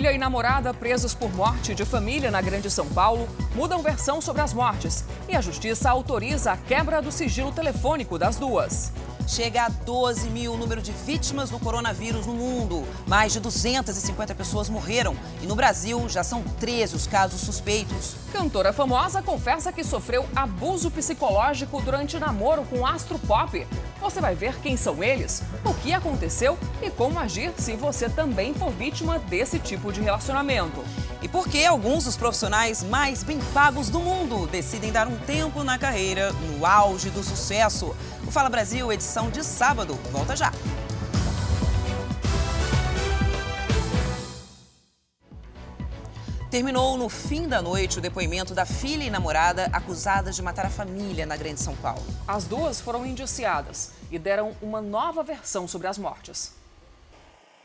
Filha e namorada presos por morte de família na Grande São Paulo mudam versão sobre as mortes e a justiça autoriza a quebra do sigilo telefônico das duas. Chega a 12 mil o número de vítimas do coronavírus no mundo. Mais de 250 pessoas morreram. E no Brasil já são 13 os casos suspeitos. Cantora famosa confessa que sofreu abuso psicológico durante namoro com astro pop. Você vai ver quem são eles, o que aconteceu e como agir se você também for vítima desse tipo de relacionamento. E por que alguns dos profissionais mais bem pagos do mundo decidem dar um tempo na carreira no auge do sucesso. O Fala Brasil, edição de sábado. Volta já. Terminou no fim da noite o depoimento da filha e namorada acusadas de matar a família na Grande São Paulo. As duas foram indiciadas e deram uma nova versão sobre as mortes.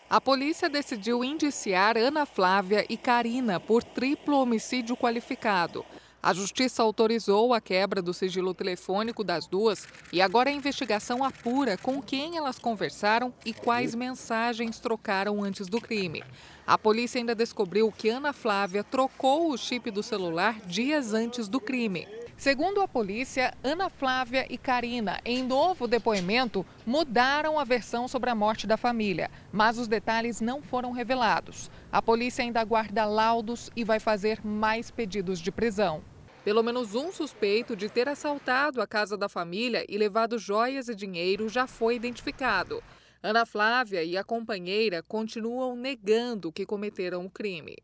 A polícia decidiu indiciar Ana Flávia e Karina por triplo homicídio qualificado. A justiça autorizou a quebra do sigilo telefônico das duas e agora a investigação apura com quem elas conversaram e quais mensagens trocaram antes do crime. A polícia ainda descobriu que Ana Flávia trocou o chip do celular dias antes do crime. Segundo a polícia, Ana Flávia e Karina, em novo depoimento, mudaram a versão sobre a morte da família, mas os detalhes não foram revelados. A polícia ainda aguarda laudos e vai fazer mais pedidos de prisão. Pelo menos um suspeito de ter assaltado a casa da família e levado joias e dinheiro já foi identificado. Ana Flávia e a companheira continuam negando que cometeram o crime.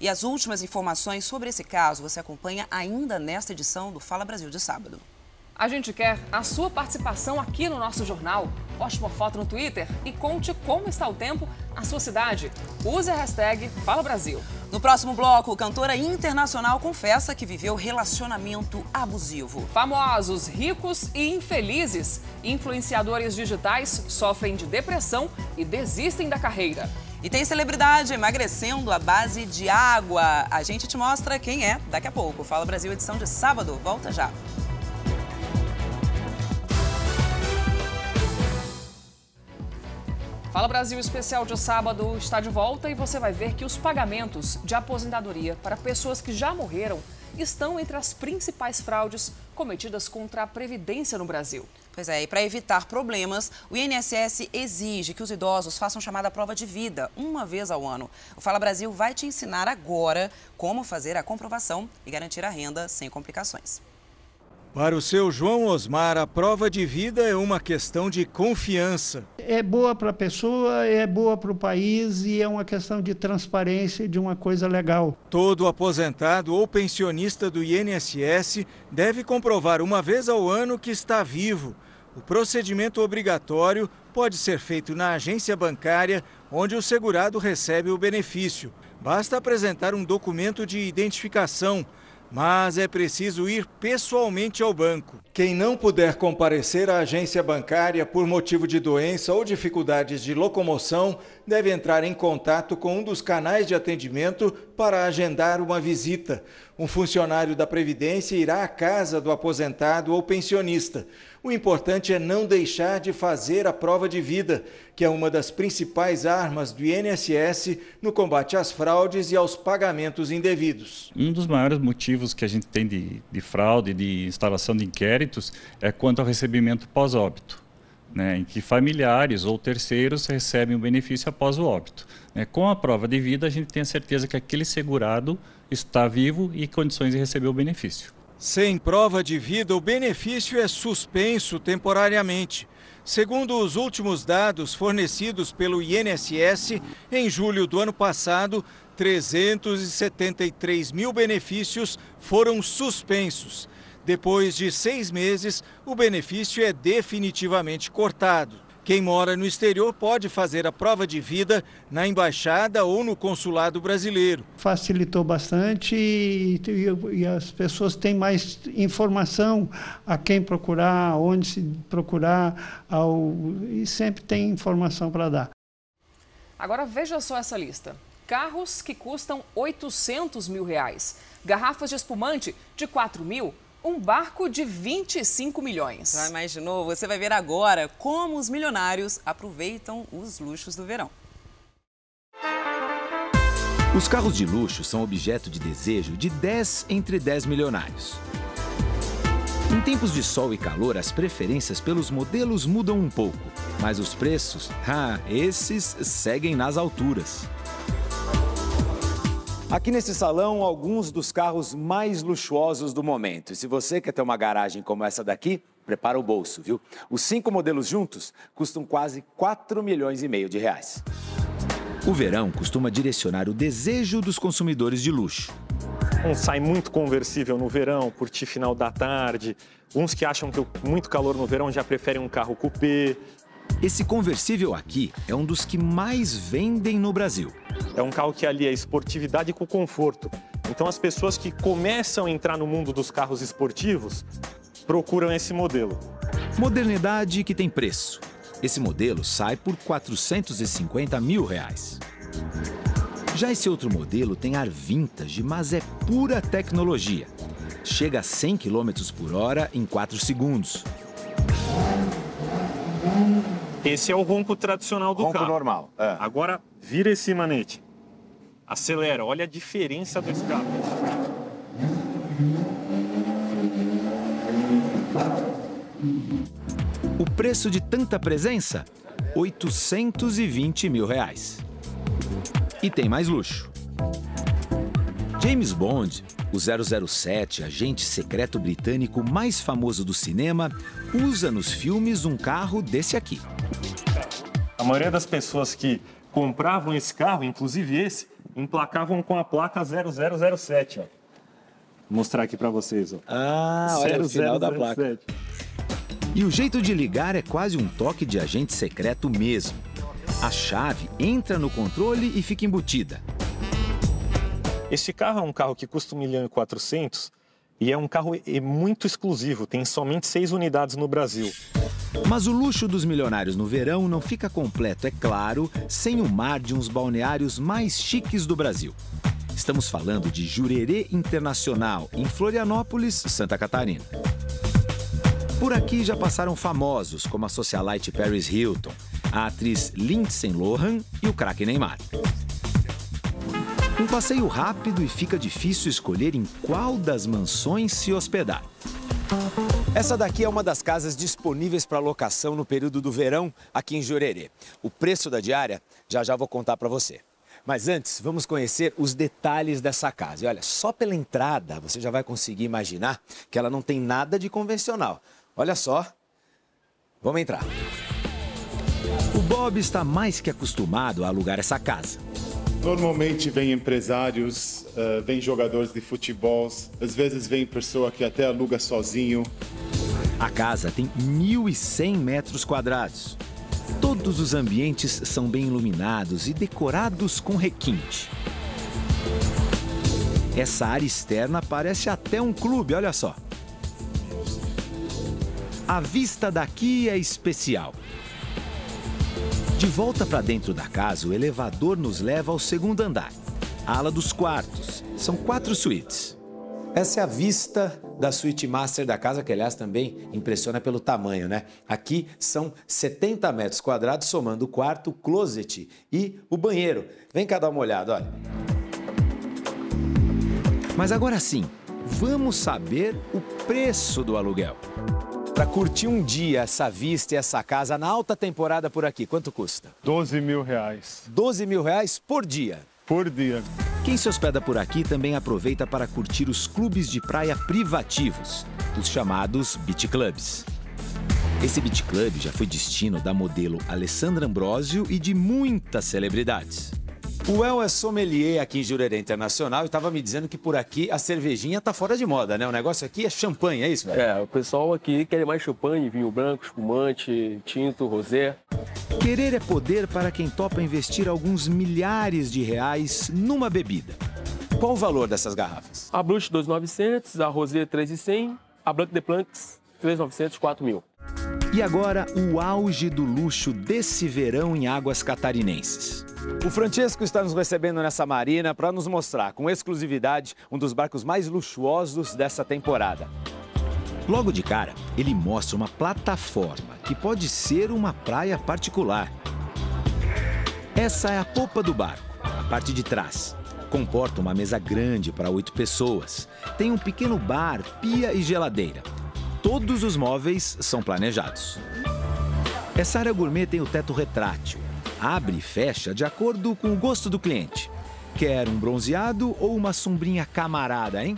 E as últimas informações sobre esse caso você acompanha ainda nesta edição do Fala Brasil de sábado. A gente quer a sua participação aqui no nosso jornal. Poste uma foto no Twitter e conte como está o tempo na sua cidade. Use a hashtag Fala Brasil. No próximo bloco, cantora internacional confessa que viveu relacionamento abusivo. Famosos, ricos e infelizes, influenciadores digitais sofrem de depressão e desistem da carreira. E tem celebridade emagrecendo à base de água. A gente te mostra quem é daqui a pouco. Fala Brasil, edição de sábado. Volta já. Fala Brasil Especial de sábado está de volta e você vai ver que os pagamentos de aposentadoria para pessoas que já morreram estão entre as principais fraudes cometidas contra a Previdência no Brasil. Pois é, e para evitar problemas, o INSS exige que os idosos façam chamada prova de vida uma vez ao ano. O Fala Brasil vai te ensinar agora como fazer a comprovação e garantir a renda sem complicações. Para o seu João Osmar, a prova de vida é uma questão de confiança. É boa para a pessoa, é boa para o país e é uma questão de transparência de uma coisa legal. Todo aposentado ou pensionista do INSS deve comprovar uma vez ao ano que está vivo. O procedimento obrigatório pode ser feito na agência bancária onde o segurado recebe o benefício. Basta apresentar um documento de identificação mas é preciso ir pessoalmente ao banco. Quem não puder comparecer à agência bancária por motivo de doença ou dificuldades de locomoção, deve entrar em contato com um dos canais de atendimento para agendar uma visita. Um funcionário da Previdência irá à casa do aposentado ou pensionista. O importante é não deixar de fazer a prova de vida, que é uma das principais armas do INSS no combate às fraudes e aos pagamentos indevidos. Um dos maiores motivos que a gente tem de, de fraude, de instalação de inquéritos, é quanto ao recebimento pós-óbito. Né, em que familiares ou terceiros recebem o benefício após o óbito. Né, com a prova de vida, a gente tem a certeza que aquele segurado está vivo e condições de receber o benefício. Sem prova de vida, o benefício é suspenso temporariamente. Segundo os últimos dados fornecidos pelo INSS, em julho do ano passado, 373 mil benefícios foram suspensos. Depois de seis meses, o benefício é definitivamente cortado. Quem mora no exterior pode fazer a prova de vida na embaixada ou no consulado brasileiro. Facilitou bastante e, e, e as pessoas têm mais informação a quem procurar, onde se procurar, ao, e sempre tem informação para dar. Agora veja só essa lista. Carros que custam 800 mil reais. Garrafas de espumante de 4 mil um barco de 25 milhões. Já imaginou? Você vai ver agora como os milionários aproveitam os luxos do verão. Os carros de luxo são objeto de desejo de 10 entre 10 milionários. Em tempos de sol e calor, as preferências pelos modelos mudam um pouco, mas os preços, ah, esses seguem nas alturas. Aqui nesse salão, alguns dos carros mais luxuosos do momento. E se você quer ter uma garagem como essa daqui, prepara o bolso, viu? Os cinco modelos juntos custam quase 4 milhões e meio de reais. O verão costuma direcionar o desejo dos consumidores de luxo. Um sai muito conversível no verão, curtir final da tarde. Uns que acham que muito calor no verão já preferem um carro coupé. Esse conversível aqui é um dos que mais vendem no Brasil. É um carro que alia esportividade com conforto. Então as pessoas que começam a entrar no mundo dos carros esportivos procuram esse modelo. Modernidade que tem preço. Esse modelo sai por 450 mil reais. Já esse outro modelo tem ar vintage, mas é pura tecnologia. Chega a 100 km por hora em 4 segundos. Esse é o ronco tradicional do Ronco carro. normal. é. Agora vira esse manete. Acelera, olha a diferença do escape. O preço de tanta presença? 820 mil reais. E tem mais luxo. James Bond, o 007, agente secreto britânico mais famoso do cinema, usa nos filmes um carro desse aqui. A maioria das pessoas que compravam esse carro, inclusive esse, emplacavam com a placa 0007. Ó. Vou mostrar aqui para vocês. Ó. Ah, olha o final da placa. 0007. E o jeito de ligar é quase um toque de agente secreto mesmo. A chave entra no controle e fica embutida. Esse carro é um carro que custa 1 milhão e 400 e é um carro muito exclusivo, tem somente seis unidades no Brasil. Mas o luxo dos milionários no verão não fica completo, é claro, sem o mar de uns balneários mais chiques do Brasil. Estamos falando de Jurerê Internacional, em Florianópolis, Santa Catarina. Por aqui já passaram famosos como a socialite Paris Hilton, a atriz Lindsay Lohan e o craque Neymar. Um passeio rápido e fica difícil escolher em qual das mansões se hospedar. Essa daqui é uma das casas disponíveis para locação no período do verão aqui em Jurerê. O preço da diária já já vou contar para você. Mas antes, vamos conhecer os detalhes dessa casa. E olha, só pela entrada você já vai conseguir imaginar que ela não tem nada de convencional. Olha só. Vamos entrar. O Bob está mais que acostumado a alugar essa casa. Normalmente vem empresários, eh, vem jogadores de futebol, às vezes vem pessoa que até aluga sozinho. A casa tem 1.100 metros quadrados. Todos os ambientes são bem iluminados e decorados com requinte. Essa área externa parece até um clube, olha só. A vista daqui é especial. De volta para dentro da casa, o elevador nos leva ao segundo andar, ala dos quartos. São quatro suítes. Essa é a vista da suíte master da casa, que aliás também impressiona pelo tamanho, né? Aqui são 70 metros quadrados, somando o quarto, o closet e o banheiro. Vem cá dar uma olhada, olha. Mas agora sim, vamos saber o preço do aluguel. Para curtir um dia essa vista e essa casa na alta temporada por aqui, quanto custa? 12 mil reais 12 mil reais por dia. por dia. Quem se hospeda por aqui também aproveita para curtir os clubes de praia privativos, os chamados beach clubs. Esse beach club já foi destino da modelo Alessandra Ambrosio e de muitas celebridades. O El é sommelier aqui em Jurerê Internacional e estava me dizendo que por aqui a cervejinha tá fora de moda, né? O negócio aqui é champanhe, é isso, velho? É, o pessoal aqui quer mais champanhe, vinho branco, espumante, tinto, rosé. Querer é poder para quem topa investir alguns milhares de reais numa bebida. Qual o valor dessas garrafas? A Bruxa 2.900, a Rosé 3.100, a Blanc de Planks 3.900, 4.000. E agora, o auge do luxo desse verão em águas catarinenses. O Francesco está nos recebendo nessa marina para nos mostrar com exclusividade um dos barcos mais luxuosos dessa temporada. Logo de cara, ele mostra uma plataforma que pode ser uma praia particular. Essa é a popa do barco, a parte de trás. Comporta uma mesa grande para oito pessoas. Tem um pequeno bar, pia e geladeira. Todos os móveis são planejados. Essa área gourmet tem o teto retrátil. Abre e fecha de acordo com o gosto do cliente. Quer um bronzeado ou uma sombrinha camarada, hein?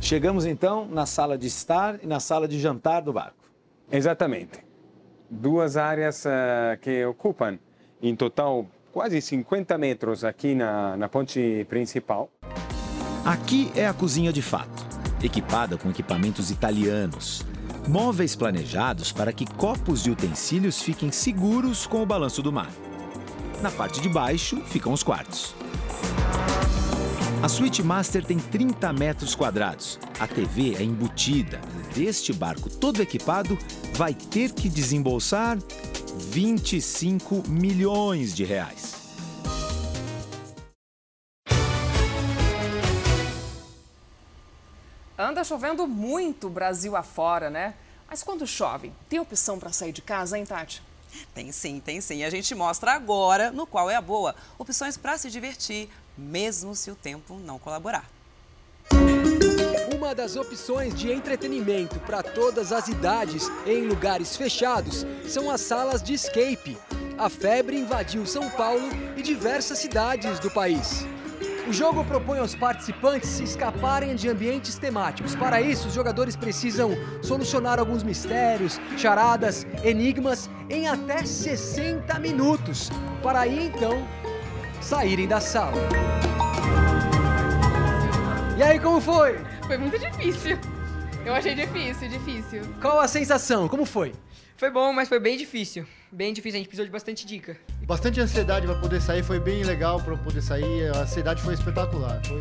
Chegamos então na sala de estar e na sala de jantar do barco. Exatamente. Duas áreas uh, que ocupam, em total, quase 50 metros aqui na, na ponte principal. Aqui é a cozinha de fato, equipada com equipamentos italianos. Móveis planejados para que copos e utensílios fiquem seguros com o balanço do mar. Na parte de baixo ficam os quartos. A suíte master tem 30 metros quadrados. A TV é embutida. Este barco todo equipado vai ter que desembolsar 25 milhões de reais. Anda chovendo muito Brasil afora, né? Mas quando chove, tem opção para sair de casa, hein, Tati? Tem sim, tem sim. A gente mostra agora no qual é a boa. Opções para se divertir, mesmo se o tempo não colaborar. Uma das opções de entretenimento para todas as idades em lugares fechados são as salas de escape. A febre invadiu São Paulo e diversas cidades do país. O jogo propõe aos participantes se escaparem de ambientes temáticos. Para isso, os jogadores precisam solucionar alguns mistérios, charadas, enigmas em até 60 minutos. Para aí então saírem da sala. E aí, como foi? Foi muito difícil. Eu achei difícil, difícil. Qual a sensação? Como foi? Foi bom, mas foi bem difícil. Bem difícil, a gente precisou de bastante dica. Bastante ansiedade para poder sair, foi bem legal para poder sair. A ansiedade foi espetacular. Foi...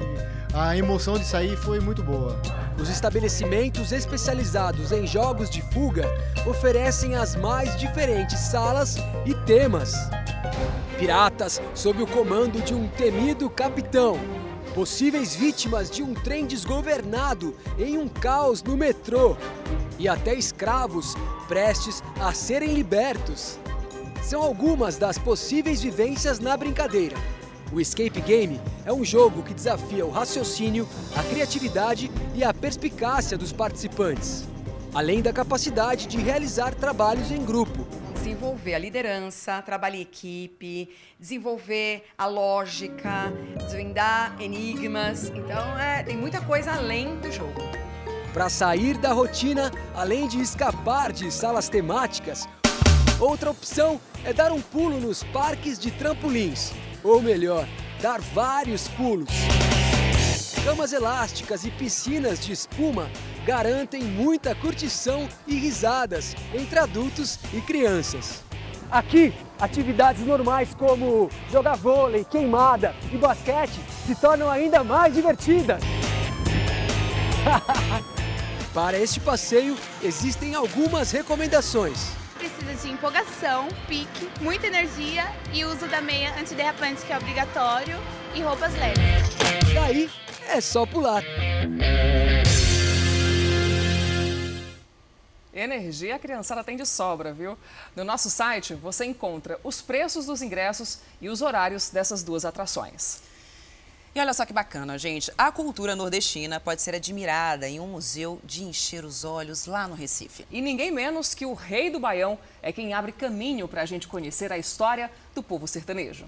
A emoção de sair foi muito boa. Os estabelecimentos especializados em jogos de fuga oferecem as mais diferentes salas e temas. Piratas sob o comando de um temido capitão. Possíveis vítimas de um trem desgovernado em um caos no metrô. E até escravos prestes a serem libertos. São algumas das possíveis vivências na brincadeira. O Escape Game é um jogo que desafia o raciocínio, a criatividade e a perspicácia dos participantes, além da capacidade de realizar trabalhos em grupo. Desenvolver a liderança, trabalho em equipe, desenvolver a lógica, desvendar enigmas. Então, é, tem muita coisa além do jogo. Para sair da rotina, além de escapar de salas temáticas, outra opção é dar um pulo nos parques de trampolins. Ou melhor, dar vários pulos. Camas elásticas e piscinas de espuma garantem muita curtição e risadas entre adultos e crianças. Aqui, atividades normais como jogar vôlei, queimada e basquete se tornam ainda mais divertidas. Para este passeio, existem algumas recomendações. Precisa de empolgação, pique, muita energia e uso da meia antiderrapante, que é obrigatório, e roupas leves. Daí é só pular. Energia a criançada tem de sobra, viu? No nosso site você encontra os preços dos ingressos e os horários dessas duas atrações. E olha só que bacana, gente. A cultura nordestina pode ser admirada em um museu de encher os olhos lá no Recife. E ninguém menos que o Rei do Baião é quem abre caminho para a gente conhecer a história do povo sertanejo.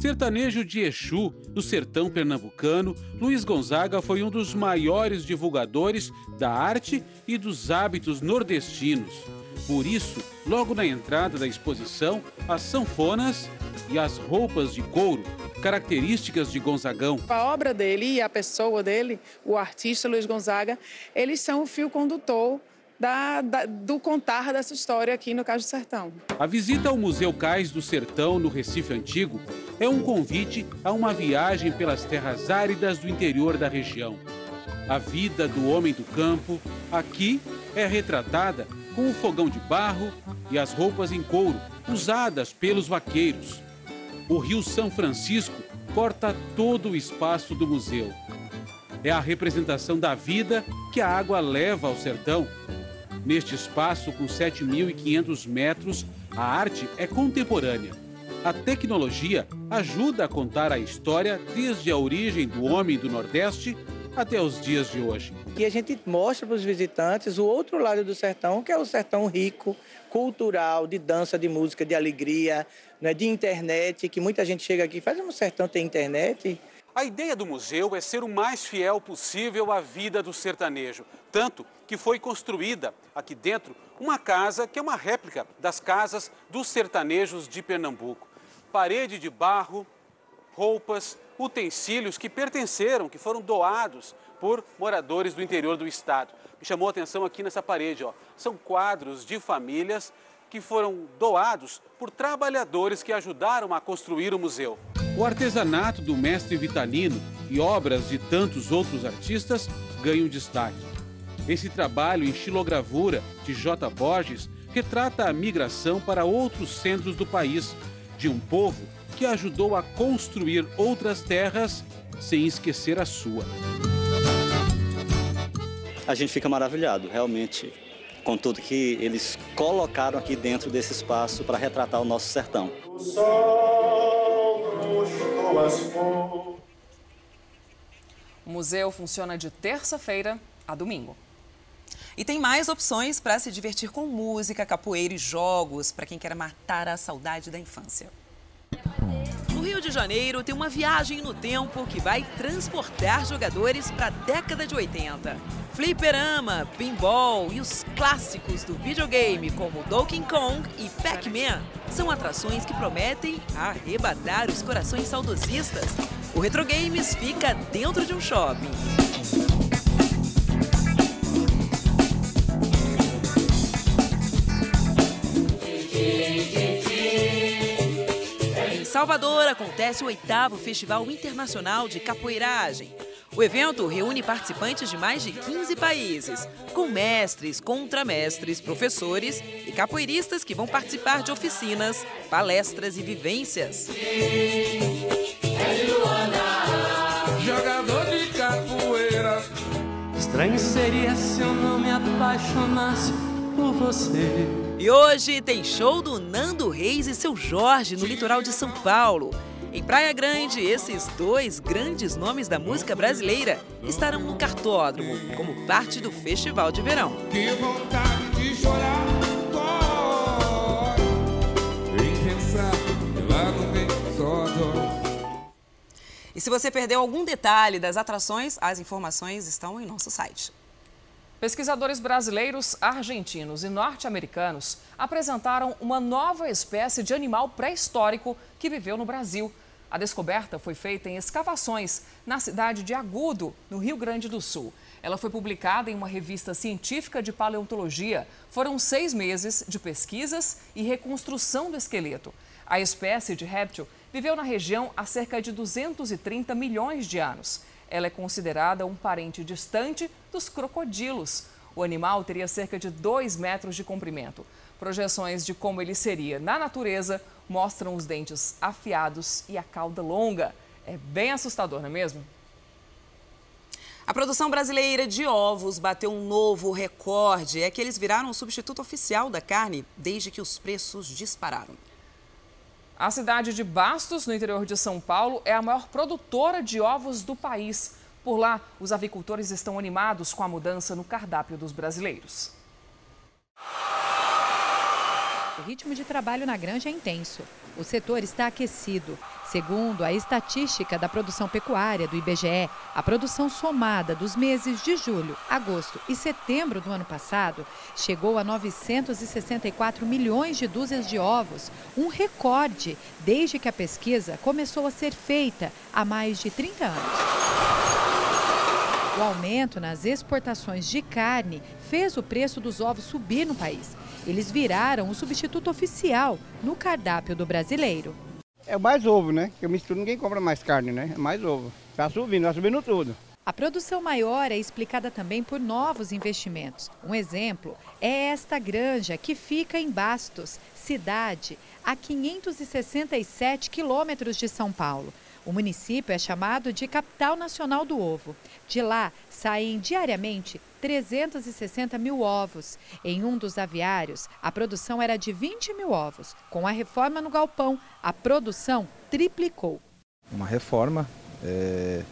Sertanejo de Exu, do sertão pernambucano, Luiz Gonzaga foi um dos maiores divulgadores da arte e dos hábitos nordestinos. Por isso, logo na entrada da exposição, as sanfonas e as roupas de couro, características de Gonzagão. A obra dele e a pessoa dele, o artista Luiz Gonzaga, eles são o fio condutor da, da, do contar dessa história aqui no Cais do Sertão. A visita ao Museu Cais do Sertão, no Recife Antigo, é um convite a uma viagem pelas terras áridas do interior da região. A vida do homem do campo aqui é retratada com o fogão de barro e as roupas em couro usadas pelos vaqueiros. O rio São Francisco corta todo o espaço do museu. É a representação da vida que a água leva ao sertão. Neste espaço, com 7.500 metros, A arte é contemporânea. A tecnologia ajuda a contar a história desde a origem do homem do Nordeste até os dias de hoje. E a gente mostra para os visitantes o outro lado do sertão, que é o sertão rico, cultural, de dança, de música, de alegria, né, de internet, que muita gente chega aqui e faz, um sertão tem internet? A ideia do museu é ser o mais fiel possível à vida do sertanejo, tanto que foi construída aqui dentro uma casa que é uma réplica das casas dos sertanejos de Pernambuco. Parede de barro, roupas, utensílios que pertenceram, que foram doados por moradores do interior do estado. Me chamou a atenção aqui nessa parede, ó. São quadros de famílias que foram doados por trabalhadores que ajudaram a construir o museu. O artesanato do mestre Vitalino e obras de tantos outros artistas ganham destaque. Esse trabalho em xilogravura de J. Borges retrata a migração para outros centros do país de um povo que ajudou a construir outras terras sem esquecer a sua. A gente fica maravilhado, realmente, com tudo que eles colocaram aqui dentro desse espaço para retratar o nosso sertão. O sol as O museu funciona de terça-feira a domingo. E tem mais opções para se divertir com música, capoeira e jogos, para quem quer matar a saudade da infância. Rio de Janeiro tem uma viagem no tempo que vai transportar jogadores para a década de 80. Fliperama, pinball e os clássicos do videogame como Donkey Kong e Pac-Man são atrações que prometem arrebatar os corações saudosistas. O Retro Games fica dentro de um shopping. Salvador acontece o oitavo Festival Internacional de Capoeiragem. O evento reúne participantes de mais de 15 países, com mestres, contramestres, professores e capoeiristas que vão participar de oficinas, palestras e vivências. Jogador de capoeira. Estranho seria se eu não me apaixonasse por você. E hoje tem show do Nando Reis e seu Jorge no litoral de São Paulo. Em Praia Grande, esses dois grandes nomes da música brasileira estarão no cartódromo, como parte do Festival de Verão. Que vontade de chorar, E se você perdeu algum detalhe das atrações, as informações estão em nosso site. Pesquisadores brasileiros, argentinos e norte-americanos apresentaram uma nova espécie de animal pré-histórico que viveu no Brasil. A descoberta foi feita em escavações na cidade de Agudo, no Rio Grande do Sul. Ela foi publicada em uma revista científica de paleontologia. Foram seis meses de pesquisas e reconstrução do esqueleto. A espécie de réptil viveu na região há cerca de 230 milhões de anos. Ela é considerada um parente distante dos crocodilos. O animal teria cerca de 2 metros de comprimento. Projeções de como ele seria na natureza mostram os dentes afiados e a cauda longa. É bem assustador, não é mesmo? A produção brasileira de ovos bateu um novo recorde. É que eles viraram o substituto oficial da carne desde que os preços dispararam. A cidade de Bastos, no interior de São Paulo, é a maior produtora de ovos do país. Por lá, os avicultores estão animados com a mudança no cardápio dos brasileiros. O ritmo de trabalho na granja é intenso. O setor está aquecido. Segundo a estatística da produção pecuária do IBGE, a produção somada dos meses de julho, agosto e setembro do ano passado chegou a 964 milhões de dúzias de ovos, um recorde desde que a pesquisa começou a ser feita há mais de 30 anos. O aumento nas exportações de carne fez o preço dos ovos subir no país. Eles viraram o substituto oficial no cardápio do brasileiro. É mais ovo, né? Porque mistura ninguém compra mais carne, né? É mais ovo. Está subindo, está subindo tudo. A produção maior é explicada também por novos investimentos. Um exemplo é esta granja que fica em Bastos, cidade a 567 quilômetros de São Paulo. O município é chamado de capital nacional do ovo. De lá saem diariamente 360 mil ovos. Em um dos aviários, a produção era de 20 mil ovos. Com a reforma no galpão, a produção triplicou. Uma reforma é,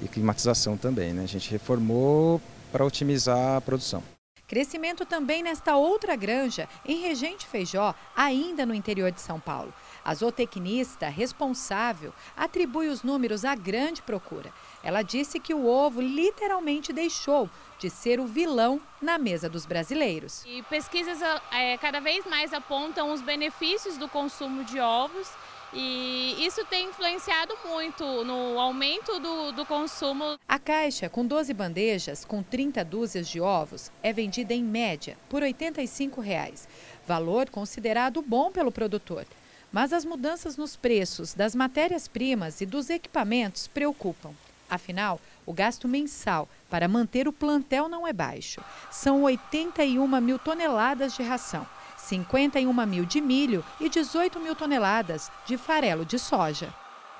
e climatização também. Né? A gente reformou para otimizar a produção. Crescimento também nesta outra granja, em Regente Feijó, ainda no interior de São Paulo. A zootecnista responsável atribui os números à grande procura. Ela disse que o ovo literalmente deixou de ser o vilão na mesa dos brasileiros. E pesquisas é, cada vez mais apontam os benefícios do consumo de ovos e isso tem influenciado muito no aumento do, do, consumo. A caixa, com 12 bandejas, com 30 dúzias de ovos, é vendida em média por 85 reais, valor considerado bom pelo produtor. Mas as mudanças nos preços das matérias-primas e dos equipamentos preocupam. Afinal, o gasto mensal para manter o plantel não é baixo. São 81 mil toneladas de ração 51 mil de milho e 18 mil toneladas de farelo de soja.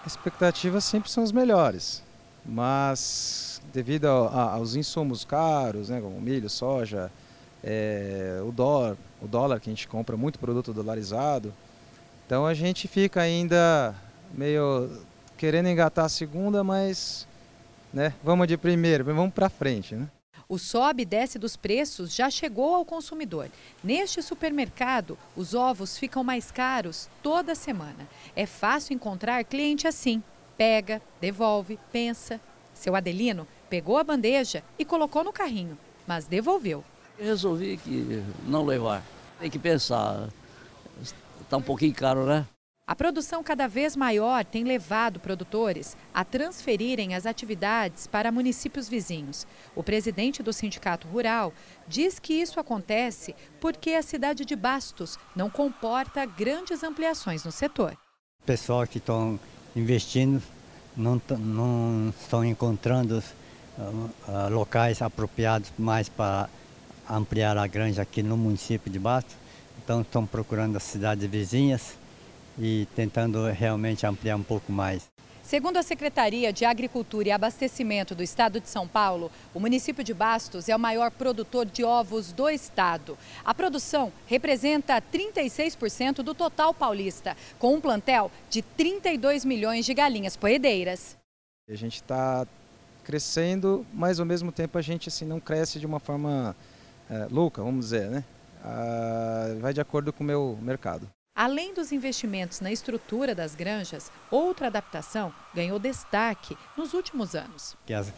As expectativas sempre são as melhores, mas devido aos insumos caros, né, como milho, soja, é, o, dólar, o dólar que a gente compra muito produto dolarizado, então a gente fica ainda meio querendo engatar a segunda, mas né, vamos de primeiro, vamos para frente. Né? O sobe e desce dos preços já chegou ao consumidor. Neste supermercado, os ovos ficam mais caros toda semana. É fácil encontrar cliente assim. Pega, devolve, pensa. Seu Adelino pegou a bandeja e colocou no carrinho, mas devolveu. Eu resolvi que não levar. Tem que pensar. Está um pouquinho caro, né? A produção cada vez maior tem levado produtores a transferirem as atividades para municípios vizinhos. O presidente do Sindicato Rural diz que isso acontece porque a cidade de Bastos não comporta grandes ampliações no setor. Pessoal que estão investindo não, não estão encontrando uh, locais apropriados mais para ampliar a granja aqui no município de Bastos. Então estão procurando as cidades vizinhas e tentando realmente ampliar um pouco mais. Segundo a Secretaria de Agricultura e Abastecimento do Estado de São Paulo, o município de Bastos é o maior produtor de ovos do estado. A produção representa 36% do total paulista, com um plantel de 32 milhões de galinhas poedeiras. A gente está crescendo, mas ao mesmo tempo a gente assim, não cresce de uma forma é, louca, vamos dizer, né? Ah, vai de acordo com o meu mercado. Além dos investimentos na estrutura das granjas, outra adaptação ganhou destaque nos últimos anos. Que as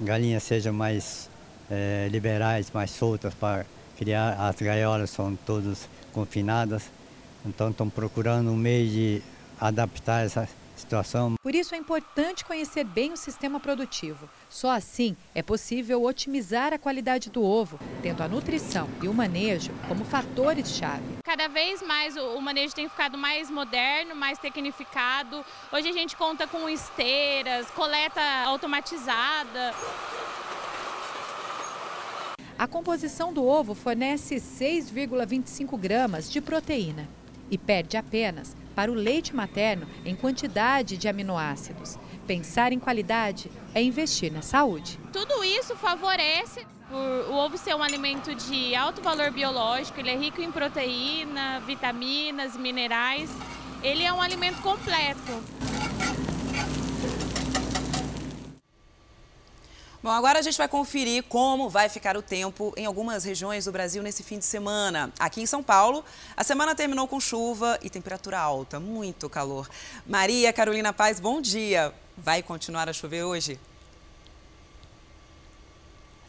galinhas sejam mais é, liberais, mais soltas para criar. As gaiolas são todas confinadas, então estão procurando um meio de adaptar essa situação. Por isso é importante conhecer bem o sistema produtivo. Só assim é possível otimizar a qualidade do ovo, tendo a nutrição e o manejo como fatores-chave. Cada vez mais o manejo tem ficado mais moderno, mais tecnificado. Hoje a gente conta com esteiras, coleta automatizada. A composição do ovo fornece 6,25 gramas de proteína e perde apenas para o leite materno em quantidade de aminoácidos. Pensar em qualidade é investir na saúde. Tudo isso favorece o ovo ser um alimento de alto valor biológico, ele é rico em proteína, vitaminas, minerais. Ele é um alimento completo. Bom, agora a gente vai conferir como vai ficar o tempo em algumas regiões do Brasil nesse fim de semana. Aqui em São Paulo, a semana terminou com chuva e temperatura alta, muito calor. Maria Carolina Paz, bom dia. Vai continuar a chover hoje?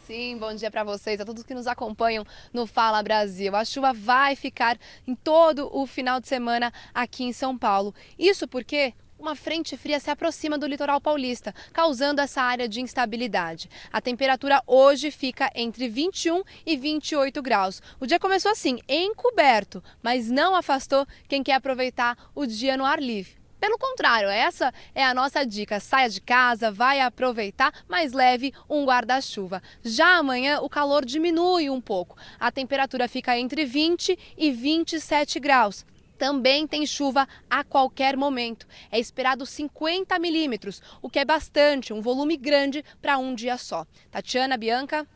Sim, bom dia para vocês, a todos que nos acompanham no Fala Brasil. A chuva vai ficar em todo o final de semana aqui em São Paulo. Isso porque uma frente fria se aproxima do litoral paulista, causando essa área de instabilidade. A temperatura hoje fica entre 21 e 28 graus. O dia começou assim, encoberto, mas não afastou quem quer aproveitar o dia no ar livre. Pelo contrário, essa é a nossa dica. Saia de casa, vai aproveitar, mas leve um guarda-chuva. Já amanhã o calor diminui um pouco. A temperatura fica entre 20 e 27 graus. Também tem chuva a qualquer momento. É esperado 50 milímetros, o que é bastante, um volume grande para um dia só. Tatiana, Bianca.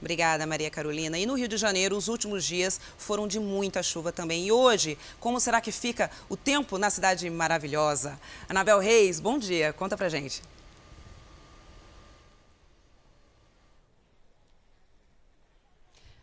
Obrigada, Maria Carolina. E no Rio de Janeiro, os últimos dias foram de muita chuva também. E hoje, como será que fica o tempo na cidade maravilhosa? Anabel Reis, bom dia. Conta pra gente.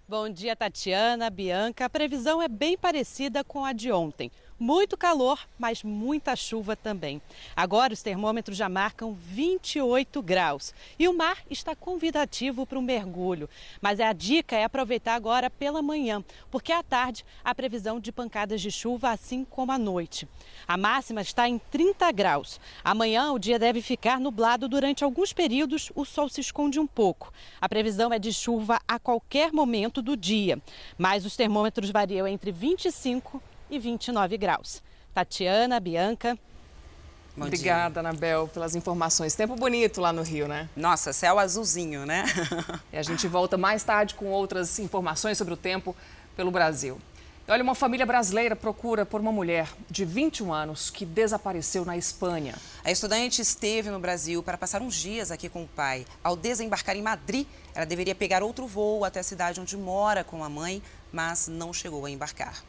Bom dia, Tatiana, Bianca. A previsão é bem parecida com a de ontem. Muito calor, mas muita chuva também. Agora os termômetros já marcam 28 graus e o mar está convidativo para um mergulho. Mas a dica é aproveitar agora pela manhã, porque à tarde há previsão de pancadas de chuva, assim como à noite. A máxima está em 30 graus. Amanhã o dia deve ficar nublado durante alguns períodos, o sol se esconde um pouco. A previsão é de chuva a qualquer momento do dia, mas os termômetros variam entre 25 e 29 graus. Tatiana, Bianca. Bom Obrigada, dia. Anabel, pelas informações. Tempo bonito lá no Rio, né? Nossa, céu azulzinho, né? e a gente volta mais tarde com outras informações sobre o tempo pelo Brasil. Olha, uma família brasileira procura por uma mulher de 21 anos que desapareceu na Espanha. A estudante esteve no Brasil para passar uns dias aqui com o pai. Ao desembarcar em Madrid, ela deveria pegar outro voo até a cidade onde mora com a mãe, mas não chegou a embarcar.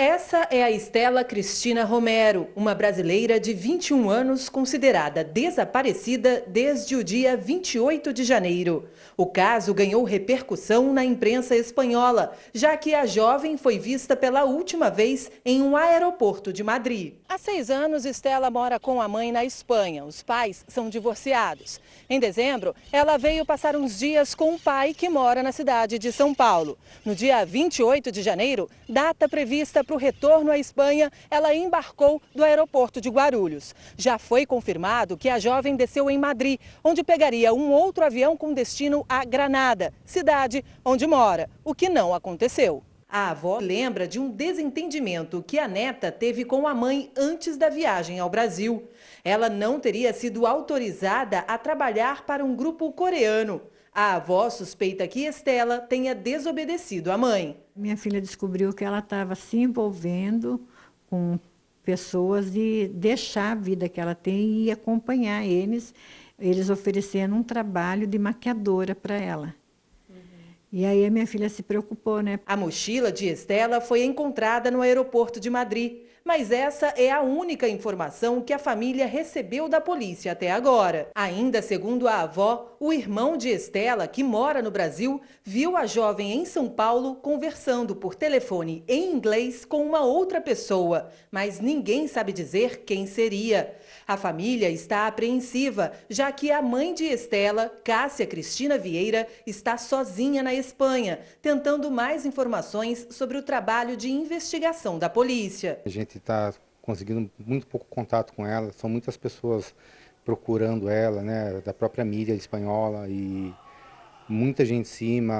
Essa é a Estela Cristina Romero, uma brasileira de 21 anos considerada desaparecida desde o dia 28 de janeiro. O caso ganhou repercussão na imprensa espanhola, já que a jovem foi vista pela última vez em um aeroporto de Madrid. Há seis anos, Estela mora com a mãe na Espanha. Os pais são divorciados. Em dezembro, ela veio passar uns dias com o pai que mora na cidade de São Paulo. No dia 28 de janeiro, data prevista para o retorno à Espanha, ela embarcou do aeroporto de Guarulhos. Já foi confirmado que a jovem desceu em Madrid, onde pegaria um outro avião com destino a Granada, cidade onde mora, o que não aconteceu. A avó lembra de um desentendimento que a neta teve com a mãe antes da viagem ao Brasil. Ela não teria sido autorizada a trabalhar para um grupo coreano. A avó suspeita que Estela tenha desobedecido à mãe. Minha filha descobriu que ela estava se envolvendo com pessoas e deixar a vida que ela tem e acompanhar eles, eles oferecendo um trabalho de maquiadora para ela. E aí a minha filha se preocupou, né? A mochila de Estela foi encontrada no aeroporto de Madrid. Mas essa é a única informação que a família recebeu da polícia até agora. Ainda segundo a avó, o irmão de Estela, que mora no Brasil, viu a jovem em São Paulo conversando por telefone em inglês com uma outra pessoa, mas ninguém sabe dizer quem seria. A família está apreensiva, já que a mãe de Estela, Cássia Cristina Vieira, está sozinha na Espanha, tentando mais informações sobre o trabalho de investigação da polícia. A gente está conseguindo muito pouco contato com ela, são muitas pessoas procurando ela, né, da própria mídia espanhola e muita gente em cima.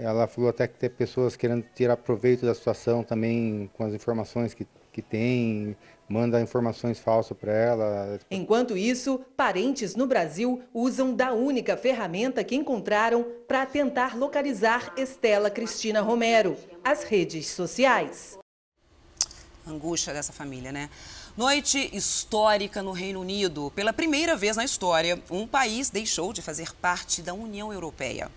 Ela falou até que tem pessoas querendo tirar proveito da situação também com as informações que, que tem, manda informações falsas para ela. Enquanto isso, parentes no Brasil usam da única ferramenta que encontraram para tentar localizar Estela Cristina Romero, as redes sociais. Angústia dessa família, né? Noite histórica no Reino Unido. Pela primeira vez na história, um país deixou de fazer parte da União Europeia.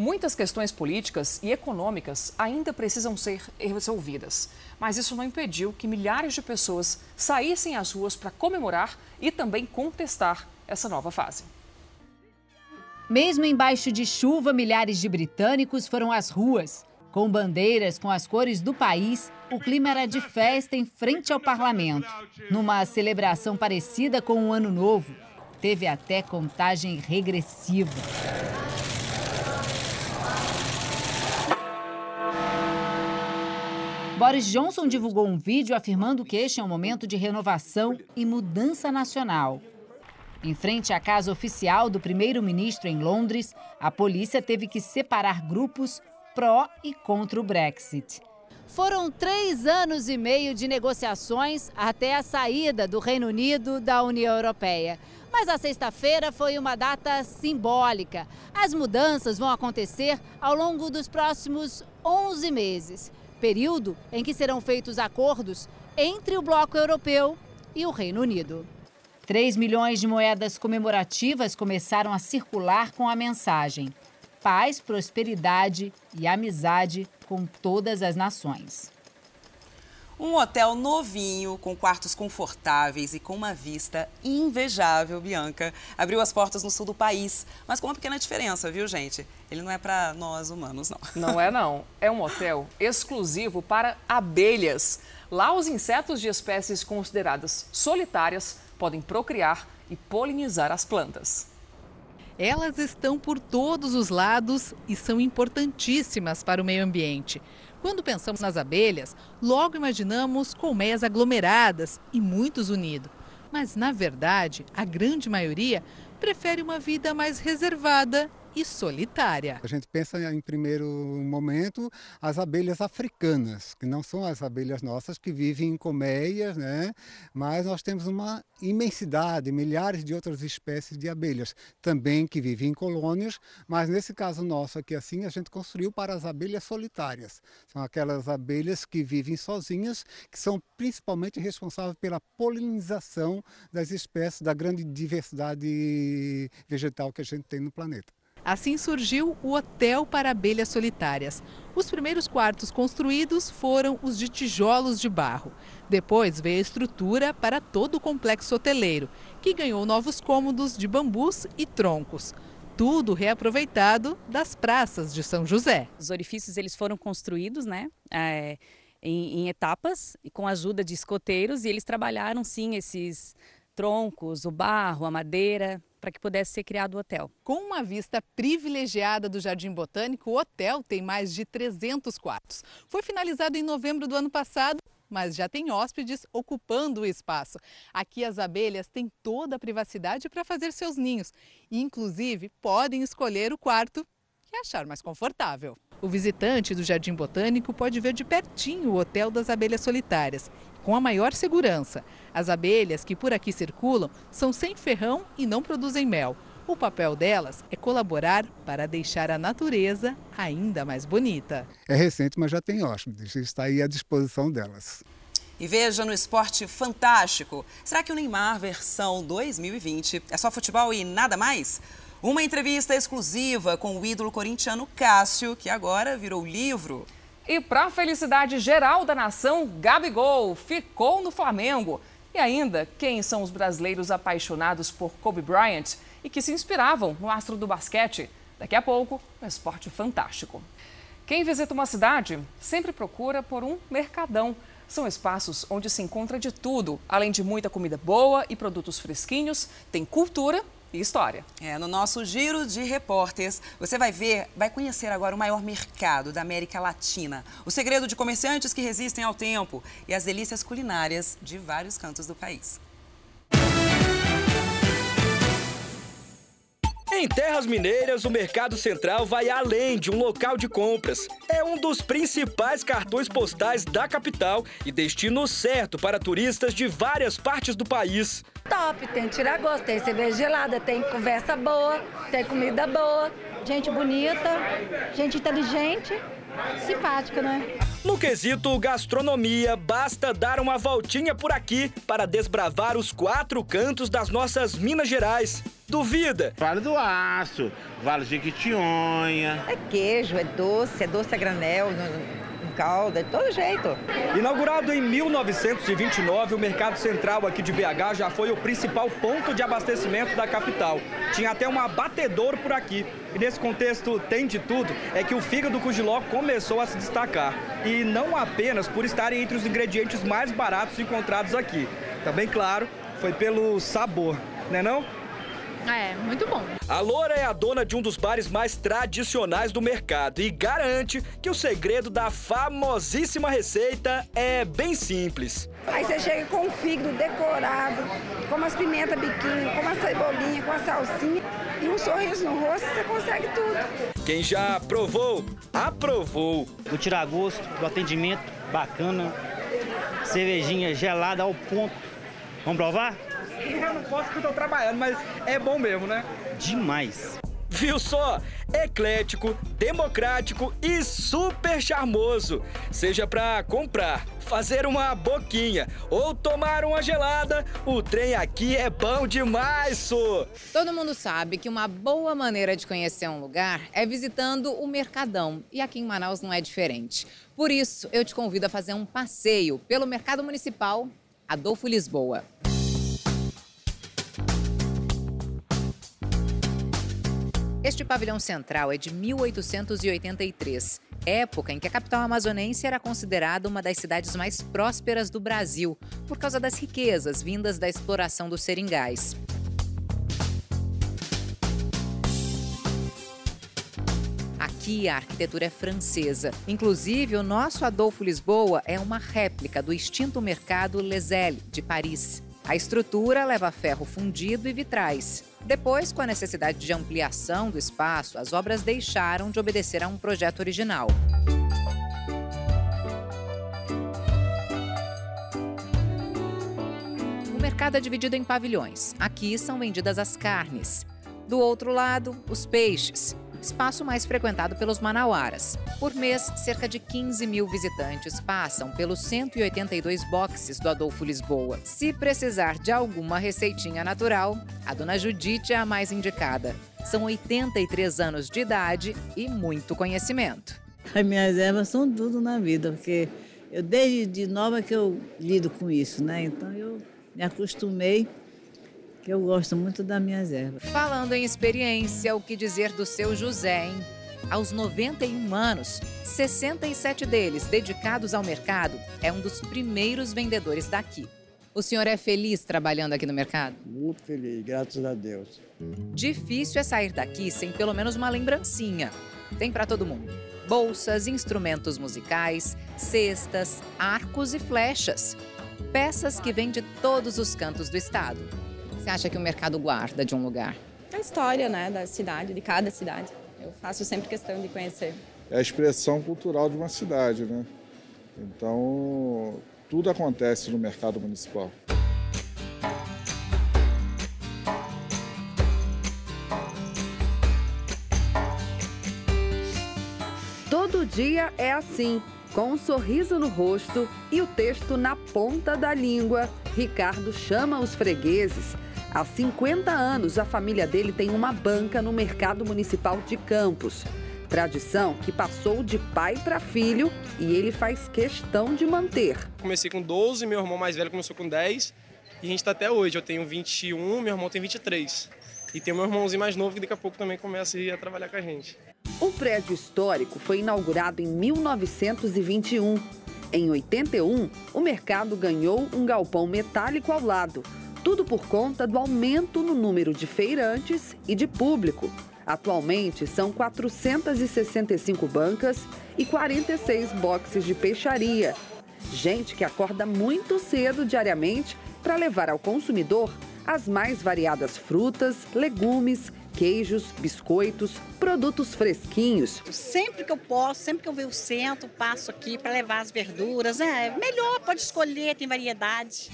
Muitas questões políticas e econômicas ainda precisam ser resolvidas mas isso não impediu que milhares de pessoas saíssem às ruas para comemorar e também contestar essa nova fase. Mesmo embaixo de chuva, milhares de britânicos foram às ruas. Com bandeiras com as cores do país, o clima era de festa em frente ao parlamento. Numa celebração parecida com o Ano Novo, teve até contagem regressiva. Boris Johnson divulgou um vídeo afirmando que este é um momento de renovação e mudança nacional. Em frente à casa oficial do primeiro-ministro em Londres, a polícia teve que separar grupos pró e contra o Brexit. Foram três anos e meio de negociações até a saída do Reino Unido da União Europeia. Mas a sexta-feira foi uma data simbólica. As mudanças vão acontecer ao longo dos próximos 11 meses. Período em que serão feitos acordos entre o bloco europeu e o Reino Unido. 3 milhões de moedas comemorativas começaram a circular com a mensagem: paz, prosperidade e amizade com todas as nações. Um hotel novinho, com quartos confortáveis e com uma vista invejável, Bianca, abriu as portas no sul do país, mas com uma pequena diferença, viu, gente? Ele não é para nós humanos, não. Não é, não. É um hotel exclusivo para abelhas. Lá, os insetos de espécies consideradas solitárias podem procriar e polinizar as plantas. Elas estão por todos os lados e são importantíssimas para o meio ambiente. Quando pensamos nas abelhas, logo imaginamos colmeias aglomeradas e muitos unidos. Mas, na verdade, a grande maioria prefere uma vida mais reservada e solitária. A gente pensa em primeiro momento as abelhas africanas, que não são as abelhas nossas que vivem em colmeias, né? Mas nós temos uma imensidade, milhares de outras espécies de abelhas também que vivem em colônias, mas nesse caso nosso aqui assim, a gente construiu para as abelhas solitárias. São aquelas abelhas que vivem sozinhas, que são principalmente responsáveis pela polinização das espécies da grande diversidade vegetal que a gente tem no planeta. Assim surgiu o Hotel para Abelhas Solitárias. Os primeiros quartos construídos foram os de tijolos de barro. Depois veio a estrutura para todo o complexo hoteleiro, que ganhou novos cômodos de bambus e troncos. Tudo reaproveitado das praças de São José. Os orifícios eles foram construídos, né? É, em, em etapas, com a ajuda de escoteiros, e eles trabalharam sim esses troncos, o barro, a madeira, para que pudesse ser criado o hotel. Com uma vista privilegiada do Jardim Botânico, o hotel tem mais de 300 quartos. Foi finalizado em novembro do ano passado mas já tem hóspedes ocupando o espaço. Aqui as abelhas têm toda a privacidade para fazer seus ninhos e, inclusive, podem escolher o quarto que achar mais confortável. O visitante do Jardim Botânico pode ver de pertinho o Hotel das Abelhas Solitárias com a maior segurança. As abelhas que por aqui circulam são sem ferrão e não produzem mel. O papel delas é colaborar para deixar a natureza ainda mais bonita. É recente, mas já tem hóspedes, está aí à disposição delas. E veja no esporte fantástico. Será que o Neymar versão 2020 é só futebol e nada mais? Uma entrevista exclusiva com o ídolo corintiano Cássio, que agora virou livro. E para a felicidade geral da nação, Gabigol ficou no Flamengo. E ainda, quem são os brasileiros apaixonados por Kobe Bryant e que se inspiravam no astro do basquete? Daqui a pouco, um esporte fantástico. Quem visita uma cidade sempre procura por um mercadão. São espaços onde se encontra de tudo, além de muita comida boa e produtos fresquinhos, tem cultura e história. É, no nosso giro de repórteres, você vai ver, vai conhecer agora o maior mercado da América Latina, o segredo de comerciantes que resistem ao tempo e as delícias culinárias de vários cantos do país. Em Terras Mineiras, o Mercado Central vai além de um local de compras. É um dos principais cartões postais da capital e destino certo para turistas de várias partes do país. Top, tem tira-gosto, tem cerveja gelada, tem conversa boa, tem comida boa, gente bonita, gente inteligente, simpática, né? No quesito gastronomia, basta dar uma voltinha por aqui para desbravar os quatro cantos das nossas Minas Gerais. Duvida? Vale do Aço, Vale de Quitionha. É queijo, é doce, é doce a granel, de todo jeito. Inaugurado em 1929, o Mercado Central aqui de BH já foi o principal ponto de abastecimento da capital. Tinha até um abatedor por aqui. E nesse contexto tem de tudo, é que o fígado com giló começou a se destacar. E não apenas por estarem entre os ingredientes mais baratos encontrados aqui. Também, claro, foi pelo sabor, né não? É, muito bom. A Loura é a dona de um dos bares mais tradicionais do mercado e garante que o segredo da famosíssima receita é bem simples. Aí você chega com o fígado decorado, com as pimentas biquinho, com a cebolinha, com a salsinha e um sorriso no rosto, você consegue tudo. Quem já provou, aprovou. Do tiragosto, do atendimento bacana, cervejinha gelada ao ponto. Vamos provar? Eu não posso porque eu tô trabalhando, mas é bom mesmo, né? Demais. Viu só? Eclético, democrático e super charmoso. Seja para comprar, fazer uma boquinha ou tomar uma gelada, o trem aqui é bom demais, so. Todo mundo sabe que uma boa maneira de conhecer um lugar é visitando o Mercadão. E aqui em Manaus não é diferente. Por isso, eu te convido a fazer um passeio pelo Mercado Municipal Adolfo Lisboa. Este pavilhão central é de 1883, época em que a capital amazonense era considerada uma das cidades mais prósperas do Brasil, por causa das riquezas vindas da exploração dos seringais. Aqui a arquitetura é francesa. Inclusive, o nosso Adolfo Lisboa é uma réplica do extinto mercado Les de Paris. A estrutura leva ferro fundido e vitrais. Depois, com a necessidade de ampliação do espaço, as obras deixaram de obedecer a um projeto original. O mercado é dividido em pavilhões. Aqui são vendidas as carnes. Do outro lado, os peixes espaço mais frequentado pelos manauaras. Por mês, cerca de 15 mil visitantes passam pelos 182 boxes do Adolfo Lisboa. Se precisar de alguma receitinha natural, a dona Judite é a mais indicada. São 83 anos de idade e muito conhecimento. As minhas ervas são tudo na vida, porque eu desde de nova que eu lido com isso, né? Então eu me acostumei que eu gosto muito das minhas ervas. Falando em experiência, o que dizer do seu José, hein? Aos 91 anos, 67 deles dedicados ao mercado, é um dos primeiros vendedores daqui. O senhor é feliz trabalhando aqui no mercado? Muito feliz, graças a Deus. Difícil é sair daqui sem pelo menos uma lembrancinha. Tem para todo mundo. Bolsas, instrumentos musicais, cestas, arcos e flechas. Peças que vêm de todos os cantos do estado. Você acha que o mercado guarda de um lugar? A história, né, da cidade, de cada cidade. Eu faço sempre questão de conhecer. É a expressão cultural de uma cidade, né? Então, tudo acontece no mercado municipal. Todo dia é assim, com um sorriso no rosto e o texto na ponta da língua. Ricardo chama os fregueses Há 50 anos, a família dele tem uma banca no mercado municipal de Campos. Tradição que passou de pai para filho e ele faz questão de manter. Comecei com 12, meu irmão mais velho começou com 10 e a gente está até hoje. Eu tenho 21, meu irmão tem 23. E tem meu irmãozinho mais novo que daqui a pouco também começa a, trabalhar com a gente. O prédio histórico foi inaugurado em 1921. Em 81, o mercado ganhou um galpão metálico ao lado tudo por conta do aumento no número de feirantes e de público. Atualmente são 465 bancas e 46 boxes de peixaria. Gente que acorda muito cedo diariamente para levar ao consumidor as mais variadas frutas, legumes, queijos, biscoitos, produtos fresquinhos. Sempre que eu posso, sempre que eu vejo o centro, passo aqui para levar as verduras. É melhor, pode escolher, tem variedade.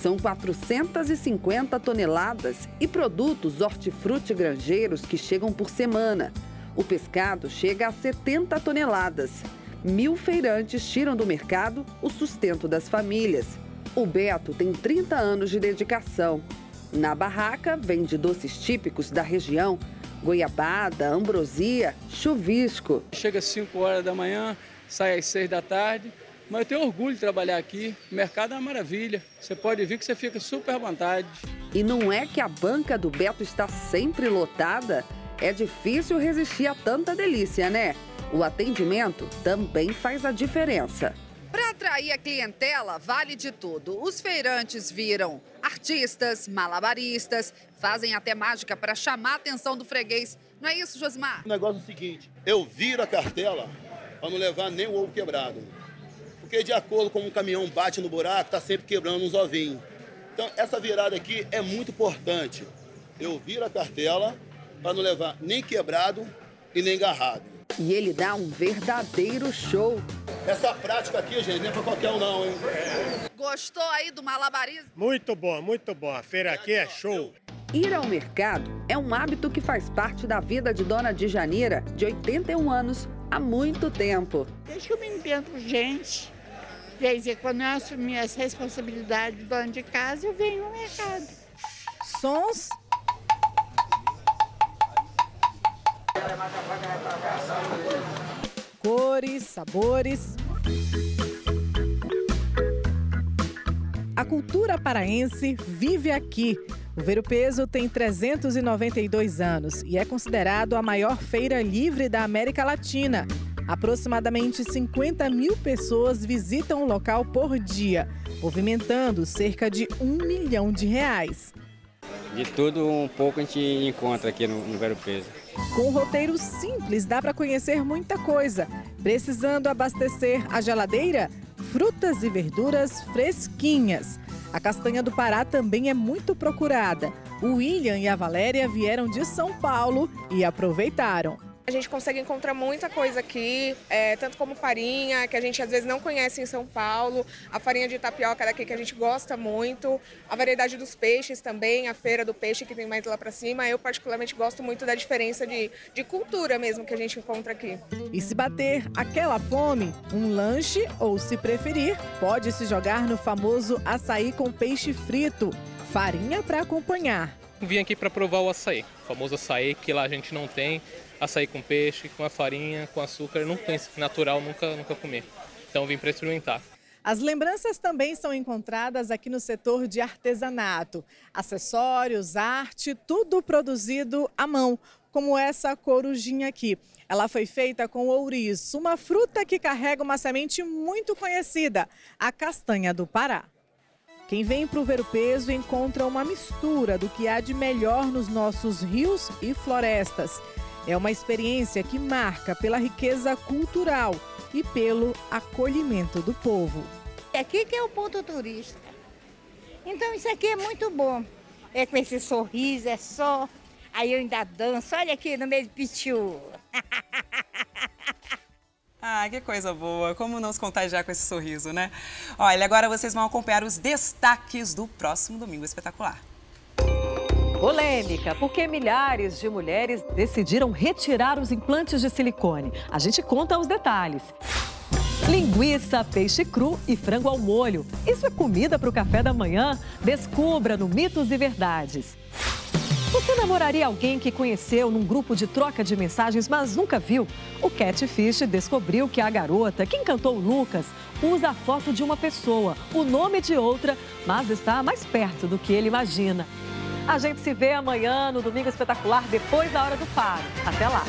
São 450 toneladas e produtos hortifruti granjeiros que chegam por semana. O pescado chega a 70 toneladas. Mil feirantes tiram do mercado o sustento das famílias. O Beto tem 30 anos de dedicação. Na barraca, vende doces típicos da região, goiabada, ambrosia, chuvisco. Chega às 5 horas da manhã, sai às 6 da tarde, mas eu tenho orgulho de trabalhar aqui. O mercado é uma maravilha. Você pode vir que você fica super à vontade. E não é que a banca do Beto está sempre lotada? É difícil resistir a tanta delícia, né? O atendimento também faz a diferença. Para atrair a clientela, vale de tudo. Os feirantes viram artistas, malabaristas, fazem até mágica para chamar a atenção do freguês. Não é isso, Josmar? O negócio é o seguinte: eu viro a cartela para não levar nem o ovo quebrado. Porque de acordo com o caminhão bate no buraco, está sempre quebrando uns ovinhos. Então essa virada aqui é muito importante. Eu viro a cartela para não levar nem quebrado e nem garrado. E ele dá um verdadeiro show. Essa prática aqui, gente, não é para qualquer um não, hein? Gostou aí do malabarismo? Muito bom, muito bom. A feira aqui é show. Ir ao mercado é um hábito que faz parte da vida de Dona de Janeira, de 81 anos, há muito tempo. Desde que eu me entendo gente, em quando eu assumi as responsabilidades de dona de casa, eu venho ao mercado. Sons cores, sabores. A cultura paraense vive aqui. O Ver o Peso tem 392 anos e é considerado a maior feira livre da América Latina. Aproximadamente 50 mil pessoas visitam o local por dia, movimentando cerca de um milhão de reais. De tudo um pouco a gente encontra aqui no, no Vero Peso. Com um roteiro simples, dá para conhecer muita coisa. Precisando abastecer a geladeira? Frutas e verduras fresquinhas. A castanha do Pará também é muito procurada. O William e a Valéria vieram de São Paulo e aproveitaram. A gente consegue encontrar muita coisa aqui, é, tanto como farinha, que a gente às vezes não conhece em São Paulo, a farinha de tapioca daqui que a gente gosta muito, a variedade dos peixes também, a feira do peixe que tem mais lá para cima. Eu particularmente gosto muito da diferença de, de cultura mesmo que a gente encontra aqui. E se bater aquela fome, um lanche ou, se preferir, pode se jogar no famoso açaí com peixe frito, farinha para acompanhar. Vim aqui para provar o açaí, o famoso açaí que lá a gente não tem açaí com peixe, com a farinha, com açúcar. Não penso natural, nunca, nunca comi. Então vim para experimentar. As lembranças também são encontradas aqui no setor de artesanato. Acessórios, arte, tudo produzido à mão, como essa corujinha aqui. Ela foi feita com ouriço, uma fruta que carrega uma semente muito conhecida, a castanha do Pará. Quem vem para o Ver o Peso encontra uma mistura do que há de melhor nos nossos rios e florestas. É uma experiência que marca pela riqueza cultural e pelo acolhimento do povo. Aqui que é o ponto turístico. Então isso aqui é muito bom. É com esse sorriso, é só. Aí eu ainda danço, olha aqui no meio do pichu. Ah, que coisa boa. Como não se contagiar com esse sorriso, né? Olha, agora vocês vão acompanhar os destaques do próximo Domingo Espetacular. Polêmica, porque milhares de mulheres decidiram retirar os implantes de silicone. A gente conta os detalhes. Linguiça, peixe cru e frango ao molho. Isso é comida para o café da manhã? Descubra no Mitos e Verdades. Você namoraria alguém que conheceu num grupo de troca de mensagens, mas nunca viu? O Catfish descobriu que a garota que encantou o Lucas usa a foto de uma pessoa, o nome de outra, mas está mais perto do que ele imagina. A gente se vê amanhã no Domingo Espetacular, depois da hora do faro. Até lá!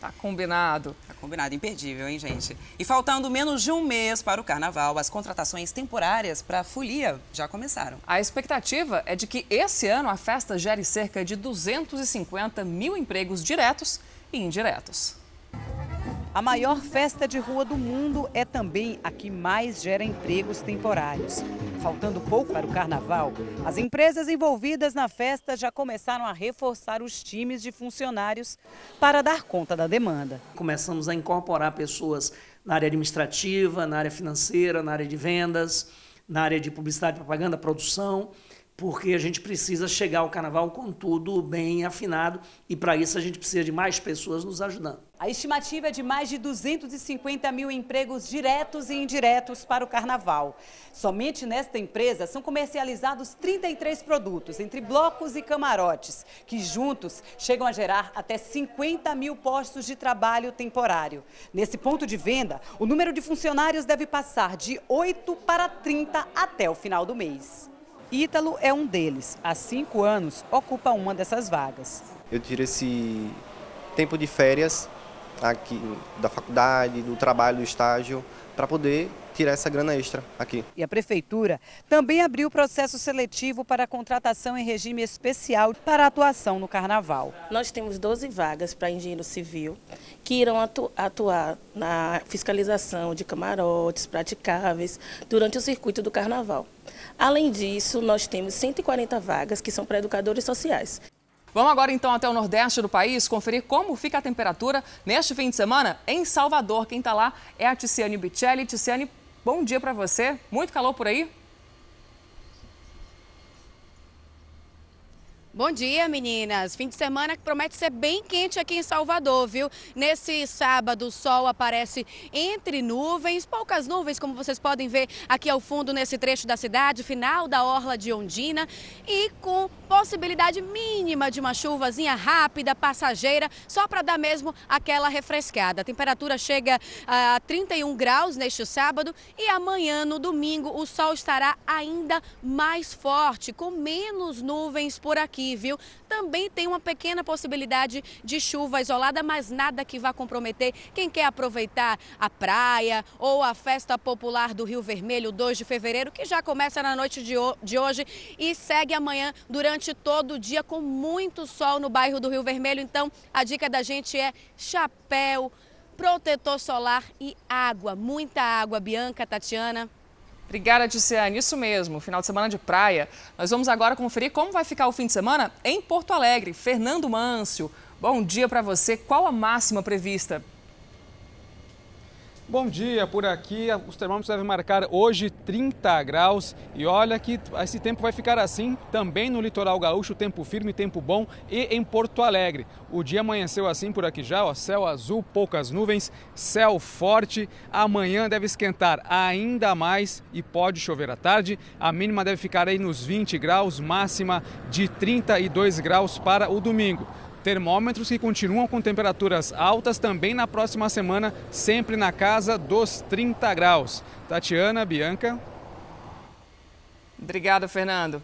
Tá combinado. Tá combinado, imperdível, hein, gente? E faltando menos de um mês para o carnaval, as contratações temporárias para a folia já começaram. A expectativa é de que esse ano a festa gere cerca de 250 mil empregos diretos e indiretos. A maior festa de rua do mundo é também a que mais gera empregos temporários. Faltando pouco para o carnaval, as empresas envolvidas na festa já começaram a reforçar os times de funcionários para dar conta da demanda. Começamos a incorporar pessoas na área administrativa, na área financeira, na área de vendas, na área de publicidade, propaganda, produção porque a gente precisa chegar ao carnaval com tudo bem afinado e para isso a gente precisa de mais pessoas nos ajudando. A estimativa é de mais de 250 mil empregos diretos e indiretos para o carnaval. Somente nesta empresa são comercializados 33 produtos, entre blocos e camarotes, que juntos chegam a gerar até 50 mil postos de trabalho temporário. Nesse ponto de venda, o número de funcionários deve passar de 8 para 30 até o final do mês. Ítalo é um deles. Há cinco anos, ocupa uma dessas vagas. Eu tiro esse tempo de férias aqui da faculdade, do trabalho, do estágio, para poder tirar essa grana extra aqui. E a prefeitura também abriu o processo seletivo para a contratação em regime especial para a atuação no carnaval. Nós temos 12 vagas para engenheiro civil que irão atu atuar na fiscalização de camarotes praticáveis durante o circuito do carnaval. Além disso, nós temos 140 vagas que são para educadores sociais. Vamos agora então até o nordeste do país conferir como fica a temperatura neste fim de semana em Salvador. Quem está lá é a Ticiane Bicelli. Ticiane, bom dia para você. Muito calor por aí? Bom dia, meninas. Fim de semana que promete ser bem quente aqui em Salvador, viu? Nesse sábado, o sol aparece entre nuvens, poucas nuvens, como vocês podem ver aqui ao fundo nesse trecho da cidade, final da orla de Ondina, e com possibilidade mínima de uma chuvazinha rápida, passageira, só para dar mesmo aquela refrescada. A temperatura chega a 31 graus neste sábado e amanhã, no domingo, o sol estará ainda mais forte, com menos nuvens por aqui Também tem uma pequena possibilidade de chuva isolada, mas nada que vá comprometer quem quer aproveitar a praia ou a festa popular do Rio Vermelho, 2 de fevereiro, que já começa na noite de hoje e segue amanhã durante todo o dia com muito sol no bairro do Rio Vermelho. Então, a dica da gente é chapéu, protetor solar e água, muita água. Bianca, Tatiana. Obrigada, Ticiane. Isso mesmo, final de semana de praia. Nós vamos agora conferir como vai ficar o fim de semana em Porto Alegre. Fernando Mâncio, bom dia para você. Qual a máxima prevista? Bom dia, por aqui os termômetros devem marcar hoje 30 graus e olha que esse tempo vai ficar assim também no litoral gaúcho, tempo firme, tempo bom e em Porto Alegre. O dia amanheceu assim por aqui já, ó, céu azul, poucas nuvens, céu forte. Amanhã deve esquentar ainda mais e pode chover à tarde. A mínima deve ficar aí nos 20 graus, máxima de 32 graus para o domingo. Termômetros que continuam com temperaturas altas também na próxima semana, sempre na casa dos 30 graus. Tatiana, Bianca. Obrigada, Fernando.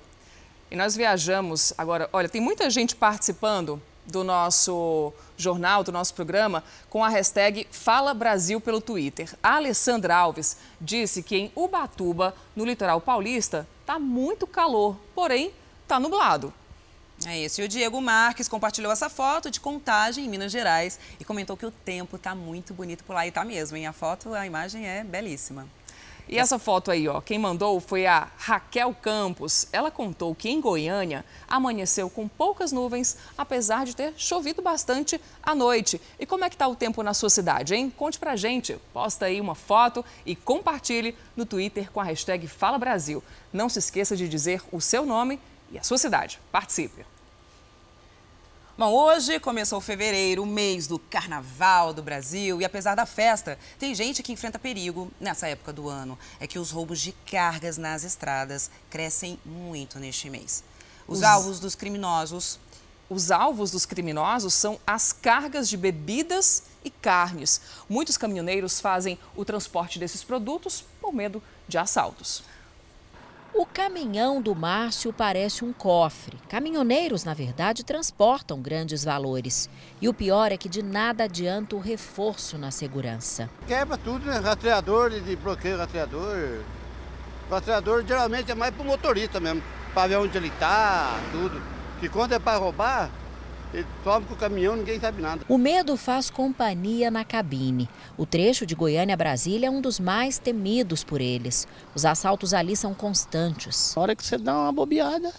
E nós viajamos agora. Olha, tem muita gente participando do nosso jornal, do nosso programa, com a hashtag Fala Brasil pelo Twitter. A Alessandra Alves disse que em Ubatuba, no litoral paulista, está muito calor, porém está nublado. É isso. E o Diego Marques compartilhou essa foto de contagem em Minas Gerais e comentou que o tempo está muito bonito por lá. E tá mesmo, hein? A foto, a imagem é belíssima. E essa foto aí, ó, quem mandou foi a Raquel Campos. Ela contou que em Goiânia amanheceu com poucas nuvens, apesar de ter chovido bastante à noite. E como é que tá o tempo na sua cidade, hein? Conte pra gente. Posta aí uma foto e compartilhe no Twitter com a hashtag Fala Brasil. Não se esqueça de dizer o seu nome e a sua cidade. Participe! Bom, hoje começou fevereiro, o mês do Carnaval do Brasil, e apesar da festa, tem gente que enfrenta perigo nessa época do ano. É que os roubos de cargas nas estradas crescem muito neste mês. Os, os alvos dos criminosos. Os alvos dos criminosos são as cargas de bebidas e carnes. Muitos caminhoneiros fazem o transporte desses produtos por medo de assaltos. O caminhão do Márcio parece um cofre. Caminhoneiros, na verdade, transportam grandes valores. E o pior é que de nada adianta o reforço na segurança. Quebra tudo, né? Rastreador, de bloqueio rastreador. Rastreador geralmente é mais para o motorista mesmo, para ver onde ele está, tudo. Que quando é para roubar, ele sobe com o caminhão, ninguém sabe nada. O medo faz companhia na cabine. O trecho de Goiânia a Brasília é um dos mais temidos por eles. Os assaltos ali são constantes. Na hora que você dá uma bobeada,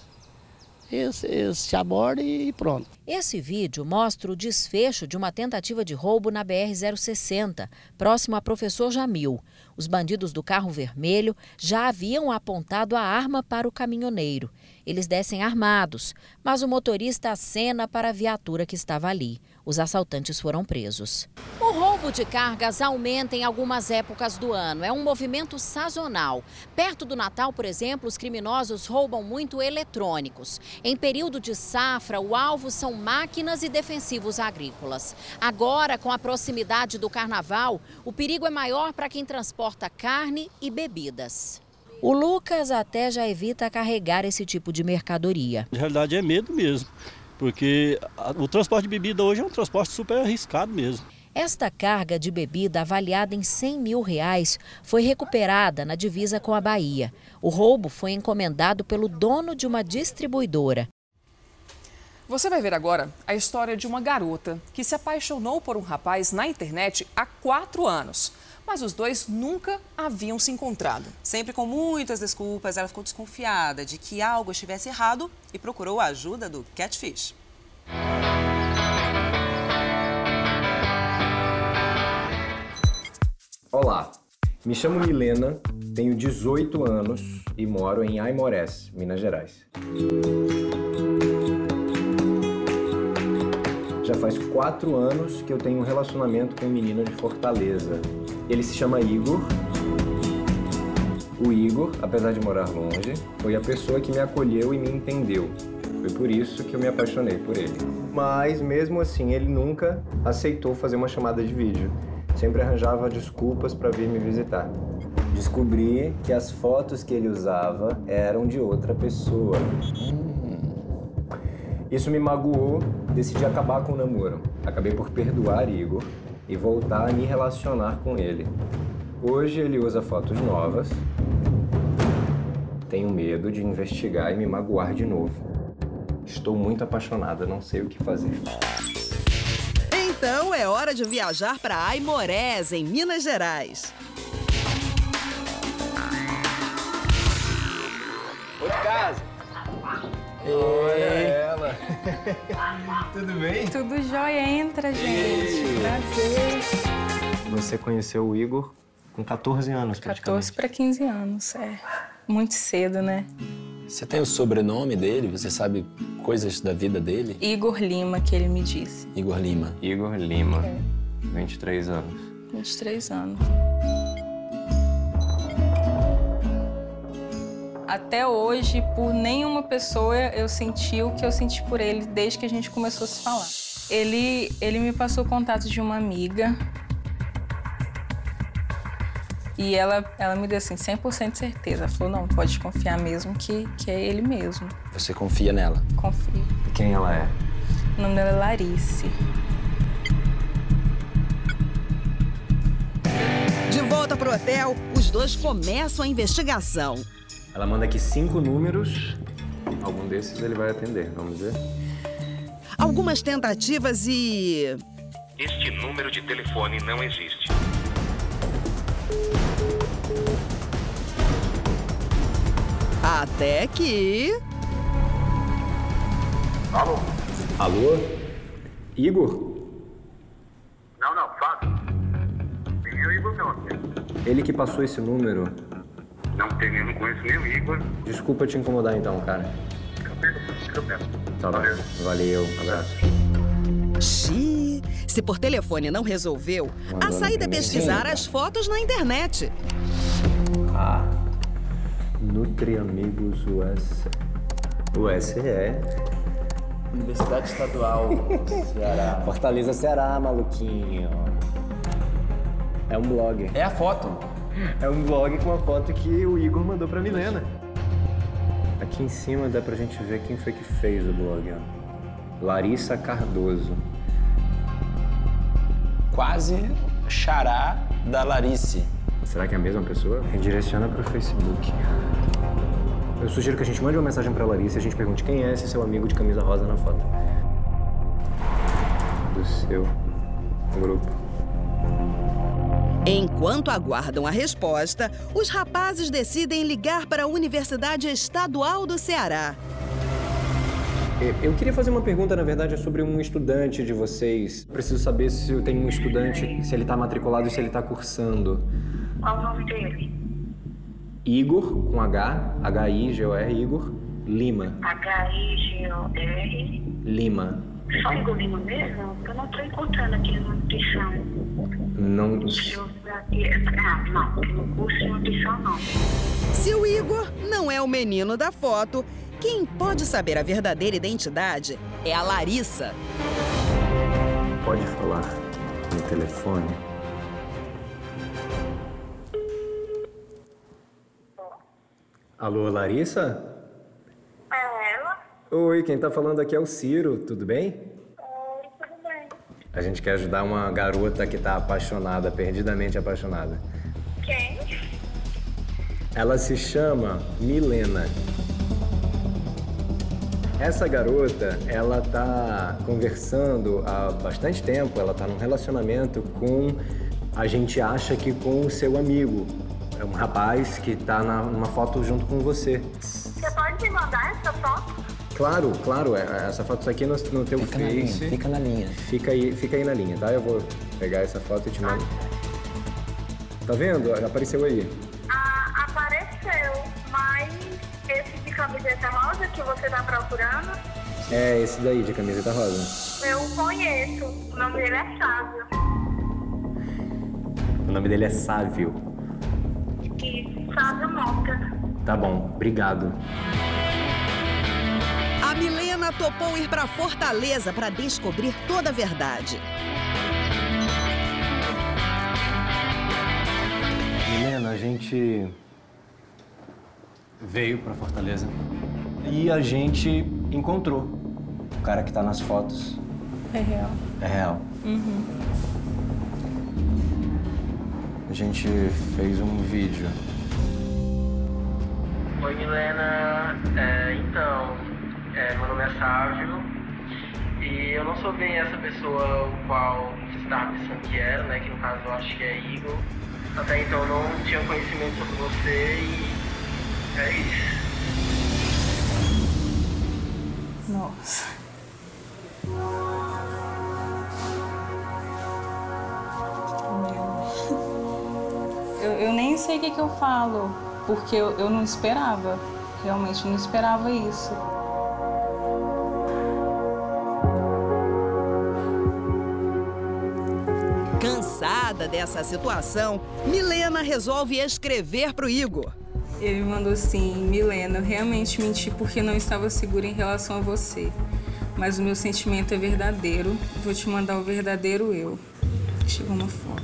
esse, esse se aborda e pronto. Esse vídeo mostra o desfecho de uma tentativa de roubo na BR-060, próximo a Professor Jamil. Os bandidos do carro vermelho já haviam apontado a arma para o caminhoneiro. Eles descem armados, mas o motorista acena para a viatura que estava ali. Os assaltantes foram presos. O roubo de cargas aumenta em algumas épocas do ano. É um movimento sazonal. Perto do Natal, por exemplo, os criminosos roubam muito eletrônicos. Em período de safra, o alvo são máquinas e defensivos agrícolas. Agora, com a proximidade do carnaval, o perigo é maior para quem transporta carne e bebidas. O Lucas até já evita carregar esse tipo de mercadoria. Na realidade é medo mesmo, porque o transporte de bebida hoje é um transporte super arriscado mesmo. Esta carga de bebida avaliada em 100 mil reais foi recuperada na divisa com a Bahia. O roubo foi encomendado pelo dono de uma distribuidora. Você vai ver agora a história de uma garota que se apaixonou por um rapaz na internet há quatro anos mas os dois nunca haviam se encontrado. Sempre com muitas desculpas, ela ficou desconfiada de que algo estivesse errado e procurou a ajuda do Catfish. Olá, me chamo Milena, tenho 18 anos e moro em Aimorés, Minas Gerais. Já faz quatro anos que eu tenho um relacionamento com um menino de Fortaleza. Ele se chama Igor. O Igor, apesar de morar longe, foi a pessoa que me acolheu e me entendeu. Foi por isso que eu me apaixonei por ele. Mas mesmo assim, ele nunca aceitou fazer uma chamada de vídeo. Sempre arranjava desculpas para vir me visitar. Descobri que as fotos que ele usava eram de outra pessoa. Isso me magoou, decidi acabar com o namoro. Acabei por perdoar Igor e voltar a me relacionar com ele. Hoje ele usa fotos novas. Tenho medo de investigar e me magoar de novo. Estou muito apaixonada, não sei o que fazer. Então é hora de viajar para Aimorés, em Minas Gerais. Oi, casa. Olha ela. Tudo bem? Tudo jóia, entra, gente. Prazer. Você conheceu o Igor com 14 anos, 14 para 15 anos, é. Muito cedo, né? Você tem o sobrenome dele? Você sabe coisas da vida dele? Igor Lima, que ele me disse. Igor Lima. Igor Lima, é. 23 anos. 23 anos. Até hoje, por nenhuma pessoa eu senti o que eu senti por ele desde que a gente começou a se falar. Ele, ele me passou o contato de uma amiga e ela, ela me deu assim, 100% de certeza. Ela falou, não, pode confiar mesmo que, que é ele mesmo. Você confia nela? Confio. Quem ela é? O nome dela é Larice. De volta pro hotel, os dois começam a investigação. Ela manda aqui cinco números. Algum desses ele vai atender, vamos ver. Algumas tentativas e. Este número de telefone não existe. Até que. Alô? Alô? Igor? Não, não, Fábio. Ele que passou esse número. Não tem, não conheço nem o Igor. Desculpa te incomodar então, cara. Fica perto. Tá bom. Valeu, abraço. Xiii, se por telefone não resolveu, a saída é pesquisar as fotos na internet. Ah. NutriAmigos US. USE. Universidade Estadual Ceará. Fortaleza, Ceará, maluquinho. É um blog. É a foto. É um blog com a foto que o Igor mandou pra Milena. Aqui em cima dá pra gente ver quem foi que fez o blog, ó. Larissa Cardoso. Quase xará da Larice. Será que é a mesma pessoa? Redireciona para o Facebook. Eu sugiro que a gente mande uma mensagem para Larissa e a gente pergunte quem é esse seu amigo de camisa rosa na foto. Do seu grupo. Enquanto aguardam a resposta, os rapazes decidem ligar para a Universidade Estadual do Ceará. Eu queria fazer uma pergunta, na verdade, sobre um estudante de vocês. Preciso saber se eu tenho um estudante, se ele está matriculado e se ele está cursando. Qual o nome dele? Igor, com H, H-I-G-O-R, Igor, Lima. H-I-G-O-R. Lima. Só Igor Lima mesmo? Eu não estou encontrando aqui na no nutrição não. Se o Igor não é o menino da foto, quem pode saber a verdadeira identidade é a Larissa. Pode falar no telefone? Alô, Larissa? É ela? Oi, quem tá falando aqui é o Ciro, tudo bem? A gente quer ajudar uma garota que tá apaixonada, perdidamente apaixonada. Quem? Ela se chama Milena. Essa garota, ela tá conversando há bastante tempo, ela tá num relacionamento com, a gente acha que com o seu amigo. É um rapaz que tá na, numa foto junto com você. Você pode me mandar essa foto? Claro, claro, é- essa foto tá aqui no, no teu Fica na Face. linha, fica na linha. Fica aí, fica aí na linha, tá? Eu vou pegar essa foto e te mando. Tá vendo? Apareceu aí. Ah, apareceu, mas esse de camiseta rosa que você tá procurando, É esse daí, de camiseta rosa. Eu conheço. O nome dele é Sávio. O nome dele é Sávio. E Sávio Mota. Tá bom, obrigado. Topou ir para Fortaleza para descobrir toda a verdade. Milena, a gente veio para Fortaleza e a gente encontrou o cara que tá nas fotos. É real. É real. Uhum. A gente fez um vídeo. Oi, Milena. É, então, é, meu nome é Sávio e eu não sou bem essa pessoa o qual estava pensando que era, né? Que no caso eu acho que é Igor. Até então eu não tinha conhecimento sobre você e é isso. Nossa. Eu, eu nem sei o que, que eu falo, porque eu, eu não esperava. Realmente não esperava isso. Dessa situação, Milena resolve escrever pro Igor. Ele me mandou assim: Milena, eu realmente menti porque não estava segura em relação a você. Mas o meu sentimento é verdadeiro. Vou te mandar o verdadeiro eu. Chegou uma foto.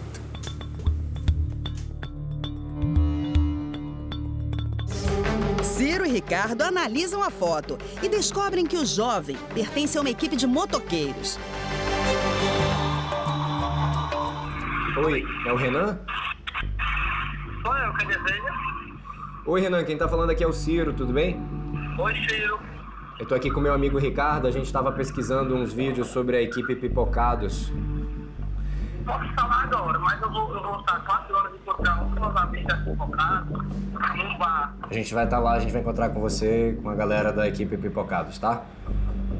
Ciro e Ricardo analisam a foto e descobrem que o jovem pertence a uma equipe de motoqueiros. Oi, é o Renan? Oi, eu que deseja? Oi, Renan, quem tá falando aqui é o Ciro, tudo bem? Oi, Ciro. Eu tô aqui com meu amigo Ricardo, a gente tava pesquisando uns vídeos sobre a equipe Pipocados. Posso falar agora, mas eu vou, eu vou estar 4 horas encontrar um dos meus amigos aqui focado num bar. A gente vai estar lá, a gente vai encontrar com você, com a galera da equipe Pipocados, tá?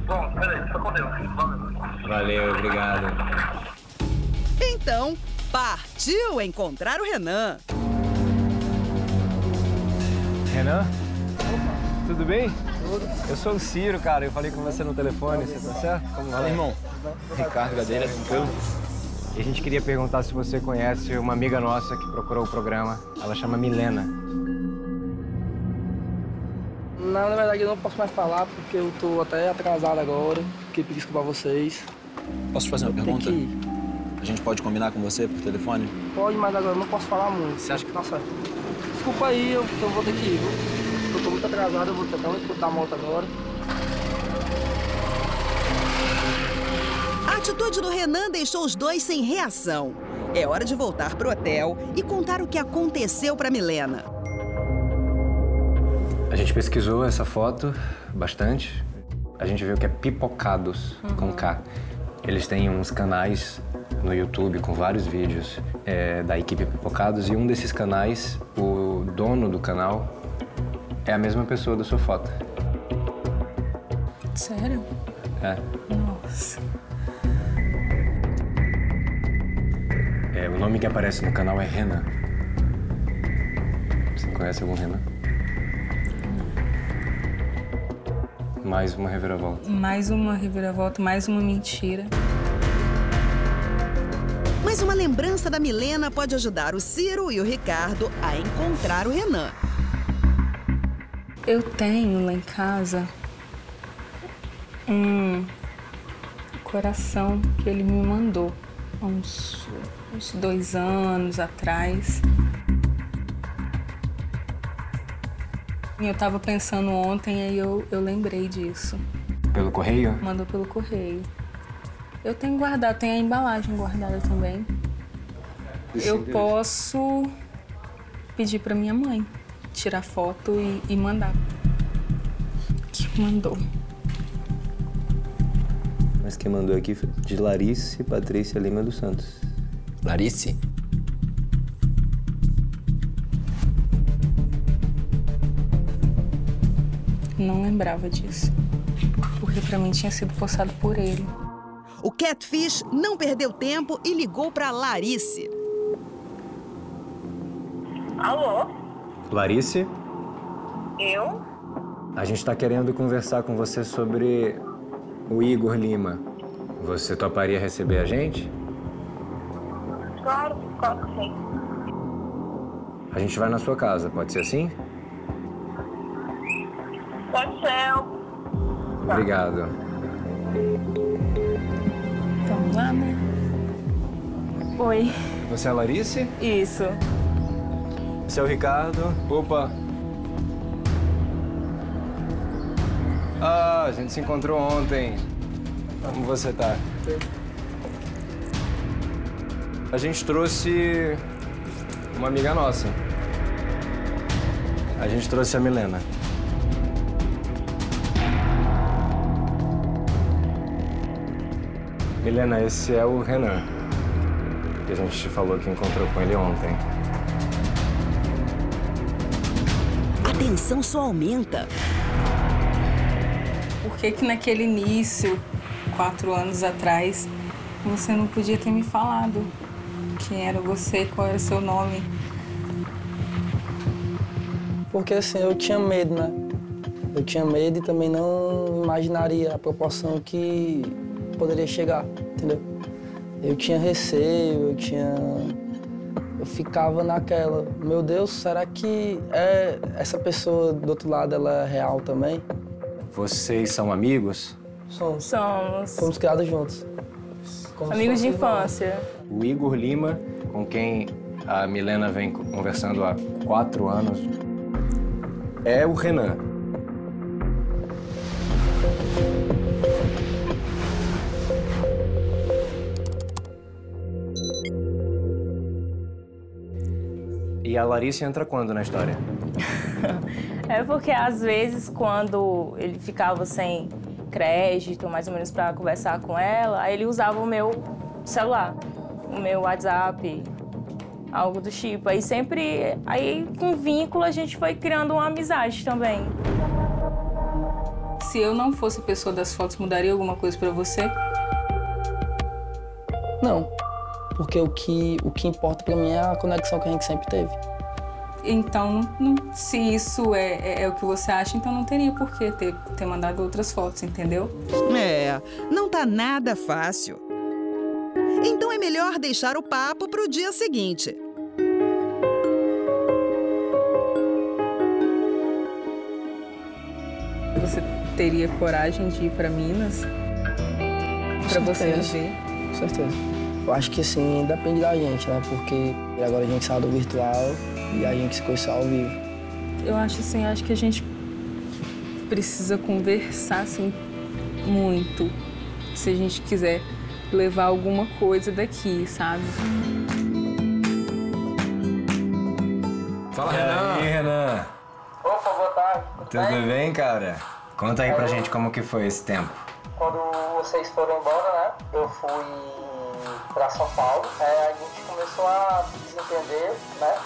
Bom, beleza, fica com Deus. Valeu. Valeu, obrigado. Então, partiu encontrar o Renan. Renan? Tudo bem? Tudo. Eu sou o Ciro, cara. Eu falei com você no telefone, você tá certo? Como Fala, irmão. Ricardo Gadeira, tranquilo? E a gente queria perguntar se você conhece uma amiga nossa que procurou o programa. Ela chama Milena. Não, na verdade eu não posso mais falar porque eu tô até atrasado agora. Fiquei pedi desculpa a vocês. Posso te fazer uma Tem pergunta? que ir. A gente pode combinar com você por telefone? Pode, mas agora eu não posso falar muito. Você acha que- Nossa, desculpa aí, eu, eu vou ter que ir, viu? Eu tô muito atrasado, eu vou tentar escutar a moto agora. A atitude do Renan deixou os dois sem reação. É hora de voltar pro hotel e contar o que aconteceu para Milena. A gente pesquisou essa foto bastante. A gente viu que é Pipocados, com K. Eles têm uns canais no YouTube com vários vídeos é, da equipe Pipocados e um desses canais, o dono do canal, é a mesma pessoa da sua foto. Sério? É. Nossa. É, o nome que aparece no canal é Renan. Você conhece algum Renan? Mais uma reviravolta. Mais uma reviravolta, mais uma mentira. Mas uma lembrança da Milena pode ajudar o Ciro e o Ricardo a encontrar o Renan. Eu tenho lá em casa um coração que ele me mandou há uns, uns dois anos atrás. Eu tava pensando ontem, aí eu, eu lembrei disso. Pelo correio? Mandou pelo correio. Eu tenho guardado, tem a embalagem guardada também. Eu posso pedir pra minha mãe tirar foto e, e mandar. Que mandou. Mas quem mandou aqui foi de Larice Patrícia Lima dos Santos. Larice? Não lembrava disso. Porque pra mim tinha sido postado por ele. O Catfish não perdeu tempo e ligou para Larice. Alô? Larice, Eu? a gente está querendo conversar com você sobre o Igor Lima. Você toparia receber a gente? Claro, claro que sim. A gente vai na sua casa, pode ser assim? Pode ser. Obrigado. Vamos lá, né? Oi. Você é a Larice? Isso. Você é o Ricardo? Opa! Ah, a gente se encontrou ontem. Como você tá? A gente trouxe uma amiga nossa. A gente trouxe a Milena. Milena, esse é o Renan. Que a gente te falou que encontrou com ele ontem. A tensão só aumenta. Por que que naquele início, quatro anos atrás, você não podia ter me falado quem era você, qual era seu nome? Porque assim, eu tinha medo, né? Eu tinha medo e também não imaginaria a proporção que poderia chegar, entendeu? Eu tinha receio, eu tinha. Eu ficava naquela, meu Deus, será que é essa pessoa do outro lado ela é real também? Vocês são amigos? Somos. Somos. Fomos criados juntos. Como Amigos de infância. O Igor Lima, com quem a Milena vem conversando há quatro anos, é o Renan. E a Larissa entra quando na história? É porque às vezes quando ele ficava sem crédito, mais ou menos para conversar com ela, aí ele usava o meu celular, o meu WhatsApp, algo do tipo. Aí sempre, aí com vínculo a gente foi criando uma amizade também. Se eu não fosse a pessoa das fotos, mudaria alguma coisa pra você? Não, porque o que, o que importa pra mim é a conexão que a gente sempre teve. Então, não- se isso é, é- é o que você acha, então não teria por que ter, ter mandado outras fotos, entendeu? É, não tá nada fácil. Então é melhor deixar o papo pro dia seguinte. Você teria coragem de ir pra Minas? Pra você ver? Com certeza. Eu acho que assim, depende da gente, né? Porque agora a gente saiu do virtual e a gente se conheceu ao vivo. Eu acho assim, acho que a gente precisa conversar assim muito. Se a gente quiser levar alguma coisa daqui, sabe? Fala, Renan! E aí, Renan? Opa, boa tarde. Tudo bem, cara? Conta aí pra gente como que foi esse tempo. Quando vocês foram embora, né? Eu fui pra São Paulo. É, a gente começou a se desentender, né?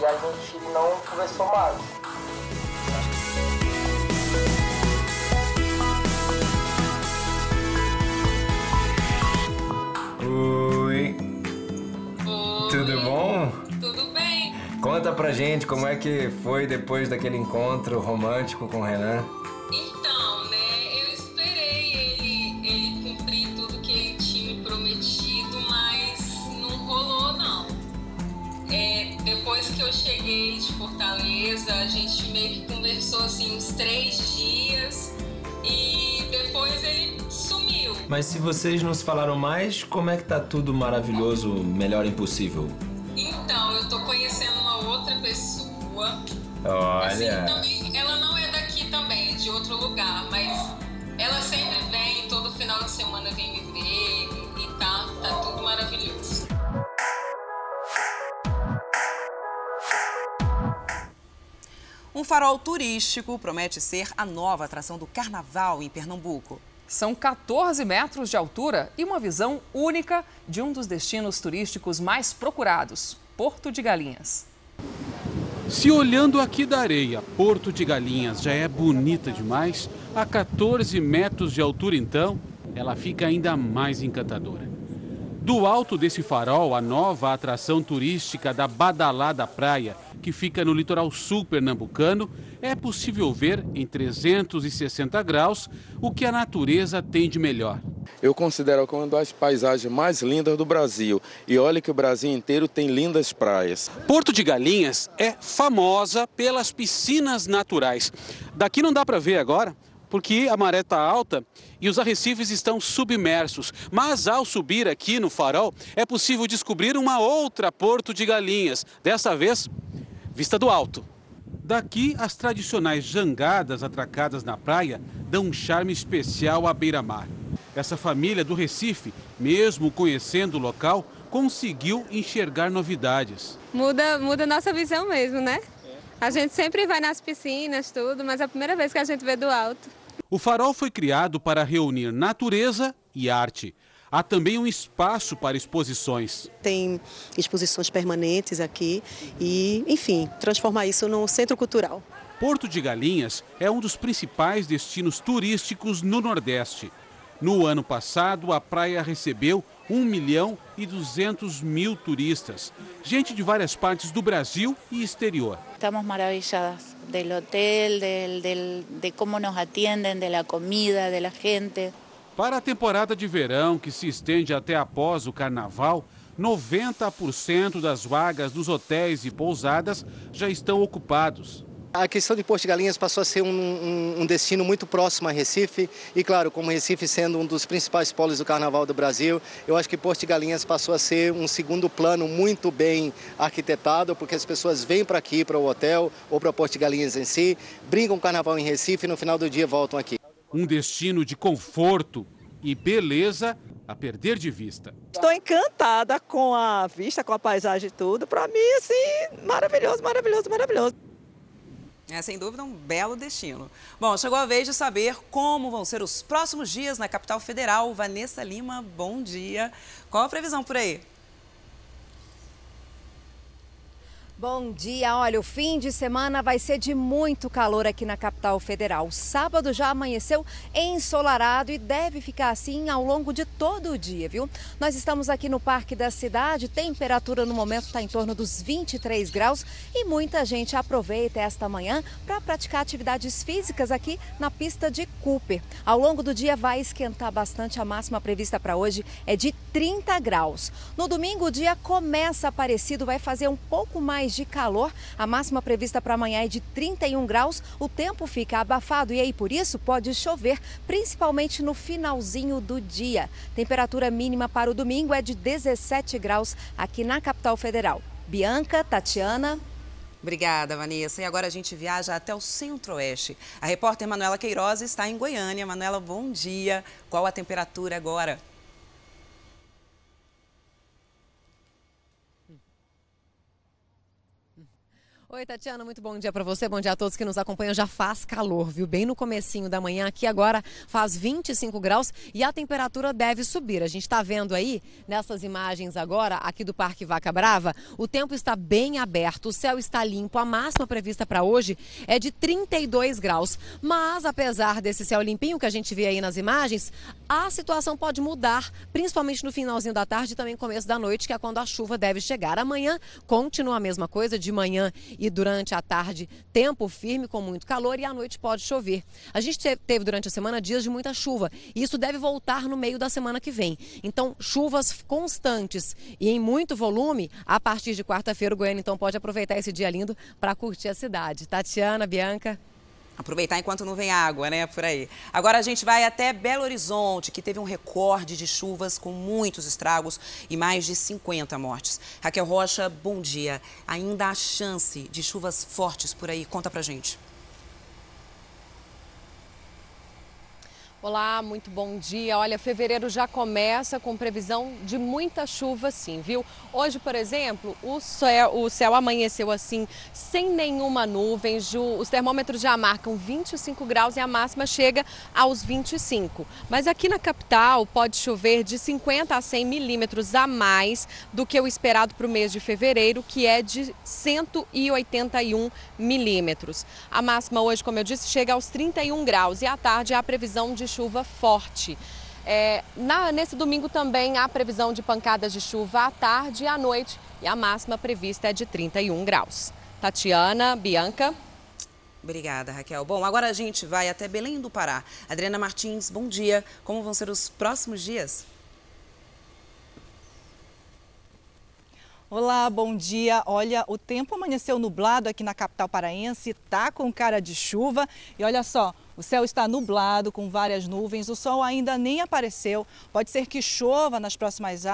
E a gente não conversou mais. Oi. Tudo bom? Tudo bem? Conta pra gente como é que foi depois daquele encontro romântico com o Renan. Então, É, depois que eu cheguei de Fortaleza, a gente meio que conversou assim uns três dias e depois ele sumiu. Mas se vocês não se falaram mais, como é que tá tudo maravilhoso, melhor impossível? Então, eu tô conhecendo uma outra pessoa. Assim, Olha. também, ela não é daqui também, é de outro lugar, mas ela sempre vem, todo final de semana vem me ver e tá, tá tudo maravilhoso. Um farol turístico promete ser a nova atração do carnaval em Pernambuco. São 14 metros de altura e uma visão única de um dos destinos turísticos mais procurados, Porto de Galinhas. Se olhando aqui da areia, Porto de Galinhas já é bonita demais, a 14 metros de altura então, ela fica ainda mais encantadora. Do alto desse farol, a nova atração turística da Badalada Praia que fica no litoral sul pernambucano, é possível ver em 360 graus o que a natureza tem de melhor. Eu considero como uma das paisagens mais lindas do Brasil. E olha que o Brasil inteiro tem lindas praias. Porto de Galinhas é famosa pelas piscinas naturais. Daqui não dá para ver agora, porque a maré está alta e os arrecifes estão submersos. Mas ao subir aqui no farol, é possível descobrir uma outra Porto de Galinhas, dessa vez vista do alto. Daqui, as tradicionais jangadas atracadas na praia dão um charme especial à beira-mar. Essa família do Recife, mesmo conhecendo o local, conseguiu enxergar novidades. Muda, muda nossa visão mesmo, né? A gente sempre vai nas piscinas, tudo, mas é a primeira vez que a gente vê do alto. O farol foi criado para reunir natureza e arte. Há também um espaço para exposições. Tem exposições permanentes aqui e, enfim, transformar isso num centro cultural. Porto de Galinhas é um dos principais destinos turísticos no Nordeste. No ano passado, a praia recebeu 1 milhão e 200 mil turistas, gente de várias partes do Brasil e exterior. Estamos maravilladas do hotel, del, del, de como nos atendem, da comida, da gente. Para a temporada de verão, que se estende até após o carnaval, 90% das vagas dos hotéis e pousadas já estão ocupados. A questão de Porto de Galinhas passou a ser um, um, um, destino muito próximo a Recife e, claro, como Recife sendo um dos principais polos do Carnaval do Brasil, eu acho que Porto de Galinhas passou a ser um segundo plano muito bem arquitetado, porque as pessoas vêm para aqui, para o hotel ou para Porto de Galinhas em si, brincam o Carnaval em Recife e no final do dia voltam aqui. Um destino de conforto e beleza a perder de vista. Estou encantada com a vista, com a paisagem e tudo. Para mim, assim, maravilhoso, maravilhoso, maravilhoso. É sem dúvida um belo destino. Bom, chegou a vez de saber como vão ser os próximos dias na capital federal. Vanessa Lima, bom dia. Qual a previsão por aí? Bom dia. Olha, o fim de semana vai ser de muito calor aqui na capital federal. sábado já amanheceu ensolarado e deve ficar assim ao longo de todo o dia, viu? Nós estamos aqui no Parque da Cidade, temperatura no momento está em torno dos 23 graus e muita gente aproveita esta manhã para praticar atividades físicas aqui na pista de Cooper. Ao longo do dia vai esquentar bastante, a máxima prevista para hoje é de 30 graus. No domingo o dia começa parecido, vai fazer um pouco mais de calor. A máxima prevista para amanhã é de 31 graus. O tempo fica abafado e aí por isso pode chover, principalmente no finalzinho do dia. Temperatura mínima para o domingo é de 17 graus aqui na capital federal. Bianca, Tatiana. Obrigada, Vanessa. E agora a gente viaja até o Centro-Oeste. A repórter Manuela Queiroz está em Goiânia. Manuela, bom dia. Qual a temperatura agora? Oi, Tatiana, muito bom dia para você, bom dia a todos que nos acompanham. Já faz calor, viu? Bem no comecinho da manhã, aqui agora faz 25 graus e a temperatura deve subir. A gente está vendo aí, nessas imagens agora, aqui do Parque Vaca Brava, o tempo está bem aberto, o céu está limpo, a máxima prevista para hoje é de 32 graus. Mas, apesar desse céu limpinho que a gente vê aí nas imagens, a situação pode mudar, principalmente no finalzinho da tarde e também começo da noite, que é quando a chuva deve chegar. Amanhã continua a mesma coisa, de manhã e durante a tarde tempo firme com muito calor e à noite pode chover. A gente teve durante a semana dias de muita chuva e isso deve voltar no meio da semana que vem. Então, chuvas constantes e em muito volume, a partir de quarta-feira o Goiânia então pode aproveitar esse dia lindo para curtir a cidade. Tatiana, Bianca. Aproveitar enquanto não vem água, né, por aí. Agora a gente vai até Belo Horizonte, que teve um recorde de chuvas com muitos estragos e mais de 50 mortes. Raquel Rocha, bom dia. Ainda há chance de chuvas fortes por aí? Conta pra gente. Olá, muito bom dia. Olha, fevereiro já começa com previsão de muita chuva, sim, viu? Hoje, por exemplo, o céu, o céu amanheceu assim, sem nenhuma nuvem. Os termômetros já marcam 25 graus e a máxima chega aos 25. Mas aqui na capital pode chover de 50 a 100 milímetros a mais do que o esperado para o mês de fevereiro, que é de 181 milímetros. A máxima hoje, como eu disse, chega aos 31 graus e à tarde há a previsão de chuva forte. É, na, nesse domingo também há previsão de pancadas de chuva à tarde e à noite e a máxima prevista é de 31 graus. Tatiana, Bianca. Obrigada, Raquel. Bom, agora a gente vai até Belém do Pará. Adriana Martins, bom dia. Como vão ser os próximos dias? Olá, bom dia. Olha, o tempo amanheceu nublado aqui na capital paraense, tá com cara de chuva. E olha só, o céu está nublado com várias nuvens, o sol ainda nem apareceu. Pode ser que chova nas próximas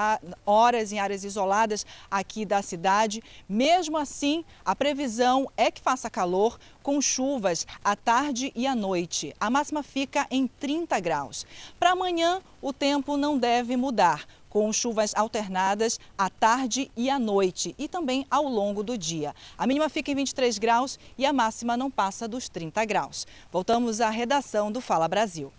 horas em áreas isoladas aqui da cidade. Mesmo assim, a previsão é que faça calor com chuvas à tarde e à noite. A máxima fica em 30 graus. Para amanhã, o tempo não deve mudar com chuvas alternadas à tarde e à noite e também ao longo do dia. A mínima fica em 23 graus e a máxima não passa dos 30 graus. Voltamos à redação do Fala Brasil.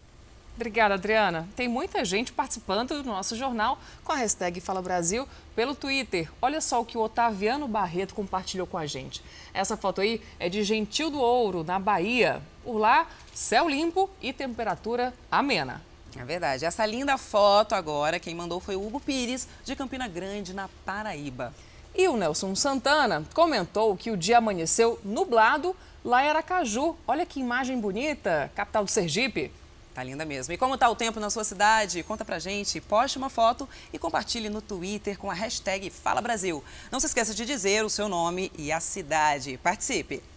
Obrigada, Adriana. Tem muita gente participando do nosso jornal com a hashtag Fala Brasil pelo Twitter. Olha só o que o Otaviano Barreto compartilhou com a gente. Essa foto aí é de Gentil do Ouro, na Bahia. Por lá, céu limpo e temperatura amena. É verdade. Essa linda foto agora, quem mandou foi o Hugo Pires, de Campina Grande, na Paraíba. E o Nelson Santana comentou que o dia amanheceu nublado lá em Aracaju. Olha que imagem bonita, capital do Sergipe. Tá linda mesmo. E como tá o tempo na sua cidade? Conta pra gente, poste uma foto e compartilhe no Twitter com a hashtag Fala Brasil. Não se esqueça de dizer o seu nome e a cidade. Participe!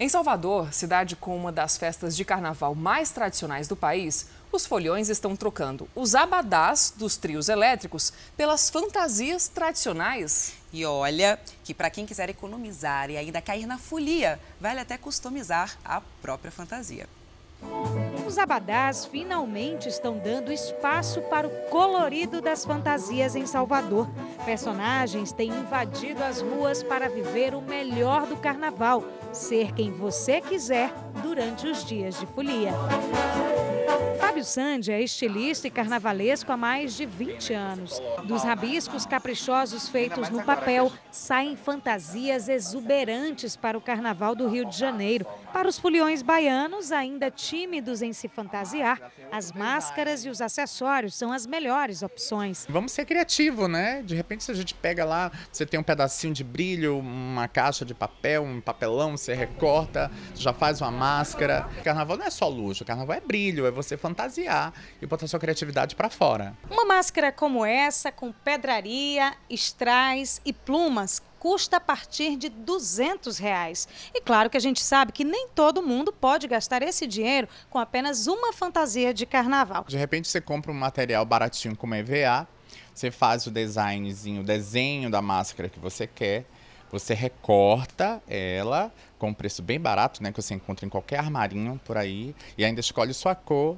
Em Salvador, cidade com uma das festas de carnaval mais tradicionais do país, os folhões estão trocando os abadás dos trios elétricos pelas fantasias tradicionais. E olha que para quem quiser economizar e ainda cair na folia, vale até customizar a própria fantasia. Os abadás finalmente estão dando espaço para o colorido das fantasias em Salvador. Personagens têm invadido as ruas para viver o melhor do carnaval, ser quem você quiser durante os dias de folia. Fábio Sandi é estilista e carnavalesco há mais de 20 anos. Dos rabiscos caprichosos feitos no papel, saem fantasias exuberantes para o carnaval do Rio de Janeiro. Para os foliões baianos, ainda tímidos em se fantasiar, as máscaras e os acessórios são as melhores opções. Vamos ser criativos, né? De repente, se a gente pega lá, você tem um pedacinho de brilho, uma caixa de papel, um papelão, você recorta, já faz uma máscara. Carnaval não é só luxo, carnaval é brilho, é você fantasiar e botar sua criatividade para fora. Uma máscara como essa, com pedraria, estrais e plumas, custa a partir de 200 reais. E claro que a gente sabe que nem todo mundo pode gastar esse dinheiro com apenas uma fantasia de carnaval. De repente você compra um material baratinho como EVA, você faz o designzinho, o desenho da máscara que você quer, você recorta ela com um preço bem barato, né, que você encontra em qualquer armarinho por aí, e ainda escolhe sua cor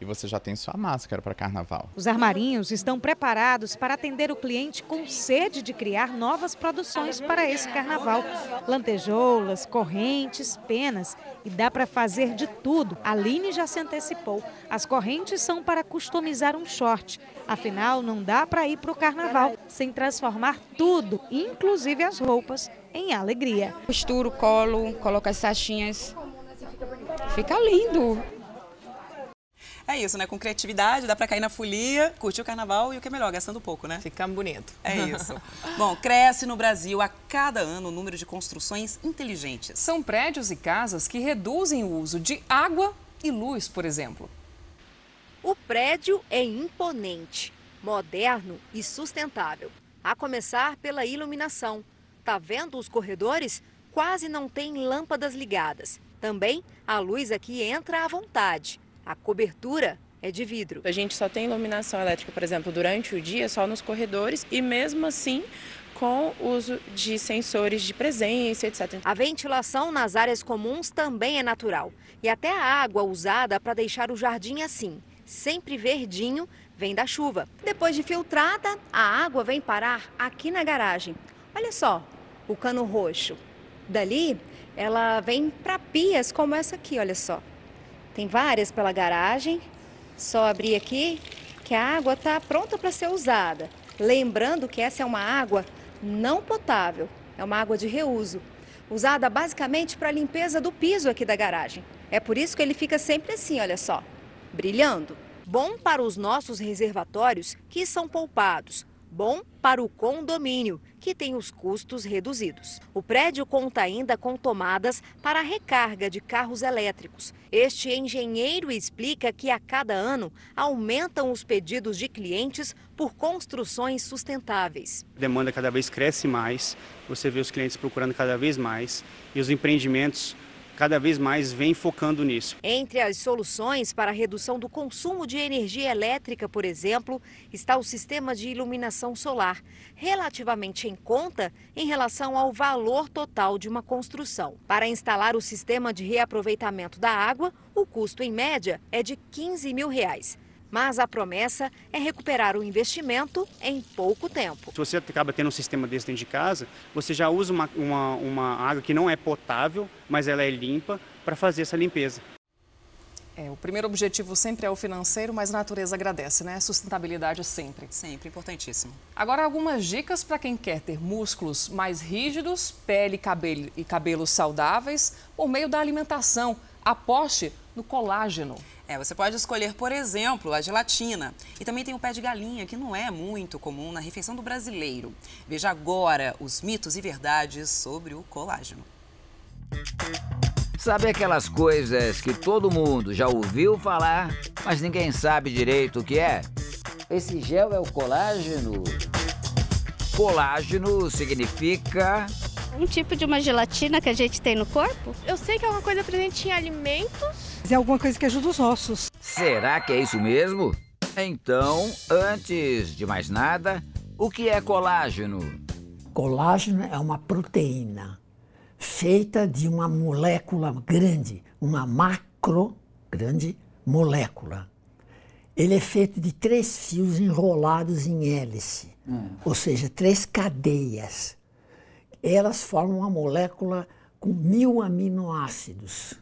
e você já tem sua máscara para carnaval. Os armarinhos estão preparados para atender o cliente com sede de criar novas produções para esse carnaval. Lantejoulas, correntes, penas e dá para fazer de tudo. A Aline já se antecipou. As correntes são para customizar um short. Afinal, não dá para ir para o carnaval sem transformar tudo, inclusive as roupas, em alegria. Costuro, colo, coloco as sachinhas. Fica lindo. É isso, né? Com criatividade, dá para cair na folia, curtir o carnaval e o que é melhor, gastando pouco, né? Ficar bonito. É isso. Bom, cresce no Brasil a cada ano o número de construções inteligentes. São prédios e casas que reduzem o uso de água e luz, por exemplo. O prédio é imponente, moderno e sustentável. A começar pela iluminação. Tá vendo os corredores? Quase não tem lâmpadas ligadas. Também a luz aqui entra à vontade. A cobertura é de vidro. A gente só tem iluminação elétrica, por exemplo, durante o dia, só nos corredores e mesmo assim com uso de sensores de presença, etc. A ventilação nas áreas comuns também é natural. E até a água usada para deixar o jardim assim, sempre verdinho, vem da chuva. Depois de filtrada, a água vem parar aqui na garagem. Olha só, o cano roxo. Dali, ela vem para pias como essa aqui, olha só. Tem várias pela garagem. Só abrir aqui que a água está pronta para ser usada. Lembrando que essa é uma água não potável, é uma água de reuso, usada basicamente para limpeza do piso aqui da garagem. É por isso que ele fica sempre assim, olha só, brilhando. Bom para os nossos reservatórios que são poupados. Bom para o condomínio, que tem os custos reduzidos. O prédio conta ainda com tomadas para recarga de carros elétricos. Este engenheiro explica que a cada ano aumentam os pedidos de clientes por construções sustentáveis. A demanda cada vez cresce mais, você vê os clientes procurando cada vez mais e os empreendimentos cada vez mais vem focando nisso. Entre as soluções para a redução do consumo de energia elétrica, por exemplo, está o sistema de iluminação solar, relativamente em conta em relação ao valor total de uma construção. Para instalar o sistema de reaproveitamento da água, o custo em média é de 15 mil reais. Mas a promessa é recuperar o investimento em pouco tempo. Se você acaba tendo um sistema desse dentro de casa, você já usa uma, uma, uma água que não é potável, mas ela é limpa, para fazer essa limpeza. É, o primeiro objetivo sempre é o financeiro, mas a natureza agradece, né? Sustentabilidade sempre. Sempre, importantíssimo. Agora, algumas dicas para quem quer ter músculos mais rígidos, pele cabelo, e cabelos saudáveis por meio da alimentação. Aposte no colágeno. É, você pode escolher, por exemplo, a gelatina. E também tem o pé de galinha, que não é muito comum na refeição do brasileiro. Veja agora os mitos e verdades sobre o colágeno. Sabe aquelas coisas que todo mundo já ouviu falar, mas ninguém sabe direito o que é? Esse gel é o colágeno. Colágeno significa um tipo de uma gelatina que a gente tem no corpo? Eu sei que é uma coisa presente em alimentos. É alguma coisa que ajuda os ossos. Será que é isso mesmo? Então, antes de mais nada, o que é colágeno? Colágeno é uma proteína feita de uma molécula grande, uma macro grande molécula. Ele é feito de três fios enrolados em hélice, hum. ou seja, três cadeias. Elas formam uma molécula com mil aminoácidos.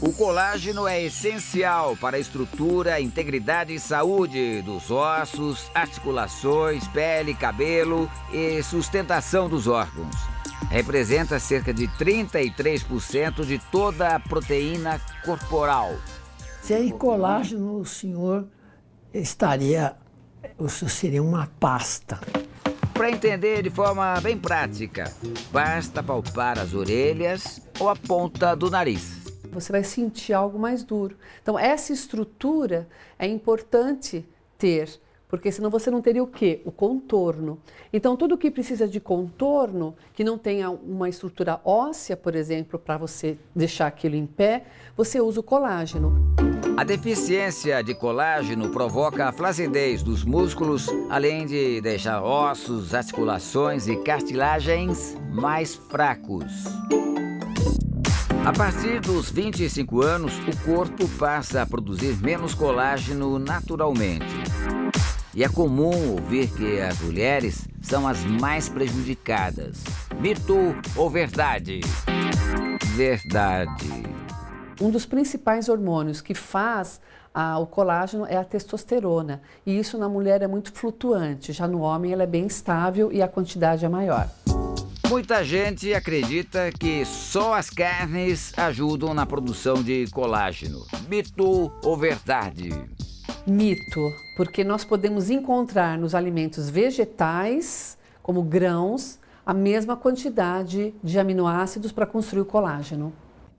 O colágeno é essencial para a estrutura, integridade e saúde dos ossos, articulações, pele, cabelo e sustentação dos órgãos. Representa cerca de 33% de toda a proteína corporal. Sem colágeno, o senhor estaria. O senhor seria uma pasta. Para entender de forma bem prática, basta palpar as orelhas ou a ponta do nariz. Você vai sentir algo mais duro. Então, essa estrutura é importante ter porque senão você não teria o quê? O contorno. Então, tudo que precisa de contorno, que não tenha uma estrutura óssea, por exemplo, para você deixar aquilo em pé, você usa o colágeno. A deficiência de colágeno provoca a flacidez dos músculos, além de deixar ossos, articulações e cartilagens mais fracos. A partir dos 25 anos, o corpo passa a produzir menos colágeno naturalmente. E é comum ouvir que as mulheres são as mais prejudicadas. Mito ou verdade? Verdade. Um dos principais hormônios que faz ah, o colágeno é a testosterona. E isso na mulher é muito flutuante, já no homem ela é bem estável e a quantidade é maior. Muita gente acredita que só as carnes ajudam na produção de colágeno. Mito ou verdade? Mito, porque nós podemos encontrar nos alimentos vegetais, como grãos, a mesma quantidade de aminoácidos para construir o colágeno.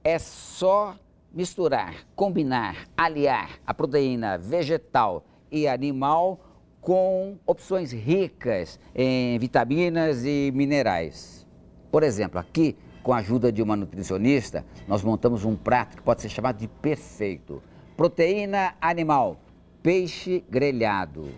É só misturar, combinar, aliar a proteína vegetal e animal com opções ricas em vitaminas e minerais. Por exemplo, aqui, com a ajuda de uma nutricionista, nós montamos um prato que pode ser chamado de perfeito. Proteína animal, peixe grelhado.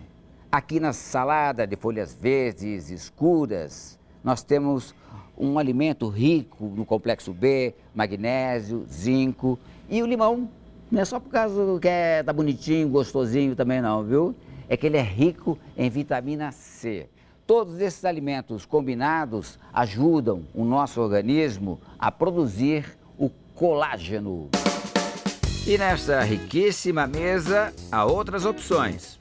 Aqui na salada de folhas verdes escuras, nós temos um alimento rico no complexo B, magnésio, zinco e o limão. Não é só por causa que é, tá bonitinho, gostosinho também não, viu? É que ele é rico em vitamina C. Todos esses alimentos combinados ajudam o nosso organismo a produzir o colágeno. E nesta riquíssima mesa há outras opções.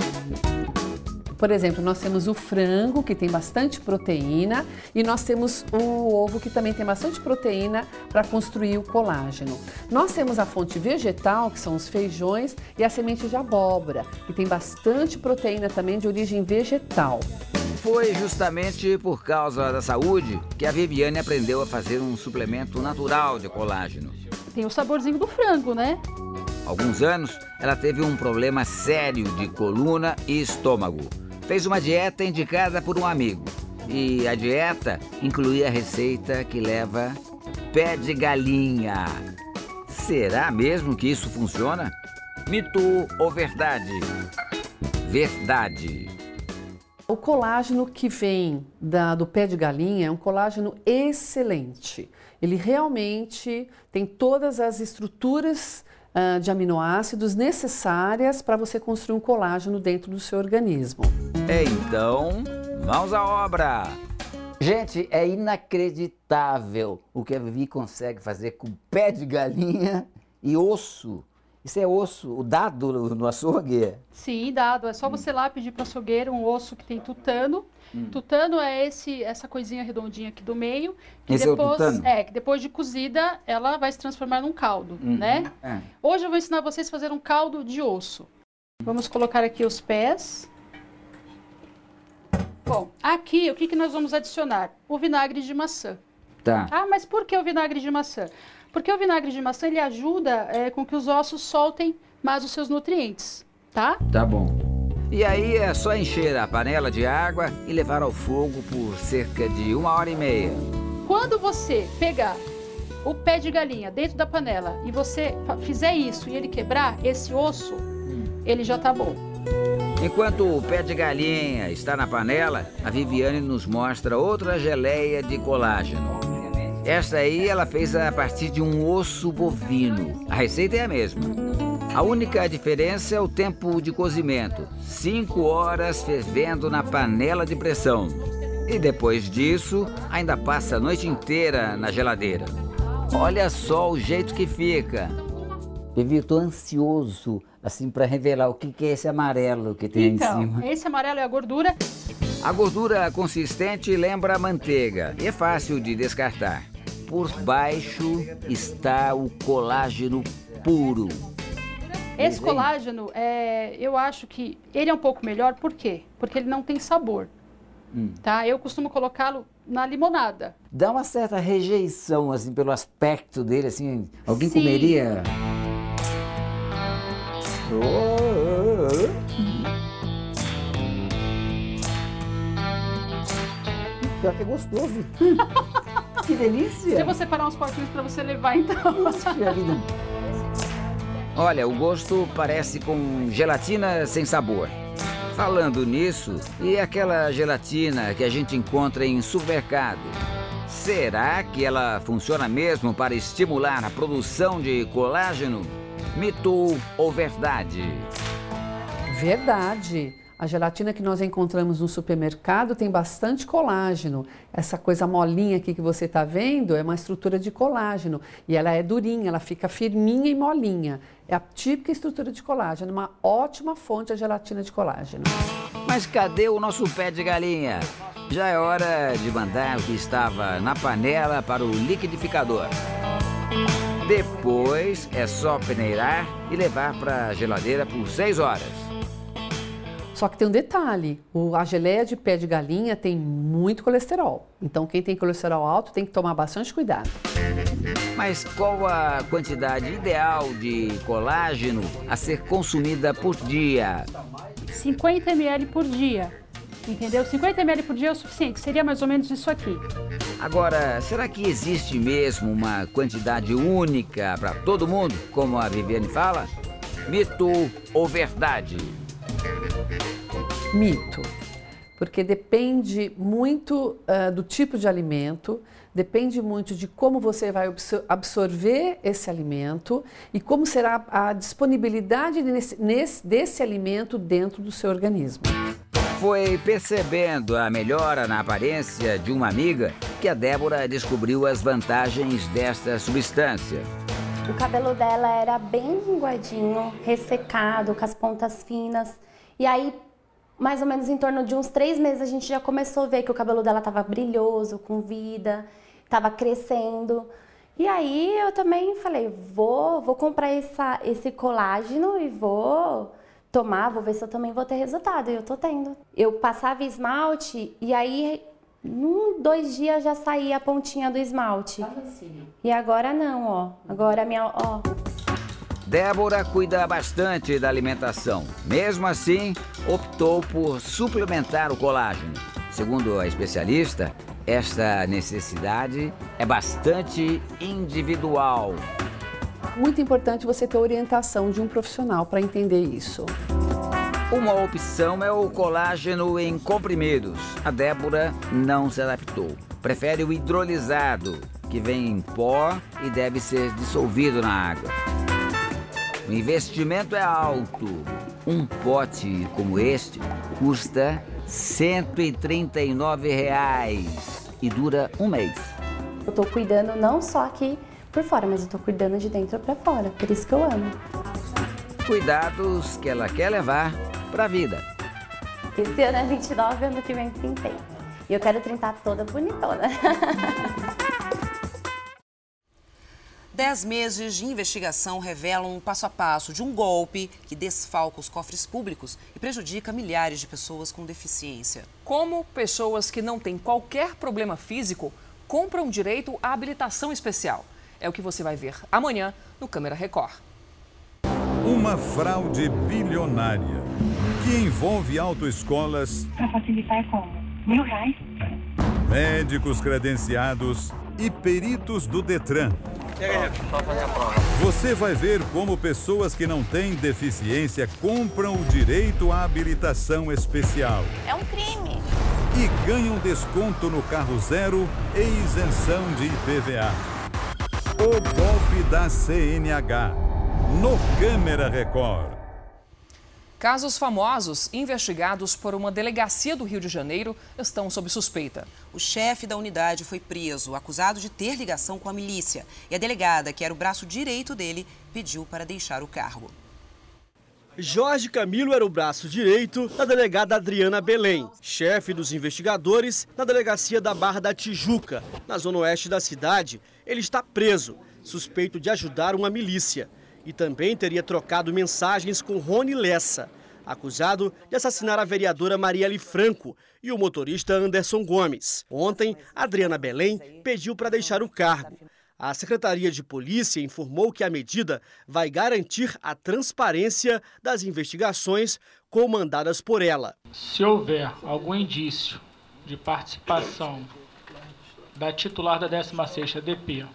Por exemplo, nós temos o frango, que tem bastante proteína, e nós temos o ovo, que também tem bastante proteína para construir o colágeno. Nós temos a fonte vegetal, que são os feijões, e a semente de abóbora, que tem bastante proteína também de origem vegetal. foi justamente por causa da saúde que a Viviane aprendeu a fazer um suplemento natural de colágeno. Tem o saborzinho do frango, né? Há alguns anos, ela teve um problema sério de coluna e estômago. Fez uma dieta indicada por um amigo. E a dieta incluía a receita que leva pé de galinha. Será mesmo que isso funciona? Mito ou verdade? Verdade. O colágeno que vem da, do pé de galinha é um colágeno excelente. Ele realmente tem todas as estruturas uh, de aminoácidos necessárias para você construir um colágeno dentro do seu organismo. Então, mãos à obra! Gente, é inacreditável o que a Vivi consegue fazer com pé de galinha e osso. Isso é osso, o dado no açougue? Sim, dado. É só você lá pedir para o açougueiro um osso que tem tutano. Hum. Tutano é esse, essa coisinha redondinha aqui do meio. Que esse depois, é o tutano? É, que depois de cozida, ela vai se transformar num caldo, Uhum, né? é. Hoje eu vou ensinar vocês a fazer um caldo de osso. Vamos colocar aqui os pés. Bom, aqui o que, que nós vamos adicionar? O vinagre de maçã. Tá. Ah, mas por que o vinagre de maçã? Porque o vinagre de maçã ele ajuda é, com que os ossos soltem mais os seus nutrientes, tá? Tá bom. E aí é só encher a panela de água e levar ao fogo por cerca de uma hora e meia. Quando você pegar o pé de galinha dentro da panela e você fizer isso e ele quebrar esse osso, ele já tá bom. Enquanto o pé de galinha está na panela, a Viviane nos mostra outra geleia de colágeno. Esta aí ela fez a partir de um osso bovino. A receita é a mesma. A única diferença é o tempo de cozimento. Cinco horas fervendo na panela de pressão. E depois disso, ainda passa a noite inteira na geladeira. Olha só o jeito que fica. Vivi, eu tô ansioso, assim, para revelar o que que é esse amarelo que tem aí em Então, cima. esse amarelo é a gordura. A gordura consistente lembra a manteiga e é fácil de descartar. Por baixo está o colágeno puro. Esse colágeno, é, eu acho que ele é um pouco melhor, por quê? Porque ele não tem sabor, Hum. tá? Eu costumo colocá-lo na limonada. Dá uma certa rejeição, assim, pelo aspecto dele, assim. Alguém Sim. comeria? Pior que é gostoso. que delícia! Eu vou separar uns potinhos para você levar, então. Olha, o gosto parece com gelatina sem sabor. Falando nisso, e aquela gelatina que a gente encontra em supermercado? Será que ela funciona mesmo para estimular a produção de colágeno? Mito ou verdade? Verdade. A gelatina que nós encontramos no supermercado tem bastante colágeno. Essa coisa molinha aqui que você está vendo é uma estrutura de colágeno. E ela é durinha, ela fica firminha e molinha. É a típica estrutura de colágeno, uma ótima fonte a gelatina de colágeno. Mas cadê o nosso pé de galinha? Já é hora de mandar o que estava na panela para o liquidificador. Depois é só peneirar e levar para a geladeira por 6 horas. Só que tem um detalhe: o- a geleia de pé de galinha tem muito colesterol. Então, quem tem colesterol alto tem que tomar bastante cuidado. Mas qual a quantidade ideal de colágeno a ser consumida por dia? 50 ml por dia, entendeu? 50 ml por dia é o suficiente, seria mais ou menos isso aqui. Agora, será que existe mesmo uma quantidade única para todo mundo, como a Viviane fala? Mito ou verdade? Mito. Porque depende muito ah, do tipo de alimento, depende muito de como você vai absor- absorver esse alimento e como será a disponibilidade nesse- nesse- desse alimento dentro do seu organismo. Foi percebendo a melhora na aparência de uma amiga que a Débora descobriu as vantagens desta substância. O cabelo dela era bem linguadinho, ressecado, com as pontas finas. E aí, mais ou menos em torno de uns três meses, a gente já começou a ver que o cabelo dela estava brilhoso, com vida, estava crescendo. E aí eu também falei, vou, vou comprar essa, esse colágeno e vou tomar, vou ver se eu também vou ter resultado. E eu tô tendo. Eu passava esmalte e aí, num, dois dias já saía a pontinha do esmalte. E agora não, ó. Agora a minha, ó. Débora cuida bastante da alimentação. Mesmo assim, optou por suplementar o colágeno. Segundo a especialista, esta necessidade é bastante individual. Muito importante você ter orientação de um profissional para entender isso. Uma opção é o colágeno em comprimidos. A Débora não se adaptou. Prefere o hidrolisado, que vem em pó e deve ser dissolvido na água. O investimento é alto. Um pote como este custa 139 reais e dura um mês. Eu tô cuidando não só aqui por fora, mas eu tô cuidando de dentro para fora. Por isso que eu amo. Cuidados que ela quer levar para a vida. Esse ano é 29, ano que vem 30. E eu quero trintar toda bonitona. Dez meses de investigação revelam um passo a passo de um golpe que desfalca os cofres públicos e prejudica milhares de pessoas com deficiência. Como pessoas que não têm qualquer problema físico compram direito à habilitação especial. É o que você vai ver amanhã no Câmera Record. Uma fraude bilionária que envolve autoescolas. Para facilitar como? Mil reais? Médicos credenciados e peritos do Detran. Você vai ver como pessoas que não têm deficiência compram o direito à habilitação especial. É um crime. E ganham desconto no carro zero e isenção de IPVA. O golpe da CNH. No Câmera Record. Casos famosos investigados por uma delegacia do Rio de Janeiro estão sob suspeita. O chefe da unidade foi preso, acusado de ter ligação com a milícia. E a delegada, que era o braço direito dele, pediu para deixar o cargo. Jorge Camilo era o braço direito da delegada Adriana Belém, chefe dos investigadores na delegacia da Barra da Tijuca, na zona oeste da cidade. Ele está preso, suspeito de ajudar uma milícia. E também teria trocado mensagens com Rony Lessa, acusado de assassinar a vereadora Marielle Franco e o motorista Anderson Gomes. Ontem, Adriana Belém pediu para deixar o cargo. A Secretaria de Polícia informou que a medida vai garantir a transparência das investigações comandadas por ela. Se houver algum indício de participação da titular da 16ª DP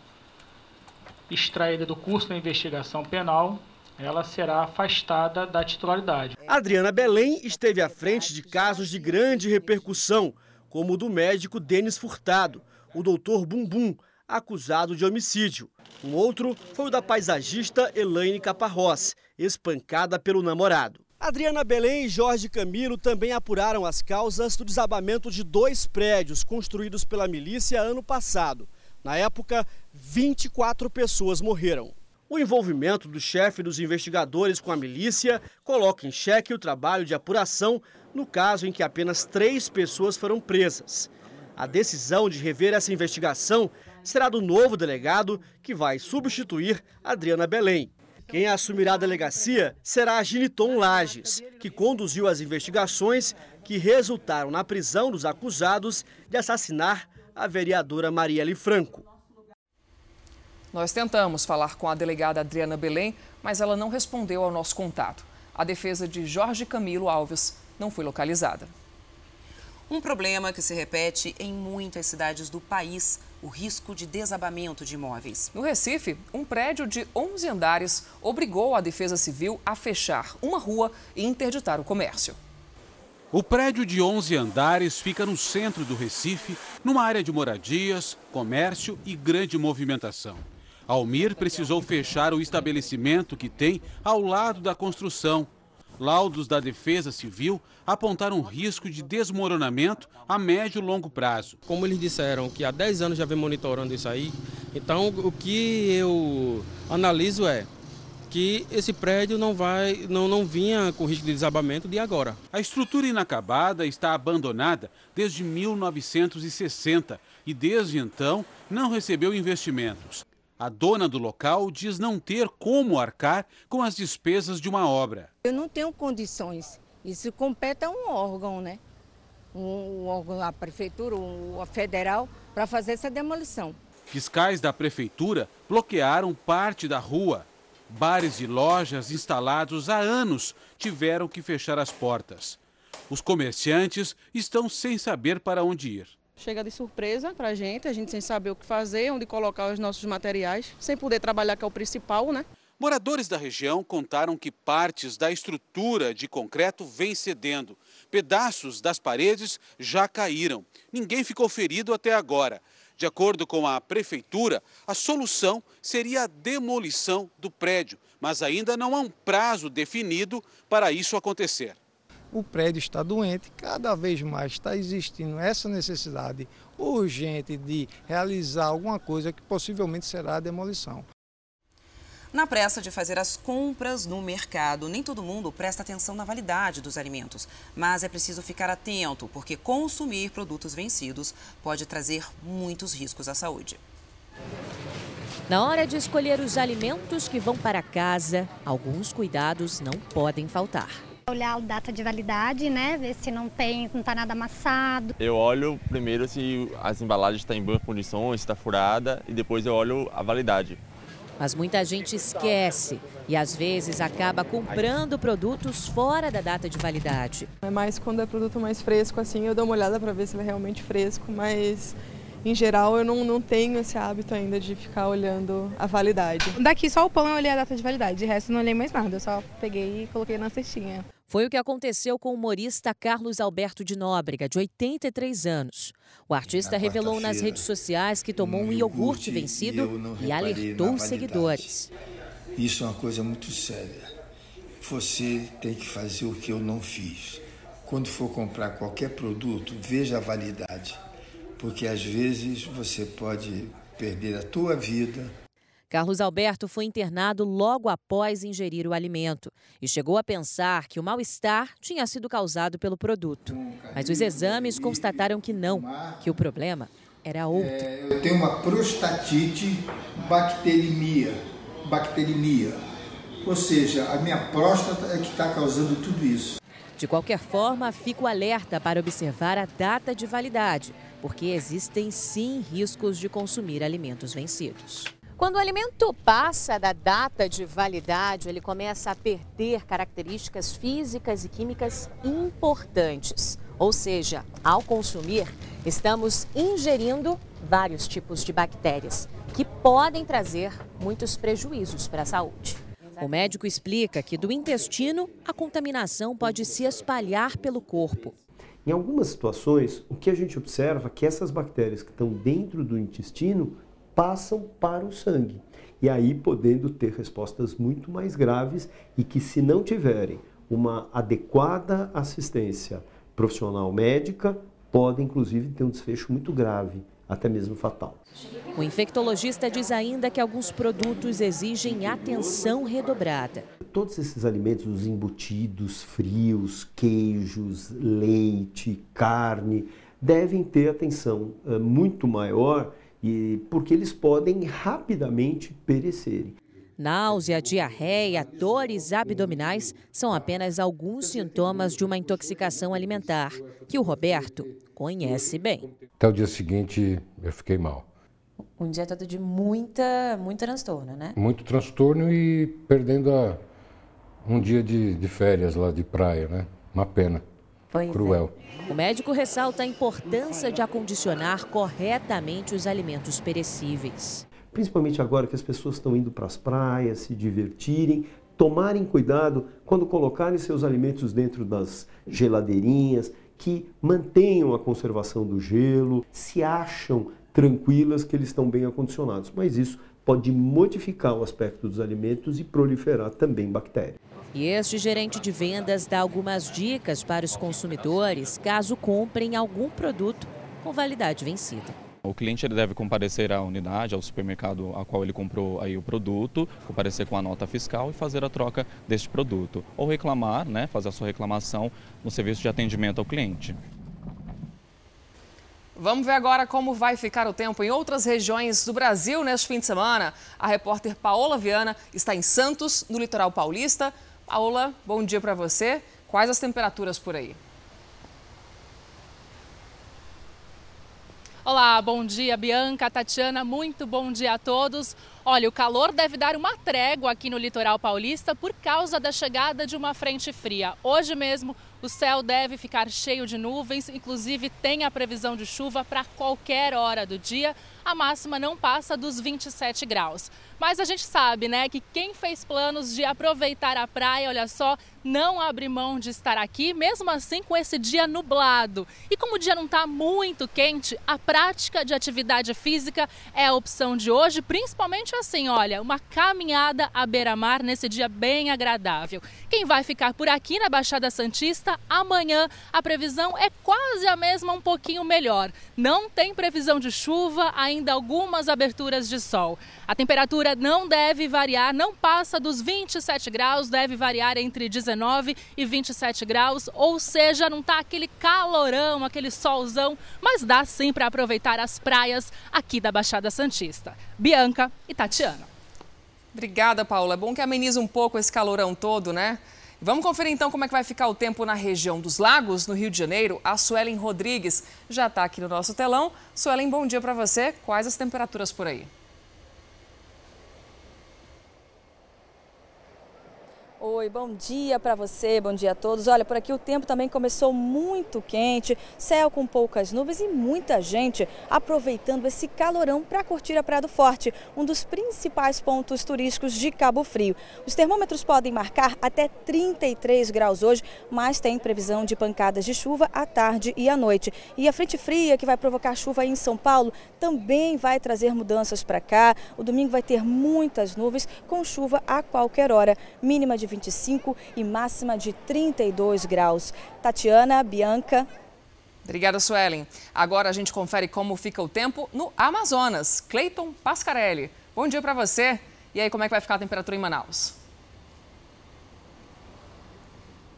extraída do curso da investigação penal, ela será afastada da titularidade. Adriana Belém esteve à frente de casos de grande repercussão, como o do médico Denis Furtado, o doutor Bumbum, acusado de homicídio. Um outro foi o da paisagista Elaine Caparrós, espancada pelo namorado. Adriana Belém e Jorge Camilo também apuraram as causas do desabamento de dois prédios construídos pela milícia ano passado. Na época, 24 pessoas morreram. O envolvimento do chefe dos investigadores com a milícia coloca em xeque o trabalho de apuração no caso em que apenas três pessoas foram presas. A decisão de rever essa investigação será do novo delegado que vai substituir Adriana Belém. Quem assumirá a delegacia será a Giniton Lages, que conduziu as investigações que resultaram na prisão dos acusados de assassinar a vereadora Marielle Franco. Nós tentamos falar com a delegada Adriana Belém, mas ela não respondeu ao nosso contato. A defesa de Jorge Camilo Alves não foi localizada. Um problema que se repete em muitas cidades do país, o risco de desabamento de imóveis. No Recife, um prédio de 11 andares obrigou a Defesa Civil a fechar uma rua e interditar o comércio. O prédio de 11 andares fica no centro do Recife, numa área de moradias, comércio e grande movimentação. Almir precisou fechar o estabelecimento que tem ao lado da construção. Laudos da Defesa Civil apontaram risco de desmoronamento a médio e longo prazo. Como eles disseram que há 10 anos já vem monitorando isso aí, então o que eu analiso é que esse prédio não vai não, não vinha com risco de desabamento de agora. A estrutura inacabada está abandonada desde 1960 e desde então não recebeu investimentos. A dona do local diz não ter como arcar com as despesas de uma obra. Eu não tenho condições. Isso compete a um órgão, né? Um, órgão, a prefeitura, a federal, para fazer essa demolição. Fiscais da prefeitura bloquearam parte da rua. Bares e lojas instalados há anos tiveram que fechar as portas. Os comerciantes estão sem saber para onde ir. Chega de surpresa para a gente, a gente sem saber o que fazer, onde colocar os nossos materiais, sem poder trabalhar, que é o principal, né? Moradores da região contaram que partes da estrutura de concreto vêm cedendo. Pedaços das paredes já caíram. Ninguém ficou ferido até agora. De acordo com a prefeitura, a solução seria a demolição do prédio, mas ainda não há um prazo definido para isso acontecer o prédio está doente, cada vez mais está existindo essa necessidade urgente de realizar alguma coisa que possivelmente será a demolição. Na pressa de fazer as compras no mercado, nem todo mundo presta atenção na validade dos alimentos. Mas é preciso ficar atento, porque consumir produtos vencidos pode trazer muitos riscos à saúde. Na hora de escolher os alimentos que vão para casa, alguns cuidados não podem faltar olhar a data de validade, né? Ver se não tem, não tá nada amassado. Eu olho primeiro se as embalagens estão em boas condições, se está furada e depois eu olho a validade. Mas muita gente esquece e às vezes acaba comprando produtos fora da data de validade. É mais quando é produto mais fresco assim, eu dou uma olhada para ver se ele é realmente fresco, mas em geral, eu não, não tenho esse hábito ainda de ficar olhando a validade. Daqui só o pão eu olhei a data de validade, de resto não olhei mais nada, eu só peguei e coloquei na cestinha. Foi o que aconteceu com o humorista Carlos Alberto de Nóbrega, de 83 anos. O artista revelou nas redes sociais que tomou um iogurte vencido e alertou os seguidores. Isso é uma coisa muito séria. Você tem que fazer o que eu não fiz. Quando for comprar qualquer produto, veja a validade, porque às vezes você pode perder a tua vida Carlos Alberto foi internado logo após ingerir o alimento e chegou a pensar que o mal-estar tinha sido causado pelo produto. Mas os exames constataram que não, que o problema era outro. É, eu tenho uma prostatite bacteremia, bacteremia. Ou seja, a minha próstata é que está causando tudo isso. De qualquer forma, fico alerta para observar a data de validade, porque existem sim riscos de consumir alimentos vencidos. Quando o alimento passa da data de validade, ele começa a perder características físicas e químicas importantes. Ou seja, ao consumir, estamos ingerindo vários tipos de bactérias que podem trazer muitos prejuízos para a saúde. O médico explica que do intestino a contaminação pode se espalhar pelo corpo. Em algumas situações, o que a gente observa é que essas bactérias que estão dentro do intestino passam para o sangue. E aí podendo ter respostas muito mais graves e que, se não tiverem uma adequada assistência profissional médica, podem inclusive ter um desfecho muito grave, até mesmo fatal. O infectologista diz ainda que alguns produtos exigem atenção redobrada. Todos esses alimentos, os embutidos, frios, queijos, leite, carne, devem ter atenção uh, muito maior e porque eles podem rapidamente perecerem. Náusea, diarreia, dores abdominais são apenas alguns sintomas de uma intoxicação alimentar, que o Roberto conhece bem. Até o dia seguinte eu fiquei mal. Um dia todo de muita, muito transtorno, né? Muito transtorno e perdendo a, um dia de, de férias lá de praia, né? Uma pena. Pois Cruel. É. O médico ressalta a importância de acondicionar corretamente os alimentos perecíveis. Principalmente agora que as pessoas estão indo para as praias, se divertirem, tomarem cuidado quando colocarem seus alimentos dentro das geladeirinhas, que mantenham a conservação do gelo, se acham tranquilas que eles estão bem acondicionados. Mas isso pode modificar o aspecto dos alimentos e proliferar também bactérias. E este gerente de vendas dá algumas dicas para os consumidores caso comprem algum produto com validade vencida. O cliente ele deve comparecer à unidade, ao supermercado a qual ele comprou aí o produto, comparecer com a nota fiscal e fazer a troca deste produto. Ou reclamar, né, fazer a sua reclamação no serviço de atendimento ao cliente. Vamos ver agora como vai ficar o tempo em outras regiões do Brasil neste fim de semana. A repórter Paola Viana está em Santos, no litoral paulista. Paola, bom dia para você. Quais as temperaturas por aí? Olá, bom dia, Bianca, Tatiana, muito bom dia a todos. Olha, o calor deve dar uma trégua aqui no litoral paulista por causa da chegada de uma frente fria. Hoje mesmo, o céu deve ficar cheio de nuvens, inclusive tem a previsão de chuva para qualquer hora do dia. A máxima não passa dos 27 graus. Mas a gente sabe, né, que quem fez planos de aproveitar a praia, olha só, não abre mão de estar aqui, mesmo assim com esse dia nublado. E como o dia não está muito quente, a prática de atividade física é a opção de hoje, principalmente assim, olha, uma caminhada à beira-mar nesse dia bem agradável. Quem vai ficar por aqui na Baixada Santista, amanhã a previsão é quase a mesma, um pouquinho melhor. Não tem previsão de chuva, ainda algumas aberturas de sol. A temperatura não deve variar, não passa dos 27 graus, deve variar entre 19 e 27 graus, ou seja, não está aquele calorão, aquele solzão, mas dá sim para aproveitar as praias aqui da Baixada Santista. Bianca e Tatiana. Obrigada, Paula. É bom que ameniza um pouco esse calorão todo, né? Vamos conferir então como é que vai ficar o tempo na região dos lagos, no Rio de Janeiro. A Suelen Rodrigues já está aqui no nosso telão. Suelen, bom dia para você. Quais as temperaturas por aí? Oi, bom dia para você, bom dia a todos. Olha, por aqui o tempo também começou muito quente, céu com poucas nuvens e muita gente aproveitando esse calorão para curtir a Praia do Forte, um dos principais pontos turísticos de Cabo Frio. Os termômetros podem marcar até 33 graus hoje, mas tem previsão de pancadas de chuva à tarde e à noite. E a frente fria que vai provocar chuva em São Paulo também vai trazer mudanças para cá. O domingo vai ter muitas nuvens com chuva a qualquer hora, mínima de 25 e máxima de 32 graus. Tatiana, Bianca. Obrigada, Suelen. Agora a gente confere como fica o tempo no Amazonas. Cleiton Pascarelli. Bom dia para você. E aí, como é que vai ficar a temperatura em Manaus?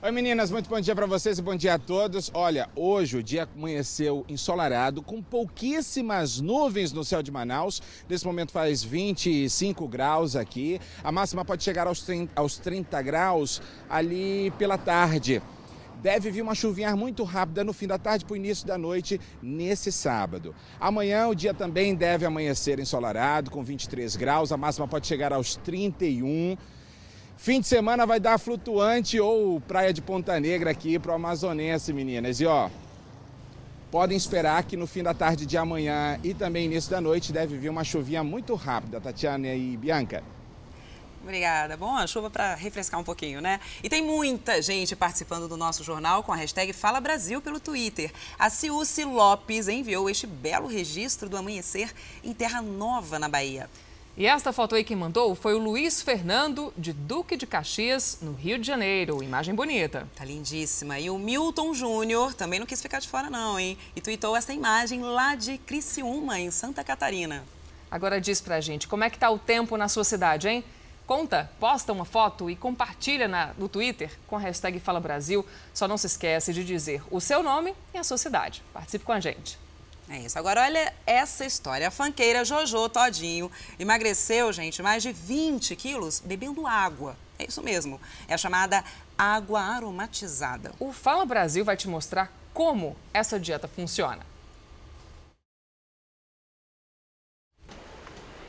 Oi meninas, muito bom dia para vocês e bom dia a todos. Olha, hoje o dia amanheceu ensolarado, com pouquíssimas nuvens no céu de Manaus. Nesse momento faz 25 graus aqui. A máxima pode chegar aos 30, aos 30 graus ali pela tarde. Deve vir uma chuvinha muito rápida no fim da tarde para o início da noite nesse sábado. Amanhã o dia também deve amanhecer ensolarado, com 23 graus. A máxima pode chegar aos 31 graus. Fim de semana vai dar flutuante ou praia de Ponta Negra aqui pro amazonense, meninas. E ó, podem esperar que no fim da tarde de amanhã e também início da noite deve vir uma chuvinha muito rápida, Tatiana e Bianca. Obrigada. Bom, a chuva para refrescar um pouquinho, né? E tem muita gente participando do nosso jornal com a hashtag Fala Brasil pelo Twitter. A Ciúce Lopes enviou este belo registro do amanhecer em Terra Nova, na Bahia. E esta foto aí que mandou foi o Luiz Fernando, de Duque de Caxias, no Rio de Janeiro. Imagem bonita. Tá lindíssima. E o Milton Júnior também não quis ficar de fora não, hein? E tweetou essa imagem lá de Criciúma, em Santa Catarina. Agora diz pra gente, como é que tá o tempo na sua cidade, hein? Conta, posta uma foto e compartilha na, no Twitter com a hashtag Fala Brasil. Só não se esquece de dizer o seu nome e a sua cidade. Participe com a gente. É isso. Agora, olha essa história. A fanqueira Jojo Todinho emagreceu, gente, mais de 20 quilos bebendo água. É isso mesmo. É a chamada água aromatizada. O Fala Brasil vai te mostrar como essa dieta funciona.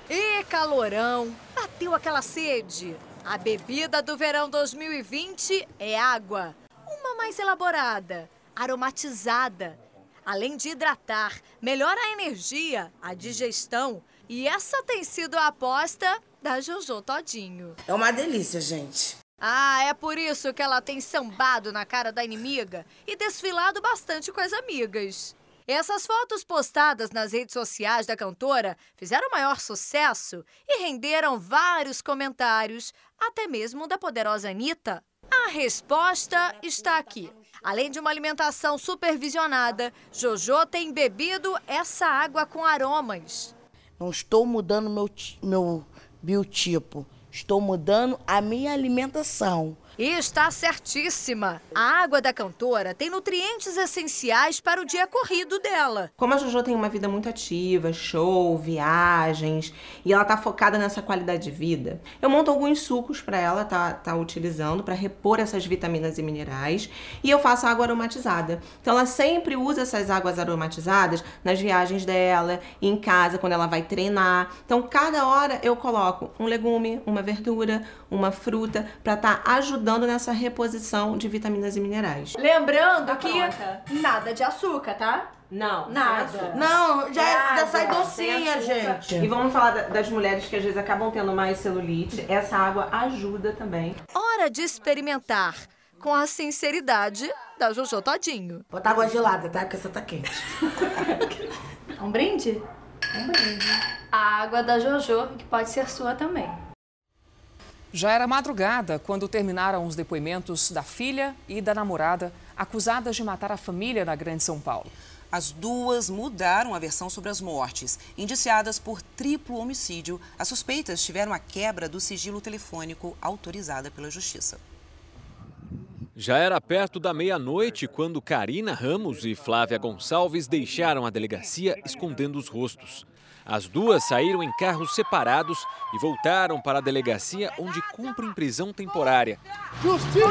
E calorão, bateu aquela sede. A bebida do verão 2020 é água. Uma mais elaborada, aromatizada além de hidratar, melhora a energia, a digestão. E essa tem sido a aposta da Jojo Todinho. É uma delícia, gente. Ah, é por isso que ela tem sambado na cara da inimiga e desfilado bastante com as amigas. Essas fotos postadas nas redes sociais da cantora fizeram maior sucesso e renderam vários comentários, até mesmo da poderosa Anitta. A resposta está aqui. Além de uma alimentação supervisionada, Jojo tem bebido essa água com aromas. Não estou mudando meu, meu biotipo, estou mudando a minha alimentação. E está certíssima. A água da cantora tem nutrientes essenciais para o dia corrido dela. Como a Jojo tem uma vida muito ativa, show, viagens, e ela tá focada nessa qualidade de vida, eu monto alguns sucos para ela tá, tá utilizando para repor essas vitaminas e minerais, e eu faço água aromatizada. Então ela sempre usa essas águas aromatizadas nas viagens dela, em casa, quando ela vai treinar. Então cada hora eu coloco um legume, uma verdura, uma fruta para estar tá ajudando nessa reposição de vitaminas e minerais. Lembrando que nada de açúcar, tá? Não, nada. Não, já, é já sai docinha, gente. E vamos falar das mulheres que às vezes acabam tendo mais celulite. Essa água ajuda também. Hora de experimentar com a sinceridade da Jojo Todinho. Bota água gelada, tá? Porque essa tá quente. um brinde? Um brinde. A água da Jojo, que pode ser sua também. Já era madrugada quando terminaram os depoimentos da filha e da namorada acusadas de matar a família na Grande São Paulo. As duas mudaram a versão sobre as mortes. Indiciadas por triplo homicídio, as suspeitas tiveram a quebra do sigilo telefônico autorizada pela Justiça. Já era perto da meia-noite quando Karina Ramos e Flávia Gonçalves deixaram a delegacia escondendo os rostos. As duas saíram em carros separados e voltaram para a delegacia onde cumprem prisão temporária. Justiça!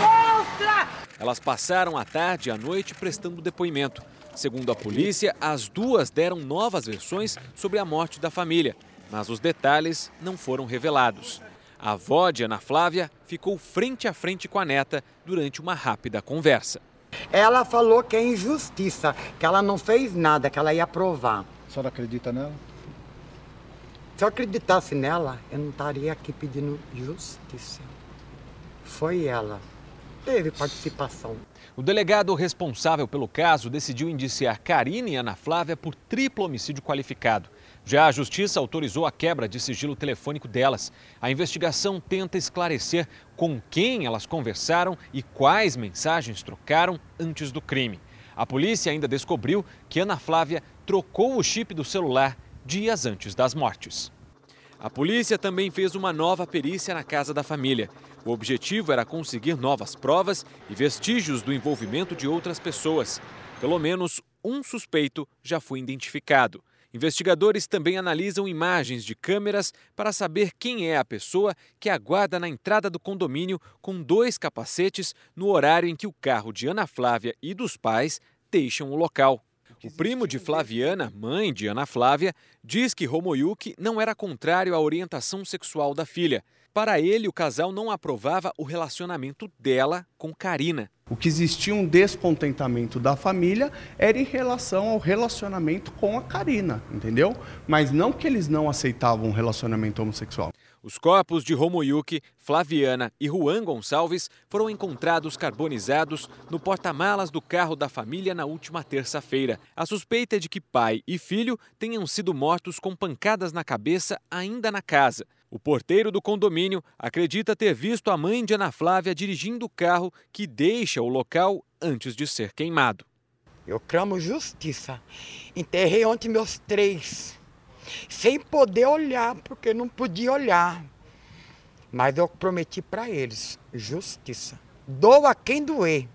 Mostra! Elas passaram a tarde e a noite prestando depoimento. Segundo a polícia, as duas deram novas versões sobre a morte da família, mas os detalhes não foram revelados. A avó de Ana Flávia ficou frente a frente com a neta durante uma rápida conversa. Ela falou que é injustiça, que ela não fez nada, que ela ia provar. A senhora acredita nela? Se eu acreditasse nela, eu não estaria aqui pedindo justiça. Foi ela. Teve participação. O delegado responsável pelo caso decidiu indiciar Karine e Ana Flávia por triplo homicídio qualificado. Já a justiça autorizou a quebra de sigilo telefônico delas. A investigação tenta esclarecer com quem elas conversaram e quais mensagens trocaram antes do crime. A polícia ainda descobriu que Ana Flávia trocou o chip do celular dias antes das mortes. A polícia também fez uma nova perícia na casa da família. O objetivo era conseguir novas provas e vestígios do envolvimento de outras pessoas. Pelo menos um suspeito já foi identificado. Investigadores também analisam imagens de câmeras para saber quem é a pessoa que aguarda na entrada do condomínio com dois capacetes no horário em que o carro de Ana Flávia e dos pais deixam o local. O primo de Flaviana, mãe de Ana Flávia, diz que Romoyuki não era contrário à orientação sexual da filha. Para ele, o casal não aprovava o relacionamento dela com Karina. O que existia um descontentamento da família era em relação ao relacionamento com a Karina, entendeu? Mas não que eles não aceitavam um relacionamento homossexual. Os corpos de Romoyuki, Flaviana e Juan Gonçalves foram encontrados carbonizados no porta-malas do carro da família na última terça-feira. A suspeita é de que pai e filho tenham sido mortos com pancadas na cabeça ainda na casa. O porteiro do condomínio acredita ter visto a mãe de Ana Flávia dirigindo o carro que deixa o local antes de ser queimado. Eu clamo justiça. Enterrei ontem meus três sem poder olhar, porque não podia olhar. Mas eu prometi para eles justiça. Doa quem doer.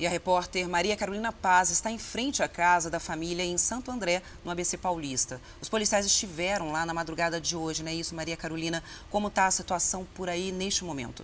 E a repórter Maria Carolina Paz está em frente à casa da família em Santo André, no ABC Paulista. Os policiais estiveram lá na madrugada de hoje, não é isso, Maria Carolina? Como está a situação por aí neste momento?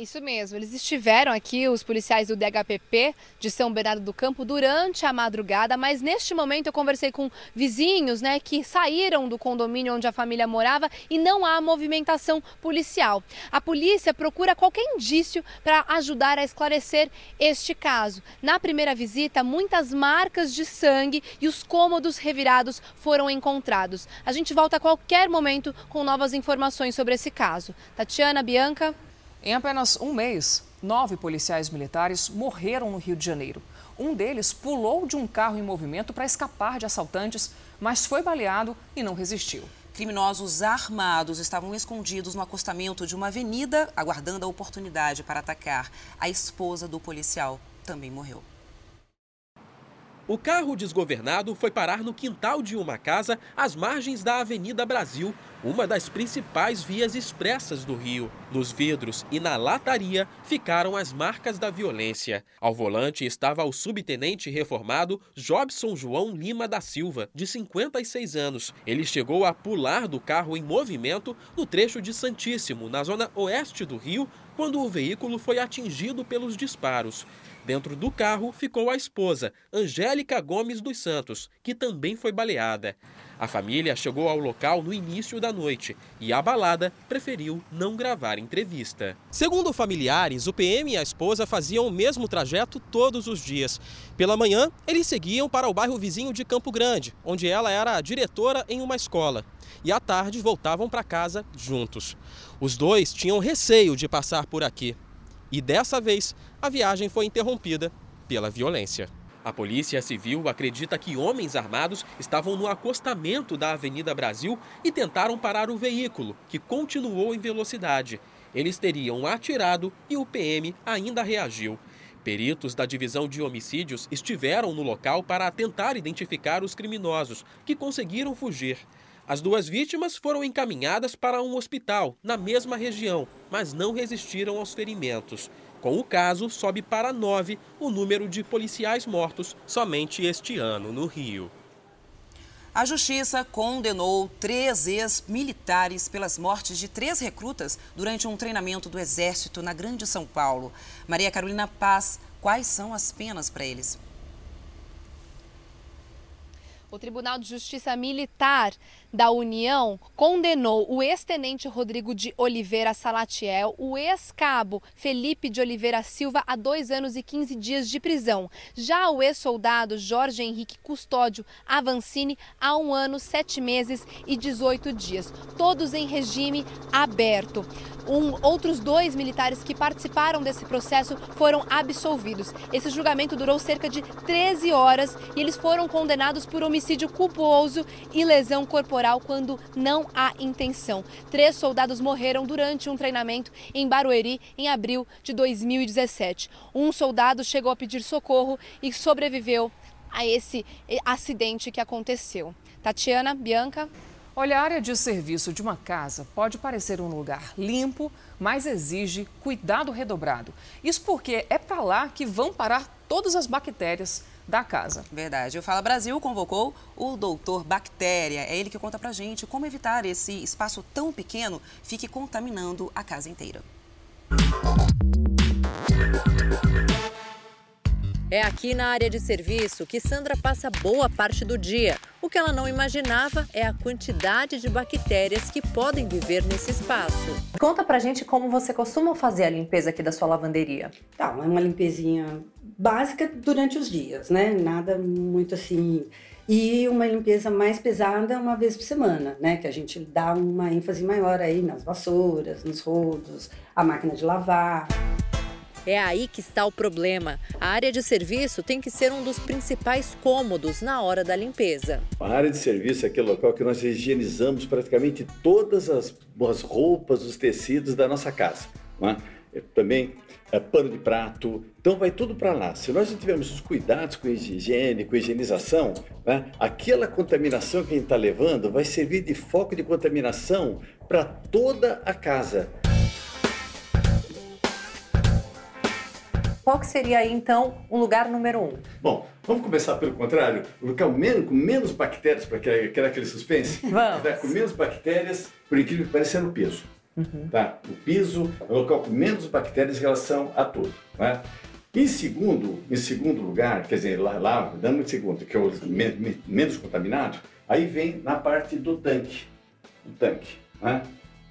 Isso mesmo, eles estiveram aqui, os policiais do DHPP de São Bernardo do Campo, durante a madrugada, mas neste momento eu conversei com vizinhos né, que saíram do condomínio onde a família morava e não há movimentação policial. A polícia procura qualquer indício para ajudar a esclarecer este caso. Na primeira visita, muitas marcas de sangue e os cômodos revirados foram encontrados. A gente volta a qualquer momento com novas informações sobre esse caso. Tatiana, Bianca. Em apenas um mês, nove policiais militares morreram no Rio de Janeiro. Um deles pulou de um carro em movimento para escapar de assaltantes, mas foi baleado e não resistiu. Criminosos armados estavam escondidos no acostamento de uma avenida, aguardando a oportunidade para atacar. A esposa do policial também morreu. O carro desgovernado foi parar no quintal de uma casa às margens da Avenida Brasil, uma das principais vias expressas do Rio. Nos vidros e na lataria ficaram as marcas da violência. Ao volante estava o subtenente reformado Jobson João Lima da Silva, de 56 anos. Ele chegou a pular do carro em movimento no trecho de Santíssimo, na zona oeste do Rio, quando o veículo foi atingido pelos disparos. Dentro do carro ficou a esposa, Angélica Gomes dos Santos, que também foi baleada. A família chegou ao local no início da noite e, abalada, preferiu não gravar entrevista. Segundo familiares, o PM e a esposa faziam o mesmo trajeto todos os dias. Pela manhã, eles seguiam para o bairro vizinho de Campo Grande, onde ela era diretora em uma escola. E à tarde voltavam para casa juntos. Os dois tinham receio de passar por aqui. E dessa vez, a viagem foi interrompida pela violência. A Polícia Civil acredita que homens armados estavam no acostamento da Avenida Brasil e tentaram parar o veículo, que continuou em velocidade. Eles teriam atirado e o PM ainda reagiu. Peritos da Divisão de Homicídios estiveram no local para tentar identificar os criminosos, que conseguiram fugir. As duas vítimas foram encaminhadas para um hospital na mesma região, mas não resistiram aos ferimentos. Com o caso, sobe para nove o número de policiais mortos somente este ano no Rio. A Justiça condenou três ex-militares pelas mortes de três recrutas durante um treinamento do Exército na Grande São Paulo. Maria Carolina Paz, quais são as penas para eles? O Tribunal de Justiça Militar da União condenou o ex-tenente Rodrigo de Oliveira Salatiel, o ex-cabo Felipe de Oliveira Silva a dois anos e 15 dias de prisão. Já o ex-soldado Jorge Henrique Custódio Avancini a um ano, sete meses e 18 dias, todos em regime aberto. Um, outros dois militares que participaram desse processo foram absolvidos. Esse julgamento durou cerca de 13 horas e eles foram condenados por homicídio culposo e lesão corporal quando não há intenção. Três soldados morreram durante um treinamento em Barueri em abril de 2017. Um soldado chegou a pedir socorro e sobreviveu a esse acidente que aconteceu. Tatiana, Bianca. Olha, a área de serviço de uma casa pode parecer um lugar limpo, mas exige cuidado redobrado. Isso porque é para lá que vão parar todas as bactérias da casa. Verdade. O Fala Brasil convocou o doutor Bactéria. É ele que conta pra gente como evitar esse espaço tão pequeno fique contaminando a casa inteira. É aqui na área de serviço que Sandra passa boa parte do dia. O que ela não imaginava é a quantidade de bactérias que podem viver nesse espaço. Conta pra gente como você costuma fazer a limpeza aqui da sua lavanderia. Tá, é uma limpezinha básica durante os dias, né? Nada muito assim. E uma limpeza mais pesada uma vez por semana, né? Que a gente dá uma ênfase maior aí nas vassouras, nos rodos, a máquina de lavar. É aí que está o problema. A área de serviço tem que ser um dos principais cômodos na hora da limpeza. A área de serviço é aquele local que nós higienizamos praticamente todas as, as roupas, os tecidos da nossa casa. Né? Também é, pano de prato, então vai tudo para lá. Se nós não tivermos os cuidados com a higiene, com a higienização, né? aquela contaminação que a gente está levando vai servir de foco de contaminação para toda a casa. Qual que seria aí, então, o lugar número um? Bom, vamos começar pelo contrário. O local menos, com menos bactérias, para criar aquele suspense. Vamos. Tá? Com menos bactérias, por incrível que pareça, é no piso. Uhum. Tá? O piso é o local com menos bactérias em relação a tudo. Tá? Em segundo, em segundo lugar, quer dizer, lá, lá dando em segundo, que é o me, me, menos contaminado, aí vem na parte do tanque. O tanque. Né?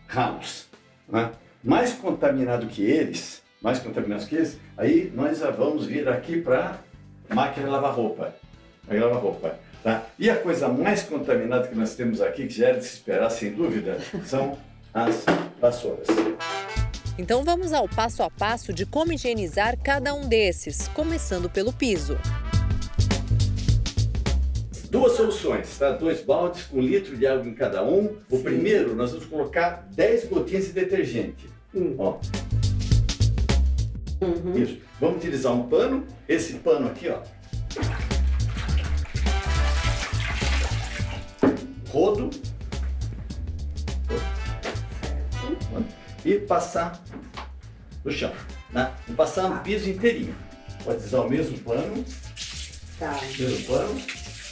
Ralos. Né? Mais contaminado que eles, mais contaminados que eles, aí nós vamos vir aqui para máquina de lavar roupa. Máquina de lavar roupa. Tá? E a coisa mais contaminada que nós temos aqui, que já era de se esperar sem dúvida, são as vassouras. Então vamos ao passo a passo de como higienizar cada um desses, começando pelo piso. Duas soluções, tá? Dois baldes com um litro de água em cada um. O Sim. primeiro, nós vamos colocar 10 gotinhas de detergente. Hum. Ó. Uhum. Isso. Vamos utilizar um pano. Esse pano aqui, ó. Rodo. E passar no chão. Né? E passar no piso inteirinho. Pode usar o mesmo pano. Tá. Mesmo pano.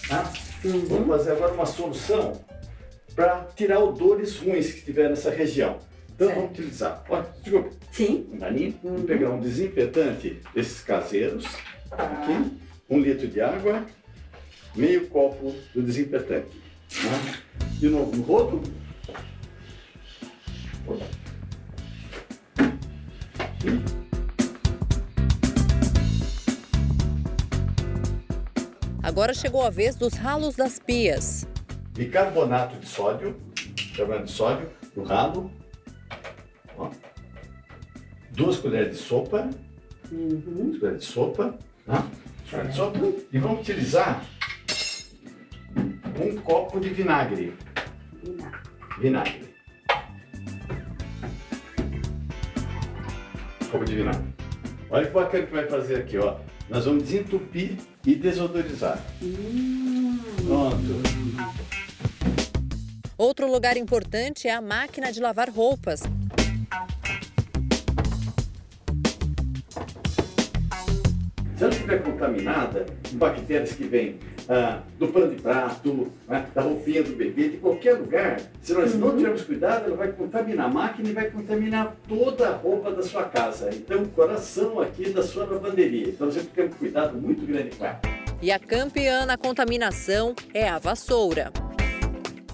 Tá? Vamos fazer agora uma solução para tirar odores ruins que tiver nessa região. Então vamos utilizar. Olha, desculpa. Sim. Um galinho. Vamos pegar um desinfetante desses caseiros. Aqui. Um litro de água. Meio copo do desinfetante. Né? De novo no rodo. Agora chegou a vez dos ralos das pias. Bicarbonato de sódio. Bicarbonato de sódio no ralo. Ó. Duas colheres de sopa. Duas colheres de sopa. Tá? Colher de sopa. E vamos utilizar um copo de vinagre. Vinagre. Copo de vinagre. Olha que bacana que vai fazer aqui, ó. Nós vamos desentupir e desodorizar. Pronto. Outro lugar importante é a máquina de lavar roupas. Se ela estiver contaminada com bactérias que vêm ah, do pano de prato, né, da roupinha do bebê, de qualquer lugar, se nós não tivermos cuidado, ela vai contaminar a máquina e vai contaminar toda a roupa da sua casa. Então, o coração aqui da sua lavanderia. Então, você tem que ter um cuidado muito grande com ela. E a campeã na contaminação é a vassoura.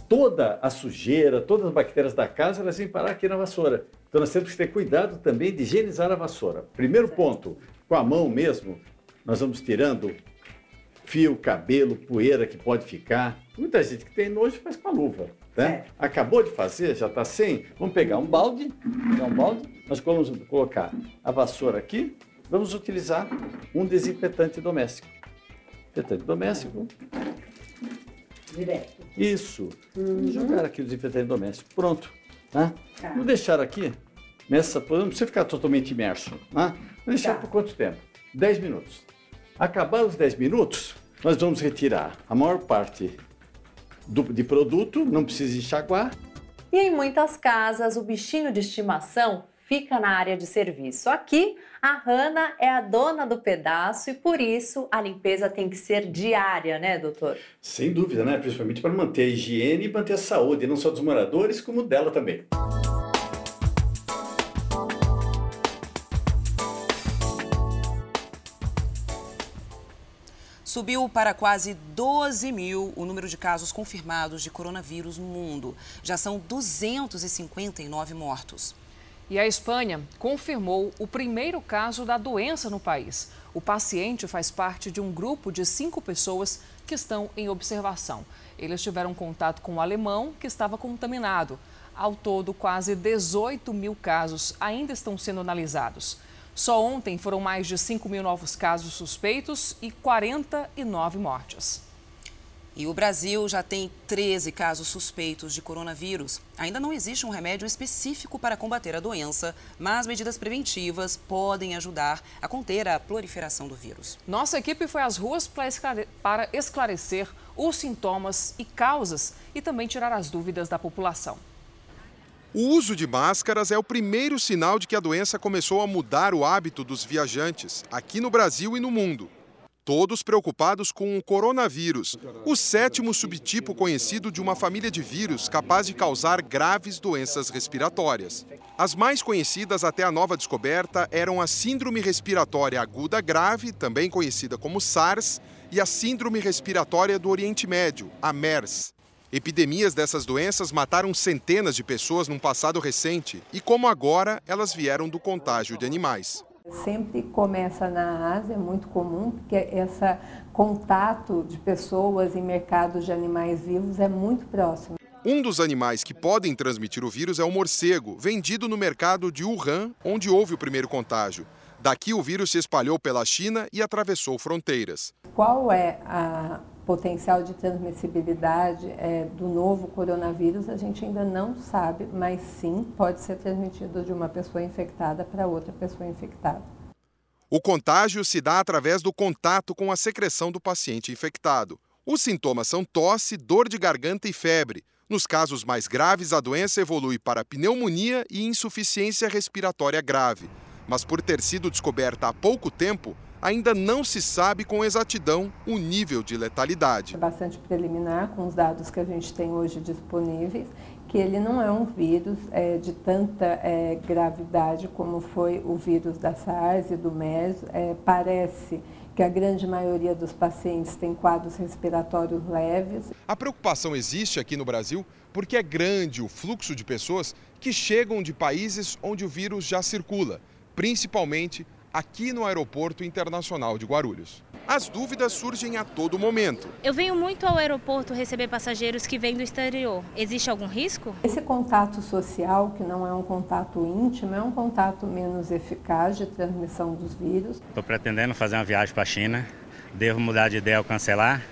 Toda a sujeira, todas as bactérias da casa, elas vêm parar aqui na vassoura. Então, nós temos que ter cuidado também de higienizar a vassoura. Primeiro ponto, com a mão mesmo, nós vamos tirando fio, cabelo, poeira que pode ficar. Muita gente que tem nojo faz com a luva. Né? Acabou de fazer, já está sem. Vamos pegar um balde, pegar um balde, nós vamos colocar a vassoura aqui, vamos utilizar um desinfetante doméstico. Desinfetante doméstico. Direto. Isso. Uhum. Jogar aqui o desinfetante doméstico. Pronto. Tá? Tá. Vamos deixar aqui nessa. Não precisa ficar totalmente imerso. Tá? Vamos deixar Tá. por quanto tempo? 10 minutos. Acabar os 10 minutos, nós vamos retirar a maior parte do, de produto, não precisa enxaguar. E em muitas casas, o bichinho de estimação fica na área de serviço. Aqui, a Hanna é a dona do pedaço e por isso a limpeza tem que ser diária, né, doutor? Sem dúvida, né? Principalmente para manter a higiene e manter a saúde, não só dos moradores, como dela também. Subiu para quase 12 mil o número de casos confirmados de coronavírus no mundo. Já são 259 mortos. E a Espanha confirmou o primeiro caso da doença no país. O paciente faz parte de um grupo de cinco pessoas que estão em observação. Eles tiveram contato com o alemão que estava contaminado. Ao todo, quase 18 mil casos ainda estão sendo analisados. Só ontem foram mais de 5 mil novos casos suspeitos e 49 mortes. E o Brasil já tem 13 casos suspeitos de coronavírus. Ainda não existe um remédio específico para combater a doença, mas medidas preventivas podem ajudar a conter a proliferação do vírus. Nossa equipe foi às ruas para esclare- para esclarecer os sintomas e causas e também tirar as dúvidas da população. O uso de máscaras é o primeiro sinal de que a doença começou a mudar o hábito dos viajantes, aqui no Brasil e no mundo. Todos preocupados com o coronavírus, o sétimo subtipo conhecido de uma família de vírus capaz de causar graves doenças respiratórias. As mais conhecidas até a nova descoberta eram a Síndrome Respiratória Aguda Grave, também conhecida como SARS, e a Síndrome Respiratória do Oriente Médio, a MERS. Epidemias dessas doenças mataram centenas de pessoas num passado recente e, como agora, elas vieram do contágio de animais. Sempre começa na Ásia, é muito comum, porque esse contato de pessoas em mercados de animais vivos é muito próximo. Um dos animais que podem transmitir o vírus é o morcego, vendido no mercado de Wuhan, onde houve o primeiro contágio. Daqui, o vírus se espalhou pela China e atravessou fronteiras. Qual é a potencial de transmissibilidade é, do novo coronavírus? A gente ainda não sabe, mas sim pode ser transmitido de uma pessoa infectada para outra pessoa infectada. O contágio se dá através do contato com a secreção do paciente infectado. Os sintomas são tosse, dor de garganta e febre. Nos casos mais graves, a doença evolui para pneumonia e insuficiência respiratória grave. Mas por ter sido descoberta há pouco tempo, ainda não se sabe com exatidão o nível de letalidade. É bastante preliminar com os dados que a gente tem hoje disponíveis, que ele não é um vírus é, de tanta é, gravidade como foi o vírus da SARS e do MERS. É, parece que a grande maioria dos pacientes tem quadros respiratórios leves. A preocupação existe aqui no Brasil porque é grande o fluxo de pessoas que chegam de países onde o vírus já circula, principalmente aqui no Aeroporto Internacional de Guarulhos. As dúvidas surgem a todo momento. Eu venho muito ao aeroporto receber passageiros que vêm do exterior. Existe algum risco? Esse contato social, que não é um contato íntimo, é um contato menos eficaz de transmissão dos vírus. Estou pretendendo fazer uma viagem para a China. Devo mudar de ideia ou cancelar?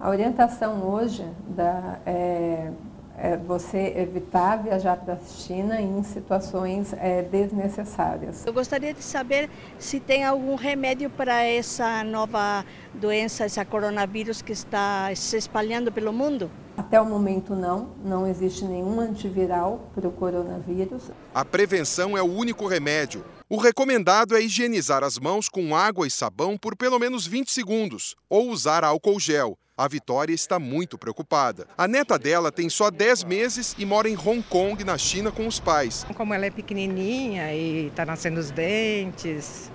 A orientação hoje da, é, é você evitar viajar para a China em situações é, desnecessárias. Eu gostaria de saber se tem algum remédio para essa nova doença, esse coronavírus que está se espalhando pelo mundo. Até o momento não, não existe nenhum antiviral para o coronavírus. A prevenção é o único remédio. O recomendado é higienizar as mãos com água e sabão por pelo menos 20 segundos ou usar álcool gel. A Vitória está muito preocupada. A neta dela tem só 10 meses e mora em Hong Kong, na China, com os pais. Como ela é pequenininha e está nascendo os dentes,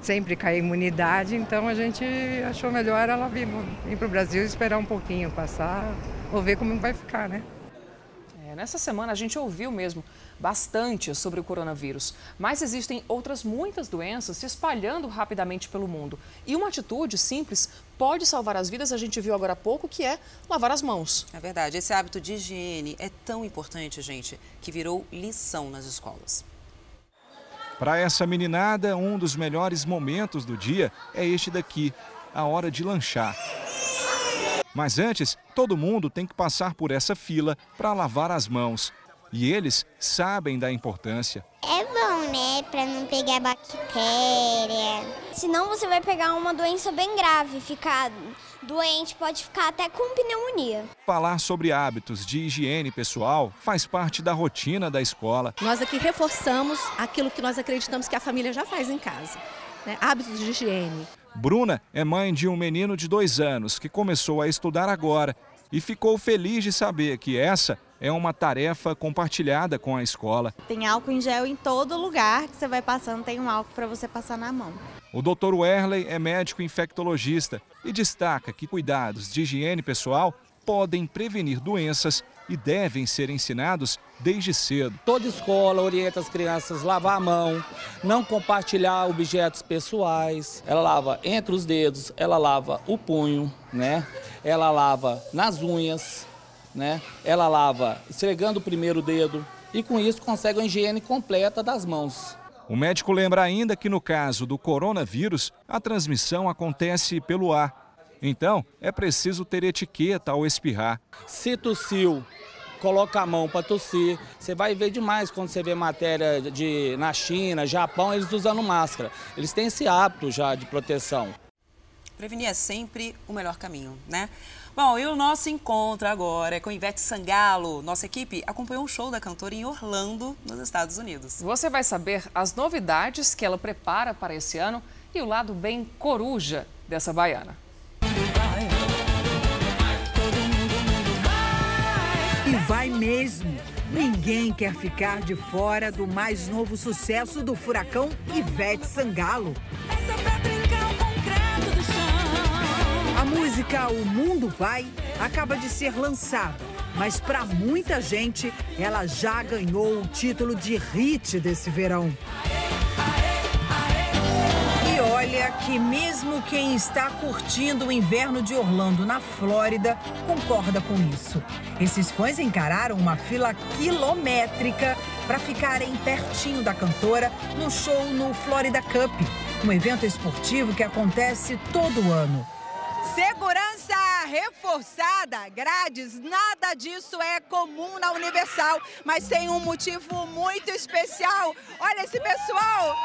sempre cai a imunidade, então a gente achou melhor ela vir, vir para o Brasil e esperar um pouquinho passar, ou ver como vai ficar, né? É, nessa semana a gente ouviu mesmo bastante sobre o coronavírus, mas existem outras muitas doenças se espalhando rapidamente pelo mundo. E uma atitude simples pode salvar as vidas, a gente viu agora há pouco, que é lavar as mãos. É verdade, esse hábito de higiene é tão importante, gente, que virou lição nas escolas. Para essa meninada, um dos melhores momentos do dia é este daqui, a hora de lanchar. Mas antes, todo mundo tem que passar por essa fila para lavar as mãos. E eles sabem da importância. É bom, né? Para não pegar bactéria. Senão você vai pegar uma doença bem grave, ficar doente, pode ficar até com pneumonia. Falar sobre hábitos de higiene pessoal faz parte da rotina da escola. Nós aqui reforçamos aquilo que nós acreditamos que a família já faz em casa. Né? Hábitos de higiene. Bruna é mãe de um menino de dois anos que começou a estudar agora e ficou feliz de saber que essa é uma tarefa compartilhada com a escola. Tem álcool em gel em todo lugar que você vai passando, tem um álcool para você passar na mão. O Dr. Werley é médico infectologista e destaca que cuidados de higiene pessoal podem prevenir doenças e devem ser ensinados desde cedo. Toda escola orienta as crianças a lavar a mão, não compartilhar objetos pessoais. Ela lava entre os dedos, ela lava o punho, né? Ela lava nas unhas, né? Ela lava esfregando o primeiro dedo e com isso consegue a higiene completa das mãos. O médico lembra ainda que no caso do coronavírus, a transmissão acontece pelo ar. Então, é preciso ter etiqueta ao espirrar. Se tossiu, coloca a mão para tossir. Você vai ver demais quando você vê matéria de na China, Japão, eles usando máscara. Eles têm esse hábito já de proteção. Prevenir é sempre o melhor caminho, né? Bom, e o nosso encontro agora é com Ivete Sangalo. Nossa equipe acompanhou um show da cantora em Orlando, nos Estados Unidos. Você vai saber as novidades que ela prepara para esse ano e o lado bem coruja dessa baiana. E vai mesmo! Ninguém quer ficar de fora do mais novo sucesso do furacão Ivete Sangalo. A música O Mundo Vai acaba de ser lançada, mas para muita gente ela já ganhou o título de hit desse verão. E olha que mesmo quem está curtindo o inverno de Orlando na Flórida concorda com isso. Esses fãs encararam uma fila quilométrica para ficarem pertinho da cantora no show no Florida Cup, um evento esportivo que acontece todo ano. Segurança reforçada, grades, nada disso é comum na Universal, mas tem um motivo muito especial. Olha esse pessoal!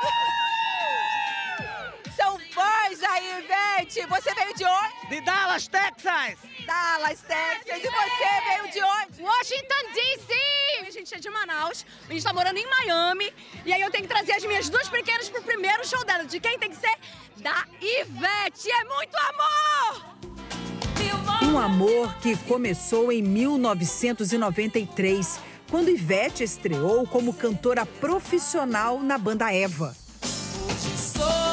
São fãs aí, Ivete! Você veio de onde? De Dallas, Texas! Dallas, Texas. E você veio de onde? Washington, D.C. A gente é de Manaus, a gente tá morando em Miami. E aí eu tenho que trazer as minhas duas pequenas pro primeiro show dela. De quem tem que ser? Da Ivete. É muito amor! Um amor que começou em 1993, quando Ivete estreou como cantora profissional na banda Eva. Hoje sou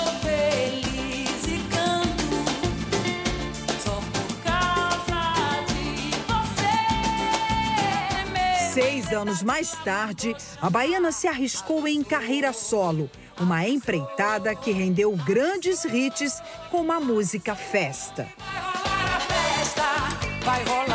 Seis anos mais tarde, a baiana se arriscou em carreira solo, uma empreitada que rendeu grandes hits como a música Festa. A festa vai rolar.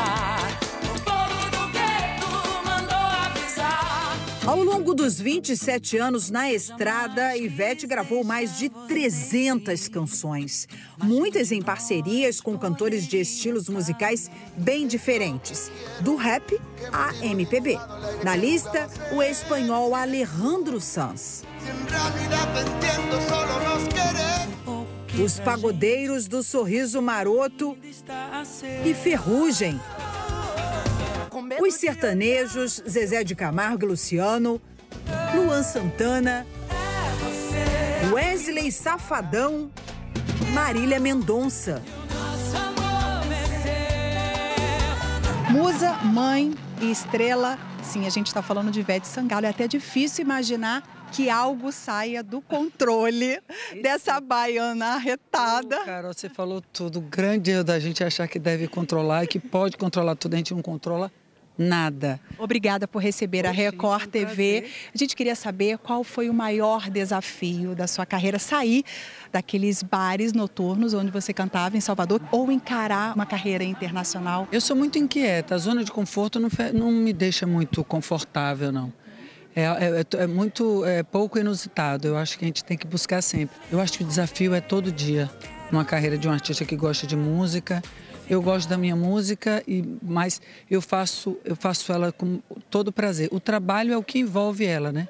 Ao longo dos 27 anos na estrada, Ivete gravou mais de 300 canções, muitas em parcerias com cantores de estilos musicais bem diferentes, do rap à MPB. Na lista, o espanhol Alejandro Sanz. Os pagodeiros do Sorriso Maroto e Ferrugem. Os sertanejos Zezé de Camargo e Luciano, Luan Santana, Wesley Safadão, Marília Mendonça. Musa, mãe e estrela. Sim, a gente está falando de Ivete Sangalo. É até difícil imaginar que algo saia do controle dessa baiana arretada. Carol, você falou tudo. O grande erro da gente achar que deve controlar e que pode controlar tudo. A gente não controla nada. Obrigada por receber a Record TV. A gente queria saber qual foi o maior desafio da sua carreira, sair daqueles bares noturnos onde você cantava em Salvador ou encarar uma carreira internacional. Eu sou muito inquieta. A zona de conforto não, não me deixa muito confortável, não. É, é- é muito é pouco inusitado. Eu acho que a gente tem que buscar sempre. Eu acho que o desafio é todo dia. Numa carreira de um artista que gosta de música. Eu gosto da minha música, e mas eu faço, eu faço ela com todo prazer. O trabalho é o que envolve ela, né?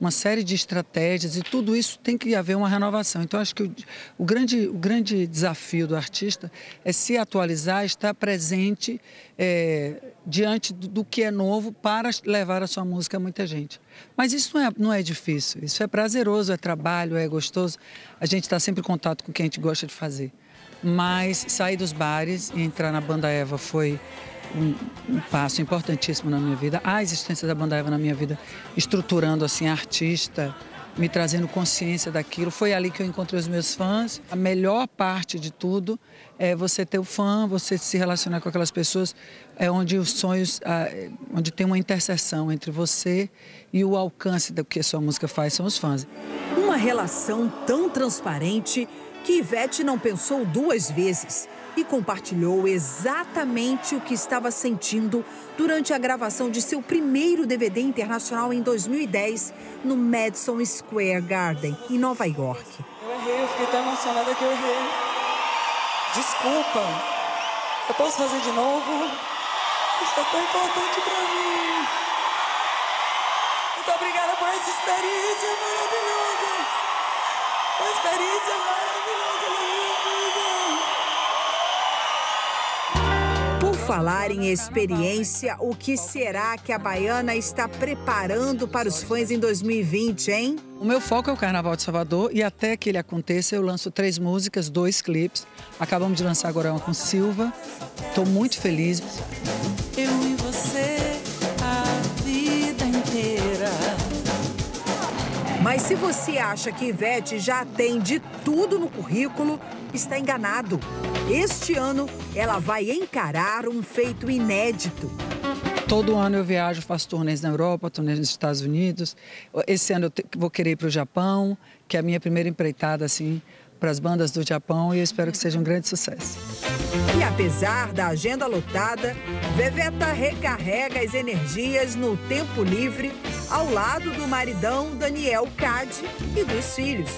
Uma série de estratégias e tudo isso tem que haver uma renovação. Então, acho que o, o grande, o grande desafio do artista é se atualizar, estar presente é, diante do, do que é novo para levar a sua música a muita gente. Mas isso não é, não é difícil, isso é prazeroso, é trabalho, é gostoso. A gente está sempre em contato com o que a gente gosta de fazer. Mas sair dos bares e entrar na banda Eva foi um, um passo importantíssimo na minha vida. A existência da banda Eva na minha vida, estruturando assim artista, me trazendo consciência daquilo. Foi ali que eu encontrei os meus fãs. A melhor parte de tudo é você ter o fã, você se relacionar com aquelas pessoas, é onde os sonhos, ah, é, onde tem uma interseção entre você e o alcance do que a sua música faz são os fãs. Uma relação tão transparente que Ivete não pensou duas vezes e compartilhou exatamente o que estava sentindo durante a gravação de seu primeiro DVD internacional em 2010 no Madison Square Garden, em Nova York. Eu errei, eu fiquei tão emocionada que eu errei. Desculpa. Eu posso fazer de novo? Isso é tão importante pra mim. Muito obrigada por essa experiência maravilhosa. Uma experiência maravilhosa falar em experiência, o que será que a baiana está preparando para os fãs em 2020, hein? O meu foco é o Carnaval de Salvador e até que ele aconteça eu lanço três músicas, dois clipes. Acabamos de lançar agora uma com Silva. Estou muito feliz. Eu Mas se você acha que Ivete já tem de tudo no currículo, está enganado. Este ano, ela vai encarar um feito inédito. Todo ano eu viajo, faço turnês na Europa, turnês nos Estados Unidos. Esse ano eu vou querer ir para o Japão, que é a minha primeira empreitada assim para as bandas do Japão e eu espero que seja um grande sucesso. E apesar da agenda lotada, Veveta recarrega as energias no tempo livre ao lado do maridão Daniel Cade e dos filhos.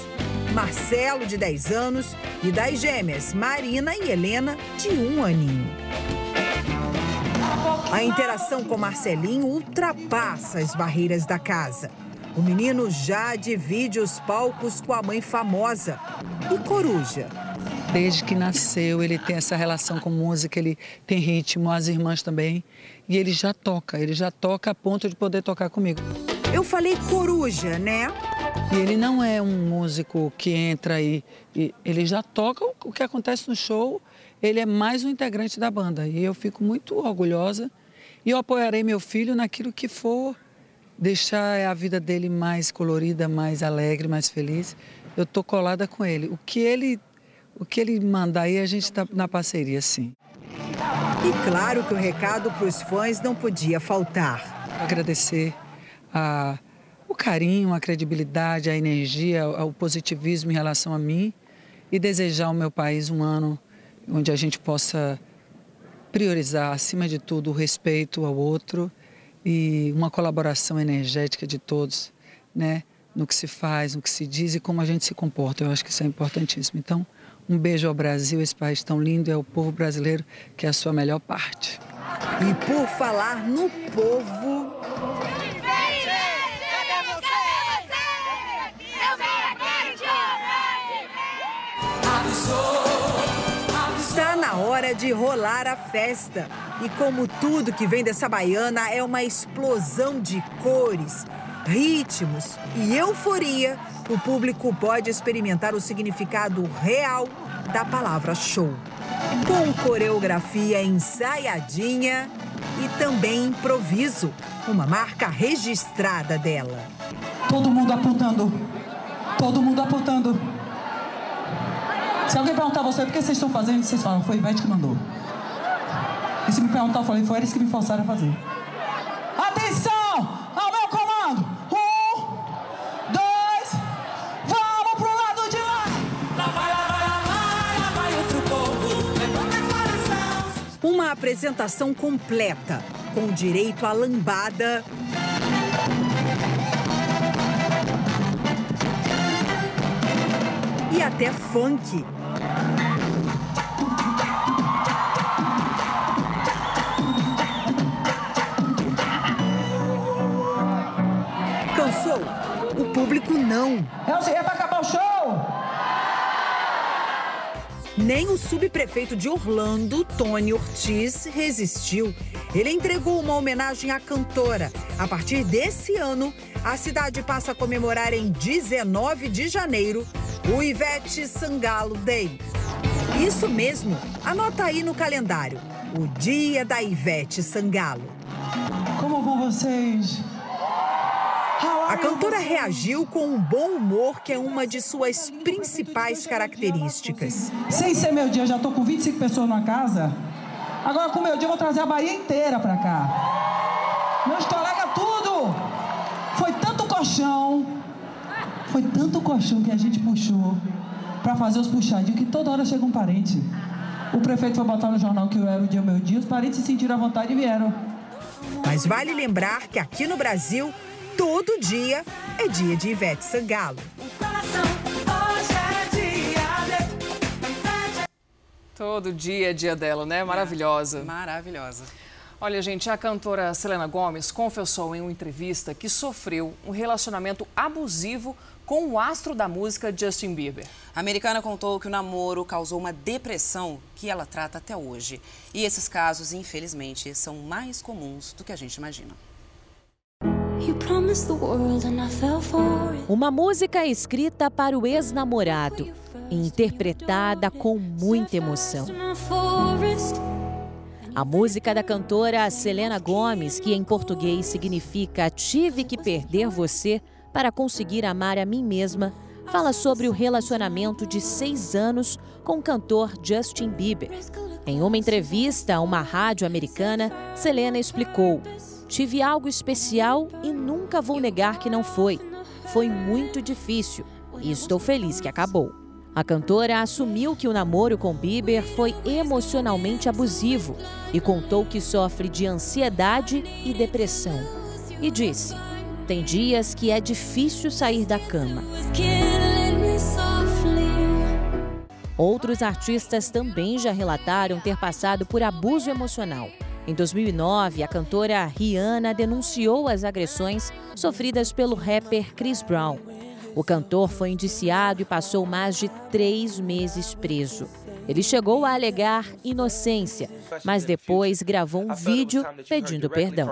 Marcelo, de 10 anos, e das gêmeas Marina e Helena, de um aninho. A interação com Marcelinho ultrapassa as barreiras da casa. O menino já divide os palcos com a mãe famosa e Coruja. Desde que nasceu, ele tem essa relação com música, ele tem ritmo, as irmãs também. E ele já toca, ele já toca a ponto de poder tocar comigo. Eu falei coruja, né? E ele não é um músico que entra e, e ele já toca o que acontece no show. Ele é mais um integrante da banda e eu fico muito orgulhosa. E eu apoiarei meu filho naquilo que for deixar a vida dele mais colorida, mais alegre, mais feliz. Eu tô colada com ele. O que ele, o que ele mandar aí a gente está na parceria, sim. E claro que o recado para os fãs não podia faltar. Agradecer a o carinho, a credibilidade, a energia, o positivismo em relação a mim e desejar ao meu país um ano onde a gente possa priorizar, acima de tudo, o respeito ao outro e uma colaboração energética de todos, né? No que se faz, no que se diz e como a gente se comporta. Eu acho que isso é importantíssimo. Então, um beijo ao Brasil, esse país tão lindo, é o povo brasileiro que é a sua melhor parte. E por falar no povo, Está na hora de rolar a festa. E como tudo que vem dessa baiana é uma explosão de cores, ritmos e euforia, o público pode experimentar o significado real da palavra show. Com coreografia ensaiadinha e também improviso, uma marca registrada dela. Todo mundo apontando. Todo mundo apontando. Se alguém perguntar a você por que vocês estão fazendo, vocês falam, foi Ivete que mandou. E se me perguntar, eu falei, foi eles que me forçaram a fazer. Atenção! Ao meu comando! Um, dois, vamos pro lado de lá! Lá vai, lá vai, lá vai, lá vai outro povo. Uma apresentação completa, com direito à lambada. E até funk. Público não. É, é pra acabar o show! Nem o subprefeito de Orlando, Tony Ortiz, resistiu. Ele entregou uma homenagem à cantora. A partir desse ano, a cidade passa a comemorar em 19 de janeiro o Ivete Sangalo Day. Isso mesmo, anota aí no calendário. O dia da Ivete Sangalo. Como vão vocês? A cantora reagiu com um bom humor, que é uma de suas principais características. Sem ser meu dia, eu já tô com 25 pessoas na casa. Agora com o meu dia eu vou trazer a Bahia inteira pra cá. Meus colegas, tudo! Foi tanto colchão, foi tanto colchão que a gente puxou para fazer os puxadinhos que toda hora chega um parente. O prefeito foi botar no jornal que eu era o dia meu dia, os parentes se sentiram à vontade e vieram. Mas vale lembrar que aqui no Brasil, todo dia é dia de Ivete Sangalo. Todo dia é dia dela, né? Maravilhosa. É, maravilhosa. Olha, gente, a cantora Selena Gomes confessou em uma entrevista que sofreu um relacionamento abusivo com o astro da música Justin Bieber. A americana contou que o namoro causou uma depressão que ela trata até hoje. E esses casos, infelizmente, são mais comuns do que a gente imagina. Uma música escrita para o ex-namorado, interpretada com muita emoção. A música da cantora Selena Gomes, que em português significa Tive que perder você para conseguir amar a mim mesma, fala sobre o relacionamento de seis anos com o cantor Justin Bieber. Em uma entrevista a uma rádio americana, Selena explicou: Tive algo especial e nunca vou negar que não foi. Foi muito difícil e estou feliz que acabou. A cantora assumiu que o namoro com Bieber foi emocionalmente abusivo e contou que sofre de ansiedade e depressão. E disse: Tem dias que é difícil sair da cama. Outros artistas também já relataram ter passado por abuso emocional. Em 2009, a cantora Rihanna denunciou as agressões sofridas pelo rapper Chris Brown. O cantor foi indiciado e passou mais de três meses preso. Ele chegou a alegar inocência, mas depois gravou um vídeo pedindo perdão.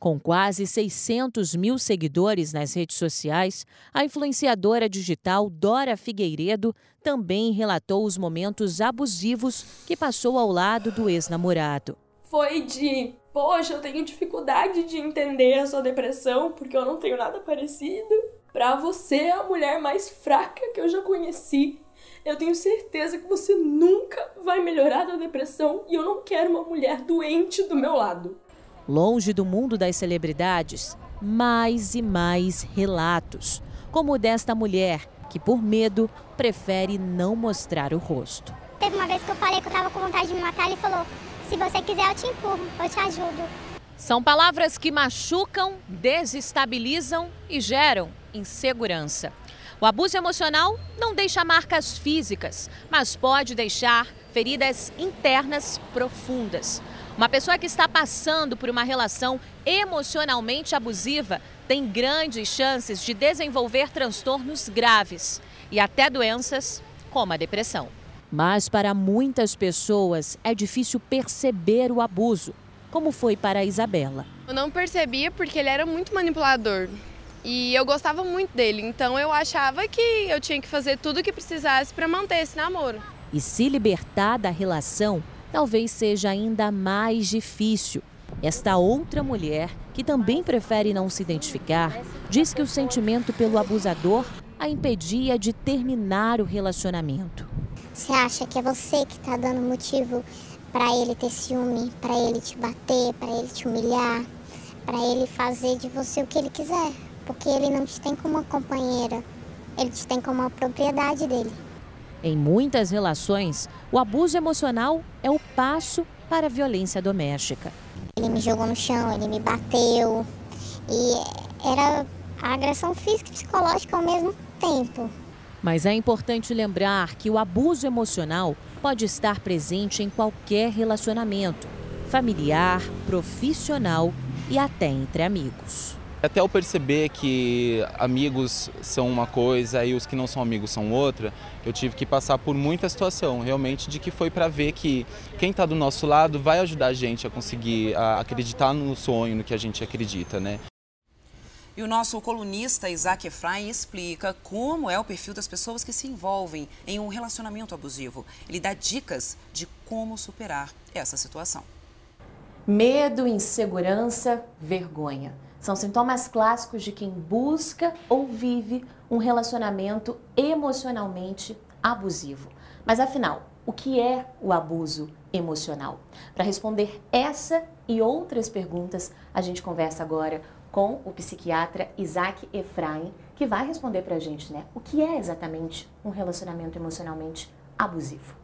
Com quase 600 mil seguidores nas redes sociais, a influenciadora digital Dora Figueiredo também relatou os momentos abusivos que passou ao lado do ex-namorado. Foi de, poxa, eu tenho dificuldade de entender a sua depressão porque eu não tenho nada parecido. Pra você é a mulher mais fraca que eu já conheci. Eu tenho certeza que você nunca vai melhorar da depressão e eu não quero uma mulher doente do meu lado. Longe do mundo das celebridades, mais e mais relatos, como o desta mulher que, por medo, prefere não mostrar o rosto. Teve uma vez que eu falei que eu tava com vontade de me matar, ele falou: se você quiser, eu te empurro, eu te ajudo. São palavras que machucam, desestabilizam e geram insegurança. O abuso emocional não deixa marcas físicas, mas pode deixar feridas internas profundas. Uma pessoa que está passando por uma relação emocionalmente abusiva tem grandes chances de desenvolver transtornos graves e até doenças como a depressão. Mas para muitas pessoas é difícil perceber o abuso, como foi para a Isabela. Eu não percebia porque ele era muito manipulador. E eu gostava muito dele, então eu achava que eu tinha que fazer tudo o que precisasse para manter esse namoro. E se libertar da relação talvez seja ainda mais difícil. Esta outra mulher, que também prefere não se identificar, diz que o sentimento pelo abusador a impedia de terminar o relacionamento. Você acha que é você que está dando motivo para ele ter ciúme, para ele te bater, para ele te humilhar, para ele fazer de você o que ele quiser? Porque ele não te tem como uma companheira, ele te tem como uma propriedade dele. Em muitas relações, o abuso emocional é o passo para a violência doméstica. Ele me jogou no chão, ele me bateu e era agressão física e psicológica ao mesmo tempo. Mas é importante lembrar que o abuso emocional pode estar presente em qualquer relacionamento familiar, profissional e até entre amigos. Até eu perceber que amigos são uma coisa e os que não são amigos são outra, eu tive que passar por muita situação, realmente, de que foi para ver que quem está do nosso lado vai ajudar a gente a conseguir a acreditar no sonho, no que a gente acredita, né? E o nosso colunista Isaac Efraim explica como é o perfil das pessoas que se envolvem em um relacionamento abusivo. Ele dá dicas de como superar essa situação. Medo, insegurança, vergonha. São sintomas clássicos de quem busca ou vive um relacionamento emocionalmente abusivo. Mas afinal, o que é o abuso emocional? Para responder essa e outras perguntas, a gente conversa agora com o psiquiatra Isaac Efraim, que vai responder para a gente, né? O que é exatamente um relacionamento emocionalmente abusivo?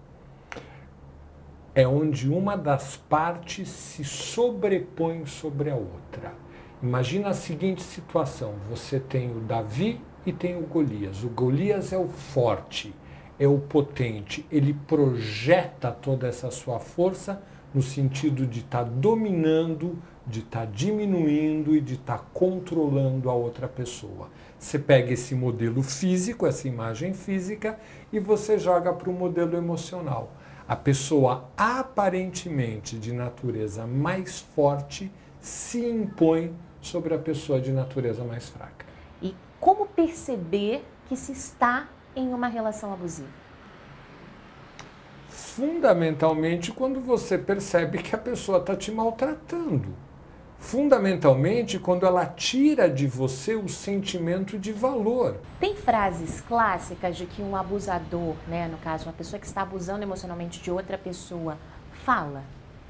É onde uma das partes se sobrepõe sobre a outra Imagina a seguinte situação: você tem o Davi e tem o Golias. O Golias é o forte, é o potente, ele projeta toda essa sua força no sentido de estar tá dominando, de estar tá diminuindo e de estar tá controlando a outra pessoa. Você pega esse modelo físico, essa imagem física, e você joga para o modelo emocional. A pessoa aparentemente de natureza mais forte se impõe sobre a pessoa de natureza mais fraca. E como perceber que se está em uma relação abusiva? Fundamentalmente quando você percebe que a pessoa está te maltratando. Fundamentalmente quando ela tira de você o sentimento de valor. Tem frases clássicas de que um abusador, né, no caso, uma pessoa que está abusando emocionalmente de outra pessoa, fala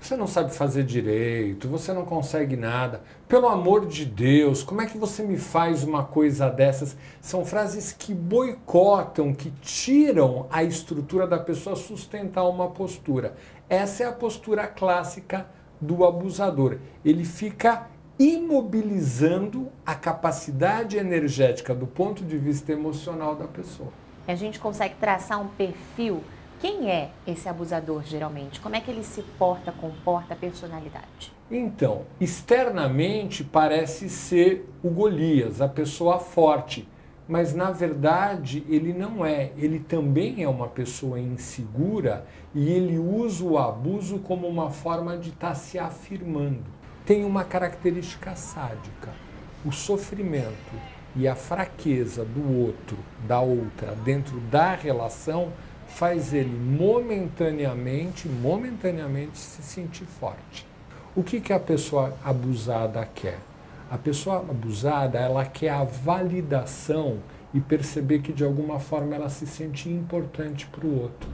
você não sabe fazer direito, você não consegue nada. Pelo amor de Deus, como é que você me faz uma coisa dessas? São frases que boicotam, que tiram a estrutura da pessoa sustentar uma postura. Essa é a postura clássica do abusador. Ele fica imobilizando a capacidade energética do ponto de vista emocional da pessoa. A gente consegue traçar um perfil quem é esse abusador geralmente? Como é que ele se porta, comporta, a personalidade? Então, externamente parece ser o Golias, a pessoa forte, mas na verdade ele não é. Ele também é uma pessoa insegura e ele usa o abuso como uma forma de estar tá se afirmando. Tem uma característica sádica: o sofrimento e a fraqueza do outro, da outra, dentro da relação, faz ele momentaneamente, momentaneamente se sentir forte. O que, que a pessoa abusada quer? A pessoa abusada, ela quer a validação e perceber que de alguma forma ela se sente importante para o outro.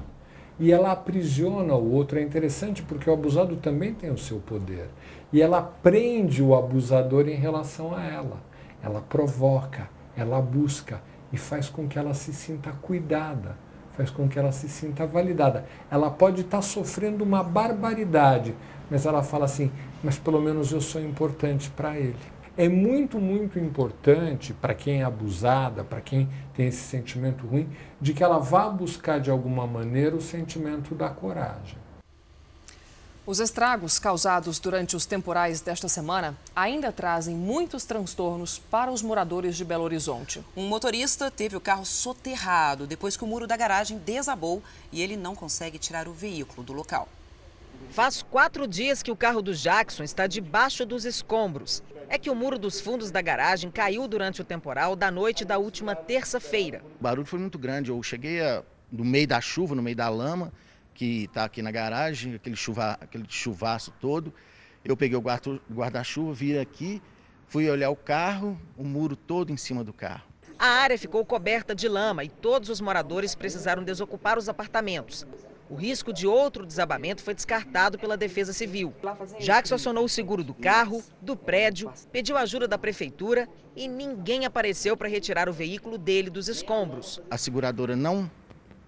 E ela aprisiona o outro. É interessante porque o abusado também tem o seu poder. E ela prende o abusador em relação a ela ela provoca, ela busca e faz com que ela se sinta cuidada, faz com que ela se sinta validada. Ela pode estar tá sofrendo uma barbaridade, mas ela fala assim: mas pelo menos eu sou importante para ele. É muito, muito importante para quem é abusada, para quem tem esse sentimento ruim, de que ela vá buscar de alguma maneira o sentimento da coragem. Os estragos causados durante os temporais desta semana ainda trazem muitos transtornos para os moradores de Belo Horizonte. Um motorista teve o carro soterrado depois que o muro da garagem desabou e ele não consegue tirar o veículo do local. Faz quatro dias que o carro do Jackson está debaixo dos escombros. É que o muro dos fundos da garagem caiu durante o temporal da noite da última terça-feira. O barulho foi muito grande. Eu cheguei a, no meio da chuva, no meio da lama que está aqui na garagem, aquele, chuva, aquele chuvaço todo. Eu peguei o guarda-chuva, vi aqui, fui olhar o carro, o muro todo em cima do carro. A área ficou coberta de lama e todos os moradores precisaram desocupar os apartamentos. O risco de outro desabamento foi descartado pela Defesa Civil. Jackson acionou o seguro do carro, do prédio, pediu ajuda da prefeitura e ninguém apareceu para retirar o veículo dele dos escombros. A seguradora não,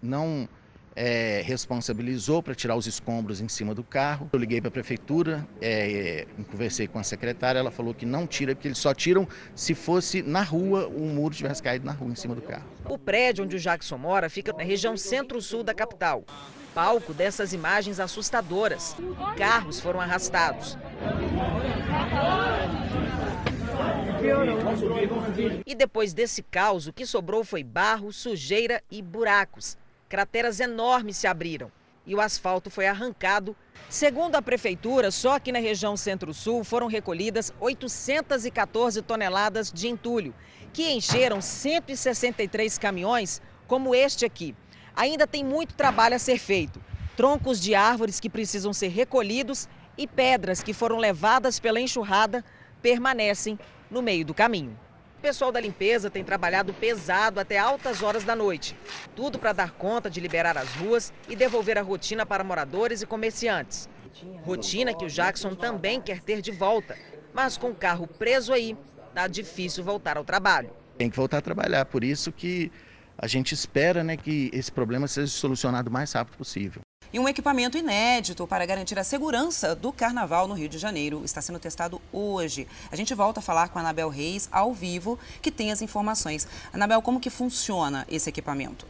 não é, responsabilizou para tirar os escombros em cima do carro. Eu liguei para a prefeitura, é, conversei com a secretária, ela falou que não tira, porque eles só tiram se fosse na rua, o muro tivesse caído na rua em cima do carro. O prédio onde o Jackson mora fica na região centro-sul da capital. Palco dessas imagens assustadoras. Carros foram arrastados. E depois desse caos, o que sobrou foi barro, sujeira e buracos. Crateras enormes se abriram e o asfalto foi arrancado. Segundo a prefeitura, só aqui na região Centro-Sul foram recolhidas 814 toneladas de entulho, que encheram 163 caminhões, como este aqui. Ainda tem muito trabalho a ser feito. Troncos de árvores que precisam ser recolhidos e pedras que foram levadas pela enxurrada permanecem no meio do caminho pessoal da limpeza tem trabalhado pesado até altas horas da noite. Tudo para dar conta de liberar as ruas e devolver a rotina para moradores e comerciantes. Rotina que o Jackson também quer ter de volta. Mas com o carro preso aí, tá difícil voltar ao trabalho. Tem que voltar a trabalhar, por isso que a gente espera né, que esse problema seja solucionado o mais rápido possível. E um equipamento inédito para garantir a segurança do carnaval no Rio de Janeiro está sendo testado hoje. A gente volta a falar com a Anabel Reis ao vivo, que tem as informações. Anabel, como que funciona esse equipamento?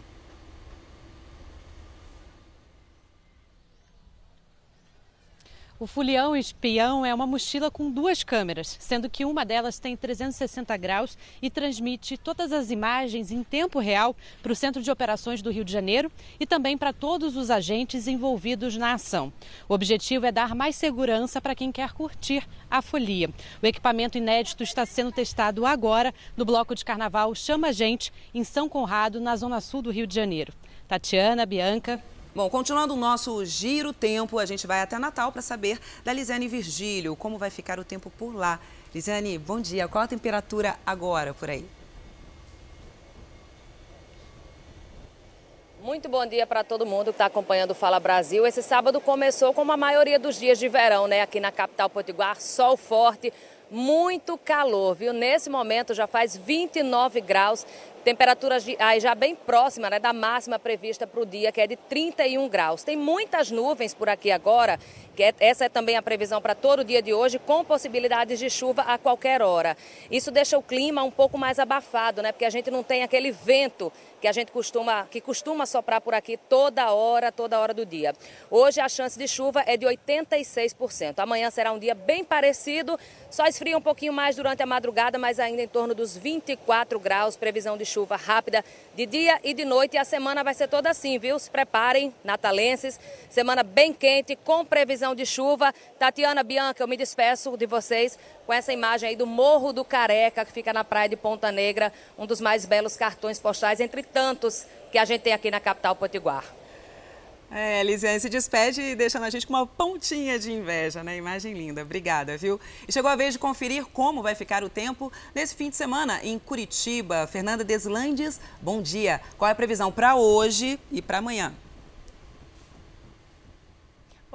O Fulião Espião é uma mochila com duas câmeras, sendo que uma delas tem 360 graus e transmite todas as imagens em tempo real para o Centro de Operações do Rio de Janeiro e também para todos os agentes envolvidos na ação. O objetivo é dar mais segurança para quem quer curtir a folia. O equipamento inédito está sendo testado agora no bloco de carnaval Chama Gente, em São Conrado, na zona sul do Rio de Janeiro. Tatiana, Bianca. Bom, continuando o nosso giro tempo, a gente vai até Natal para saber da Lisiane Virgílio, como vai ficar o tempo por lá. Lisiane, bom dia. Qual a temperatura agora por aí? Muito bom dia para todo mundo que está acompanhando o Fala Brasil. Esse sábado começou como a maioria dos dias de verão, né? Aqui na capital potiguar, sol forte, muito calor, viu? Nesse momento já faz 29 graus, Temperaturas já bem próxima né, da máxima prevista para o dia, que é de 31 graus. Tem muitas nuvens por aqui agora, que é, essa é também a previsão para todo o dia de hoje, com possibilidades de chuva a qualquer hora. Isso deixa o clima um pouco mais abafado, né? Porque a gente não tem aquele vento que a gente costuma, que costuma soprar por aqui toda hora, toda hora do dia. Hoje a chance de chuva é de 86%. Amanhã será um dia bem parecido, só esfria um pouquinho mais durante a madrugada, mas ainda em torno dos 24 graus, previsão de chuva rápida de dia e de noite. E a semana vai ser toda assim, viu? Se preparem, natalenses. Semana bem quente, com previsão de chuva. Tatiana, Bianca, eu me despeço de vocês com essa imagem aí do Morro do Careca, que fica na praia de Ponta Negra, um dos mais belos cartões postais, entre tantos que a gente tem aqui na capital potiguar. É, Lisiane se despede deixando a gente com uma pontinha de inveja, né? Imagem linda. Obrigada, viu? E chegou a vez de conferir como vai ficar o tempo nesse fim de semana em Curitiba. Fernanda Deslandes, bom dia. Qual é a previsão para hoje e para amanhã?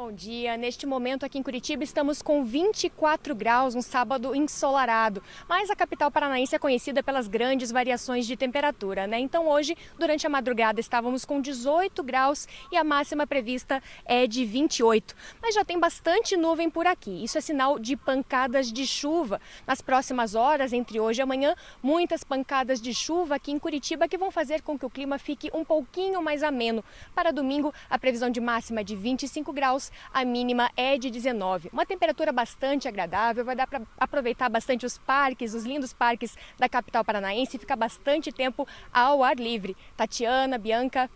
Bom dia. Neste momento aqui em Curitiba estamos com 24 graus, um sábado ensolarado. Mas a capital paranaense é conhecida pelas grandes variações de temperatura, né? Então hoje, durante a madrugada, estávamos com 18 graus e a máxima prevista é de 28. Mas já tem bastante nuvem por aqui. Isso é sinal de pancadas de chuva. Nas próximas horas, entre hoje e amanhã, muitas pancadas de chuva aqui em Curitiba que vão fazer com que o clima fique um pouquinho mais ameno. Para domingo, a previsão de máxima é de 25 a mínima é de 19. Uma temperatura bastante agradável, vai dar para aproveitar bastante os parques, os lindos parques da capital paranaense e ficar bastante tempo ao ar livre. Tatiana, Bianca.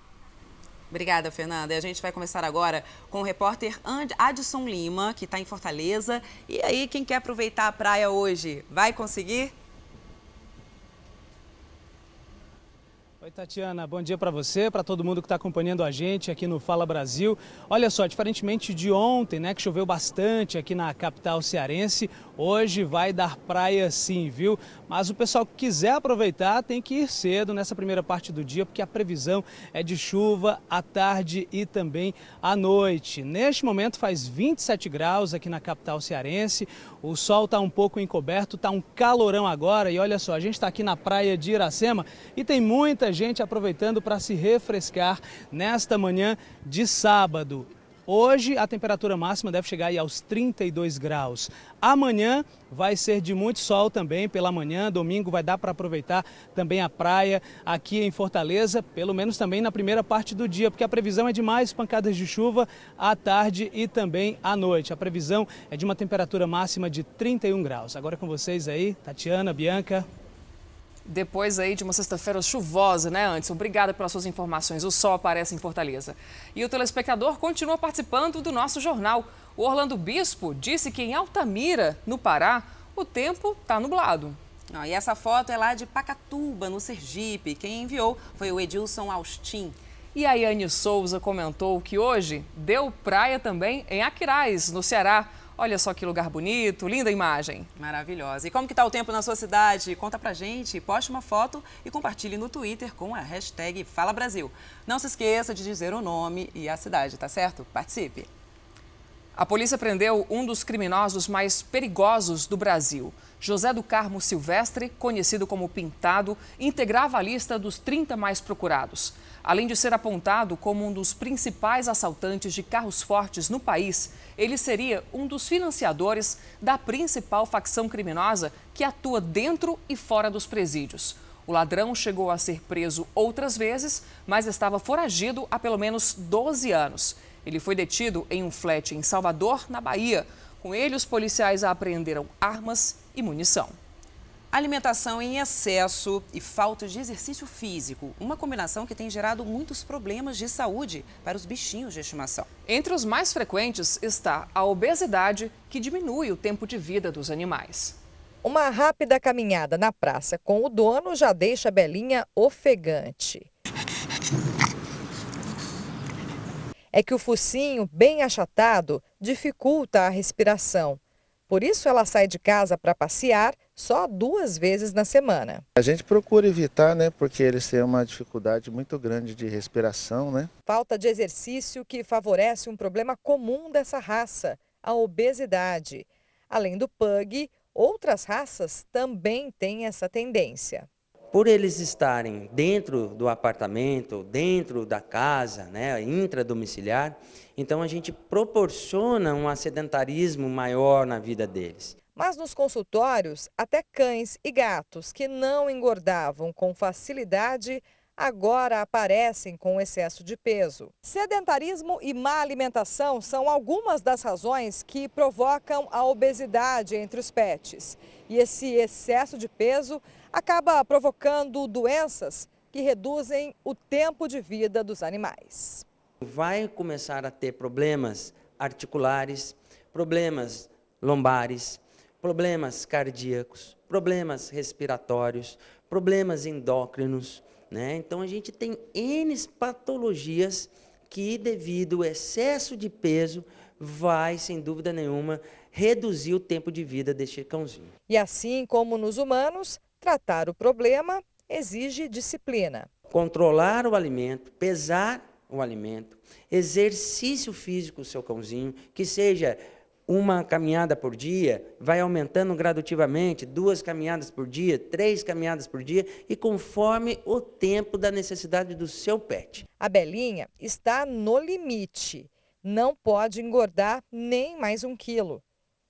Obrigada, Fernanda. E a gente vai começar agora com o repórter Adson Lima, que está em Fortaleza. E aí, quem quer aproveitar a praia hoje, vai conseguir? Oi, Tatiana, bom dia para você, para todo mundo que está acompanhando a gente aqui no Fala Brasil. Olha só, diferentemente de ontem, né, que choveu bastante aqui na capital cearense, hoje vai dar praia sim, viu? Mas o pessoal que quiser aproveitar tem que ir cedo nessa primeira parte do dia, porque a previsão é de chuva à tarde e também à noite. Neste momento faz 27 graus aqui na capital cearense, o sol está um pouco encoberto, está um calorão agora e olha só, a gente está aqui na praia de Iracema e tem muita gente aproveitando para se refrescar nesta manhã de sábado. Hoje a temperatura máxima deve chegar aí aos 32 graus. Amanhã vai ser de muito sol também pela manhã. Domingo vai dar para aproveitar também a praia aqui em Fortaleza, pelo menos também na primeira parte do dia, porque a previsão é de mais pancadas de chuva à tarde e também à noite. A previsão é de uma temperatura máxima de 31 graus. Agora com vocês aí, Tatiana, Bianca. Depois aí de uma sexta-feira chuvosa, né, Antes. Obrigada pelas suas informações. O sol aparece em Fortaleza. E o telespectador continua participando do nosso jornal. O Orlando Bispo disse que em Altamira, no Pará, o tempo está nublado. Ah, e essa foto é lá de Pacatuba, no Sergipe. Quem enviou foi o Edilson Austin. E a Yane Souza comentou que hoje deu praia também em Aquiraz, no Ceará. Olha só que lugar bonito, linda imagem. Maravilhosa. E como que tá o tempo na sua cidade? Conta pra gente, poste uma foto e compartilhe no Twitter com a hashtag Fala Brasil. Não se esqueça de dizer o nome e a cidade, tá certo? Participe. A polícia prendeu um dos criminosos mais perigosos do Brasil. José do Carmo Silvestre, conhecido como Pintado, integrava a lista dos 30 mais procurados. Além de ser apontado como um dos principais assaltantes de carros fortes no país, ele seria um dos financiadores da principal facção criminosa que atua dentro e fora dos presídios. O ladrão chegou a ser preso outras vezes, mas estava foragido há pelo menos 12 anos. Ele foi detido em um flat em Salvador, na Bahia. Com ele, os policiais apreenderam armas e munição. Alimentação em excesso e falta de exercício físico, uma combinação que tem gerado muitos problemas de saúde para os bichinhos de estimação. Entre os mais frequentes está a obesidade, que diminui o tempo de vida dos animais. Uma rápida caminhada na praça com o dono já deixa a Belinha ofegante. É que o focinho, bem achatado, dificulta a respiração. Por isso, ela sai de casa para passear só duas vezes na semana. A gente procura evitar, né, porque eles têm uma dificuldade muito grande de respiração, né? Falta de exercício que favorece um problema comum dessa raça, a obesidade. Além do pug, outras raças também têm essa tendência. Por eles estarem dentro do apartamento, dentro da casa, né, intradomiciliar, então a gente proporciona um sedentarismo maior na vida deles. Mas nos consultórios, até cães e gatos que não engordavam com facilidade agora aparecem com excesso de peso. Sedentarismo e má alimentação são algumas das razões que provocam a obesidade entre os pets. E esse excesso de peso acaba provocando doenças que reduzem o tempo de vida dos animais. Vai começar a ter problemas articulares, problemas lombares, problemas cardíacos, problemas respiratórios, problemas endócrinos. Né? Então a gente tem N patologias que, devido ao excesso de peso, vai, sem dúvida nenhuma, reduzir o tempo de vida deste cãozinho. E assim como nos humanos, tratar o problema exige disciplina. Controlar o alimento, pesar o alimento, exercício físico do seu cãozinho, que seja uma caminhada por dia, vai aumentando gradativamente, duas caminhadas por dia, três caminhadas por dia, e conforme o tempo da necessidade do seu pet. A Belinha está no limite. Não pode engordar nem mais um quilo.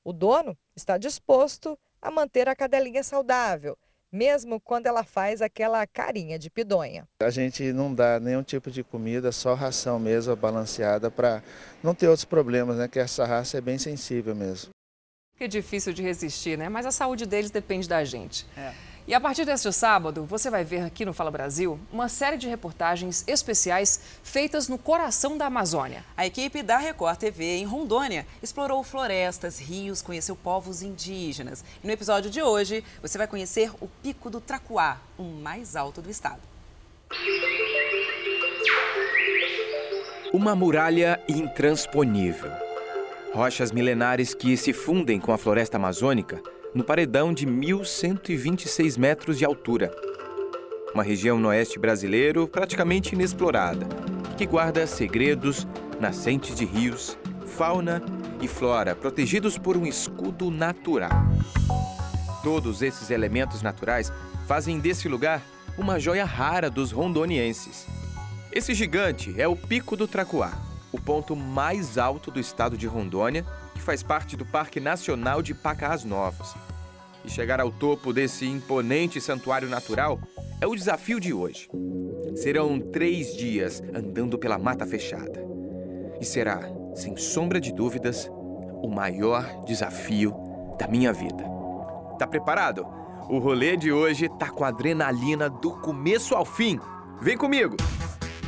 O dono está disposto a manter a cadelinha saudável mesmo quando ela faz aquela carinha de pidonha. A gente não dá nenhum tipo de comida, só ração mesmo, balanceada, para não ter outros problemas, né? Que essa raça é bem sensível mesmo. Que difícil de resistir, né? Mas a saúde deles depende da gente. É. E a partir deste sábado, você vai ver aqui no Fala Brasil uma série de reportagens especiais feitas no coração da Amazônia. A equipe da Record TV em Rondônia explorou florestas, rios, conheceu povos indígenas. E no episódio de hoje, você vai conhecer o Pico do Tracuá, o mais alto do estado. Uma muralha intransponível. Rochas milenares que se fundem com a floresta amazônica no paredão de 1.126 metros de altura. Uma região no oeste brasileiro praticamente inexplorada, que guarda segredos, nascentes de rios, fauna e flora protegidos por um escudo natural. Todos esses elementos naturais fazem desse lugar uma joia rara dos rondonienses. Esse gigante é o Pico do Tracuá, o ponto mais alto do estado de Rondônia faz parte do Parque Nacional de Pacás Novos. E chegar ao topo desse imponente santuário natural é o desafio de hoje. Serão três dias andando pela mata fechada. E será, sem sombra de dúvidas, o maior desafio da minha vida. Tá preparado? O rolê de hoje tá com adrenalina do começo ao fim. Vem comigo!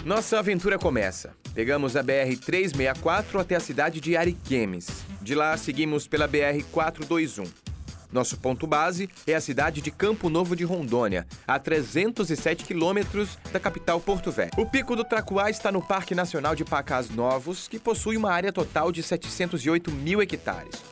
Nossa aventura começa. Pegamos a BR-364 até a cidade de Ariquemes. De lá, seguimos pela BR-421. Nosso ponto base é a cidade de Campo Novo de Rondônia, a 307 quilômetros da capital Porto Velho. O Pico do Tracuá está no Parque Nacional de Pacás Novos, que possui uma área total de 708 mil hectares.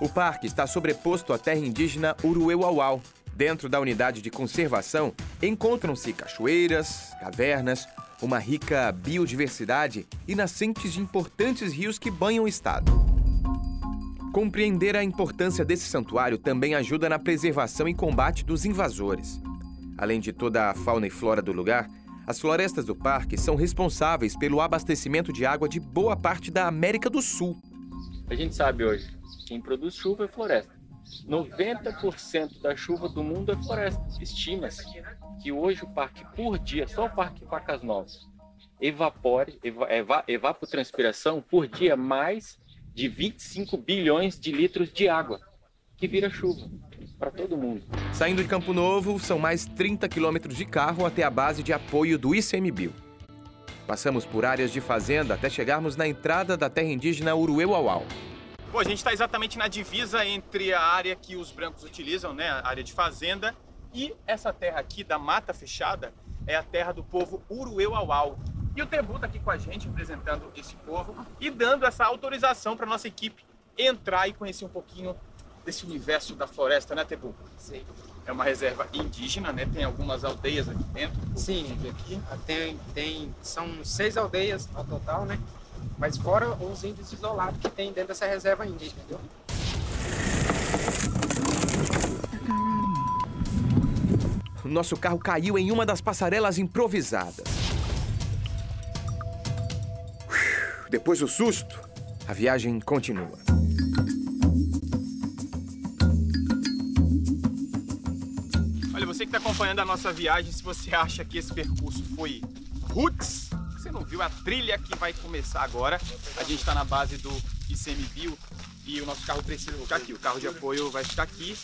O parque está sobreposto à terra indígena Urueuauau. Dentro da unidade de conservação encontram-se cachoeiras, cavernas, uma rica biodiversidade e nascentes de importantes rios que banham o estado. Compreender a importância desse santuário também ajuda na preservação e combate dos invasores. Além de toda a fauna e flora do lugar, as florestas do parque são responsáveis pelo abastecimento de água de boa parte da América do Sul. A gente sabe hoje, quem produz chuva é floresta. 90% da chuva do mundo é floresta. Estima-se que hoje o parque, por dia, só o Parque Pacas Novas, evapore, eva, eva, evapotranspiração por dia mais de 25 bilhões de litros de água, que vira chuva para todo mundo. Saindo de Campo Novo, são mais 30 quilômetros de carro até a base de apoio do ICMBio. Passamos por áreas de fazenda até chegarmos na entrada da terra indígena Urueuauau. Bom, a gente está exatamente na divisa entre a área que os brancos utilizam, né, a área de fazenda, e essa terra aqui da mata fechada é a terra do povo Urueuauau, e o Tebu está aqui com a gente, representando esse povo e dando essa autorização para nossa equipe entrar e conhecer um pouquinho desse universo da floresta, né, Tebu? Sim. É uma reserva indígena, né? Tem algumas aldeias aqui dentro. Sim, aqui tem, tem são seis aldeias ao total, né? Mas fora os índios isolados que tem dentro dessa reserva indígena, entendeu? Nosso carro caiu em uma das passarelas improvisadas. Depois do susto, a viagem continua. Olha, você que está acompanhando a nossa viagem, se você acha que esse percurso foi roots, você não viu a trilha que vai começar agora. A gente está na base do ICMBio e o nosso carro precisa ficar aqui. O carro de apoio vai ficar aqui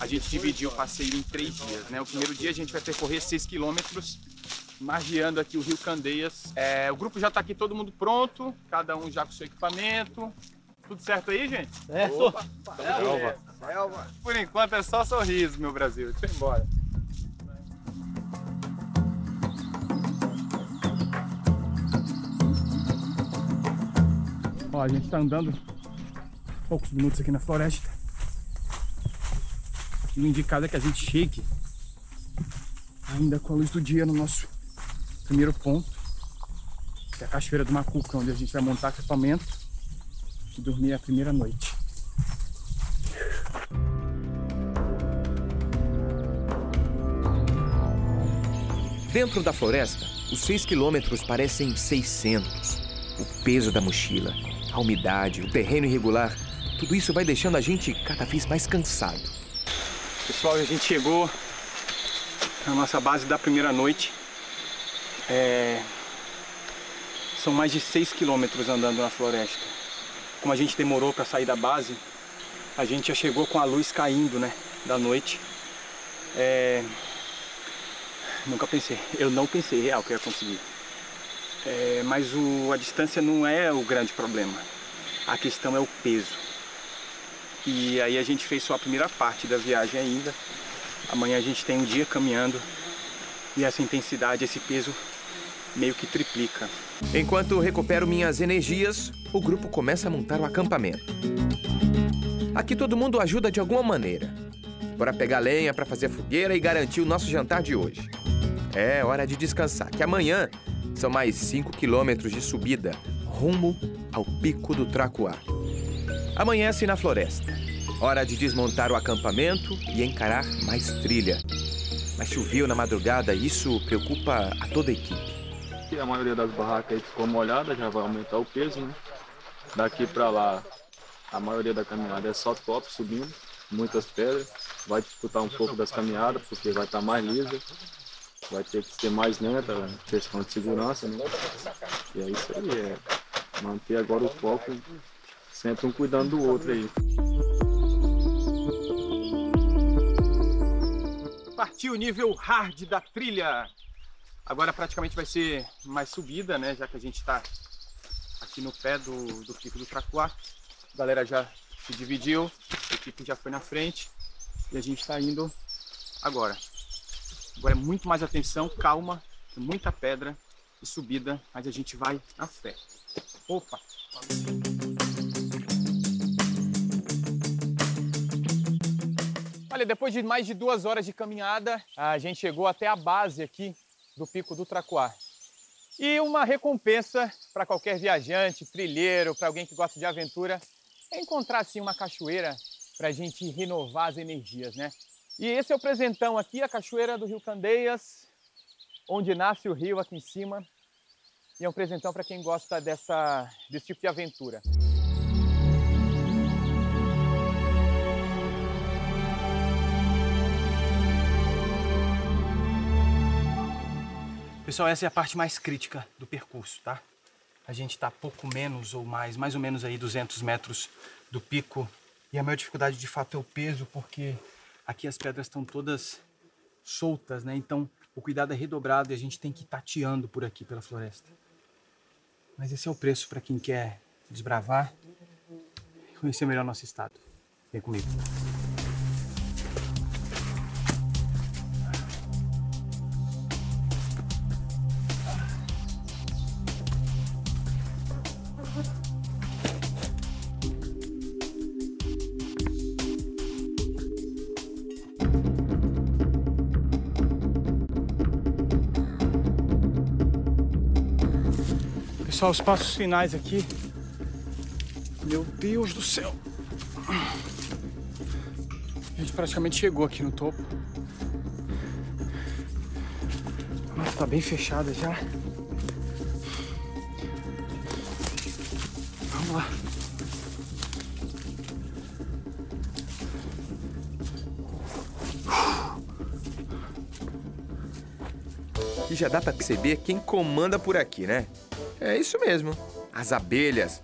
a gente dividiu o passeio em três dias, né? O primeiro dia a gente vai percorrer 6 quilômetros, margeando aqui o Rio Candeias. É, o grupo já está aqui, todo mundo pronto, cada um já com seu equipamento. Tudo certo aí, gente? É, Opa, Selva. Selva. Por enquanto é só sorriso, meu Brasil. Deixa eu ir embora. Ó, a gente tá andando poucos minutos aqui na floresta. E o indicado é que a gente chegue ainda com a luz do dia no nosso primeiro ponto, que é a Cachoeira do Macuca, onde a gente vai montar acampamento e dormir a primeira noite. Dentro da floresta, os 6 quilômetros parecem 600. O peso da mochila, a umidade, o terreno irregular, tudo isso vai deixando a gente cada vez mais cansado. Pessoal, a gente chegou na nossa base da primeira noite. É... São mais de 6 quilômetros andando na floresta. Como a gente demorou para sair da base, a gente já chegou com a luz caindo, né, da noite. É... Nunca pensei, eu não pensei real que ia conseguir. É, mas o, a distância não é o grande problema. A questão é o peso. E aí a gente fez só a primeira parte da viagem ainda. Amanhã a gente tem um dia caminhando e essa intensidade, esse peso meio que triplica. Enquanto recupero minhas energias, o grupo começa a montar o acampamento. Aqui todo mundo ajuda de alguma maneira. Bora pegar lenha para fazer fogueira e garantir o nosso jantar de hoje. É hora de descansar, que amanhã são mais 5 quilômetros de subida rumo ao Pico do Tracuá. Amanhece na floresta. Hora de desmontar o acampamento e encarar mais trilha. Mas choveu na madrugada e isso preocupa a toda a equipe. A maioria das barracas ficou molhada, já vai aumentar o peso, né? Daqui para lá, a maioria da caminhada é só top subindo, muitas pedras. Vai dificultar um pouco das caminhadas, porque vai estar mais lisa. Vai ter que ser mais lenta, questão de segurança, né? E é isso aí, é manter agora o foco, sempre um cuidando do outro aí. Partiu o nível hard da trilha. Agora praticamente vai ser mais subida, né? Já que a gente está aqui no pé do, do Pico do Tracuá. A galera já se dividiu, a equipe já foi na frente e a gente está indo agora. Agora é muito mais atenção, calma, muita pedra e subida, mas a gente vai na fé. Opa! Olha, depois de mais de duas horas de caminhada, a gente chegou até a base aqui do Pico do Tracuá. E uma recompensa para qualquer viajante, trilheiro, para alguém que gosta de aventura, é encontrar assim uma cachoeira para a gente renovar as energias, né? E esse é o presentão aqui, a cachoeira do Rio Candeias, onde nasce o rio aqui em cima. E é um presentão para quem gosta dessa, desse tipo de aventura. Pessoal, essa é a parte mais crítica do percurso, tá? A gente está pouco menos ou mais, mais ou menos aí 200 metros do pico. E a maior dificuldade de fato é o peso, porque aqui as pedras estão todas soltas, né? Então o cuidado é redobrado e a gente tem que ir tateando por aqui pela floresta. Mas esse é o preço para quem quer desbravar e conhecer melhor nosso estado. Vem comigo. Pessoal, os passos finais aqui. Meu Deus do céu. A gente praticamente chegou aqui no topo. A mata tá bem fechada já. Vamos lá. E já dá para perceber quem comanda por aqui, né? É isso mesmo. As abelhas.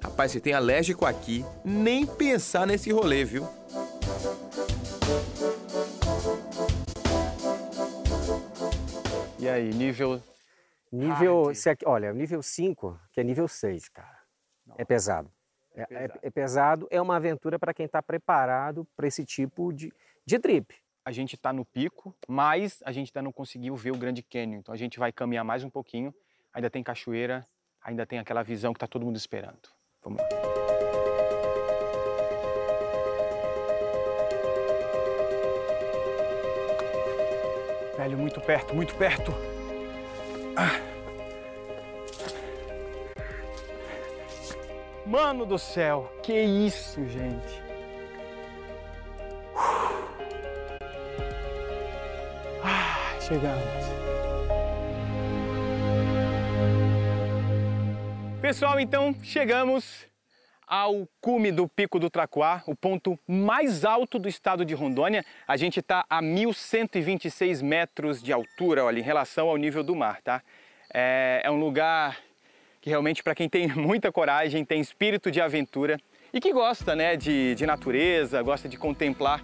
Rapaz, se tem alérgico aqui, nem pensar nesse rolê, viu? E aí, nível. Nível. Se aqui, olha, nível 5, que é nível 6, cara. É Nossa. É pesado. É pesado. É, é, pesado, é uma aventura para quem está preparado para esse tipo de, de trip. A gente está no pico, mas a gente ainda não conseguiu ver o Grande Canyon, então a gente vai caminhar mais um pouquinho Ainda tem cachoeira, ainda tem aquela visão que está todo mundo esperando. Vamos lá. Velho, muito perto, muito perto. Ah. Mano do céu, que isso, gente. Ah, chegamos. Pessoal, então chegamos ao cume do Pico do Tracuá, o ponto mais alto do estado de Rondônia. A gente está a 1.126 metros de altura, olha, em relação ao nível do mar, tá? É, é um lugar que realmente para quem tem muita coragem, tem espírito de aventura e que gosta, né, de, de natureza, gosta de contemplar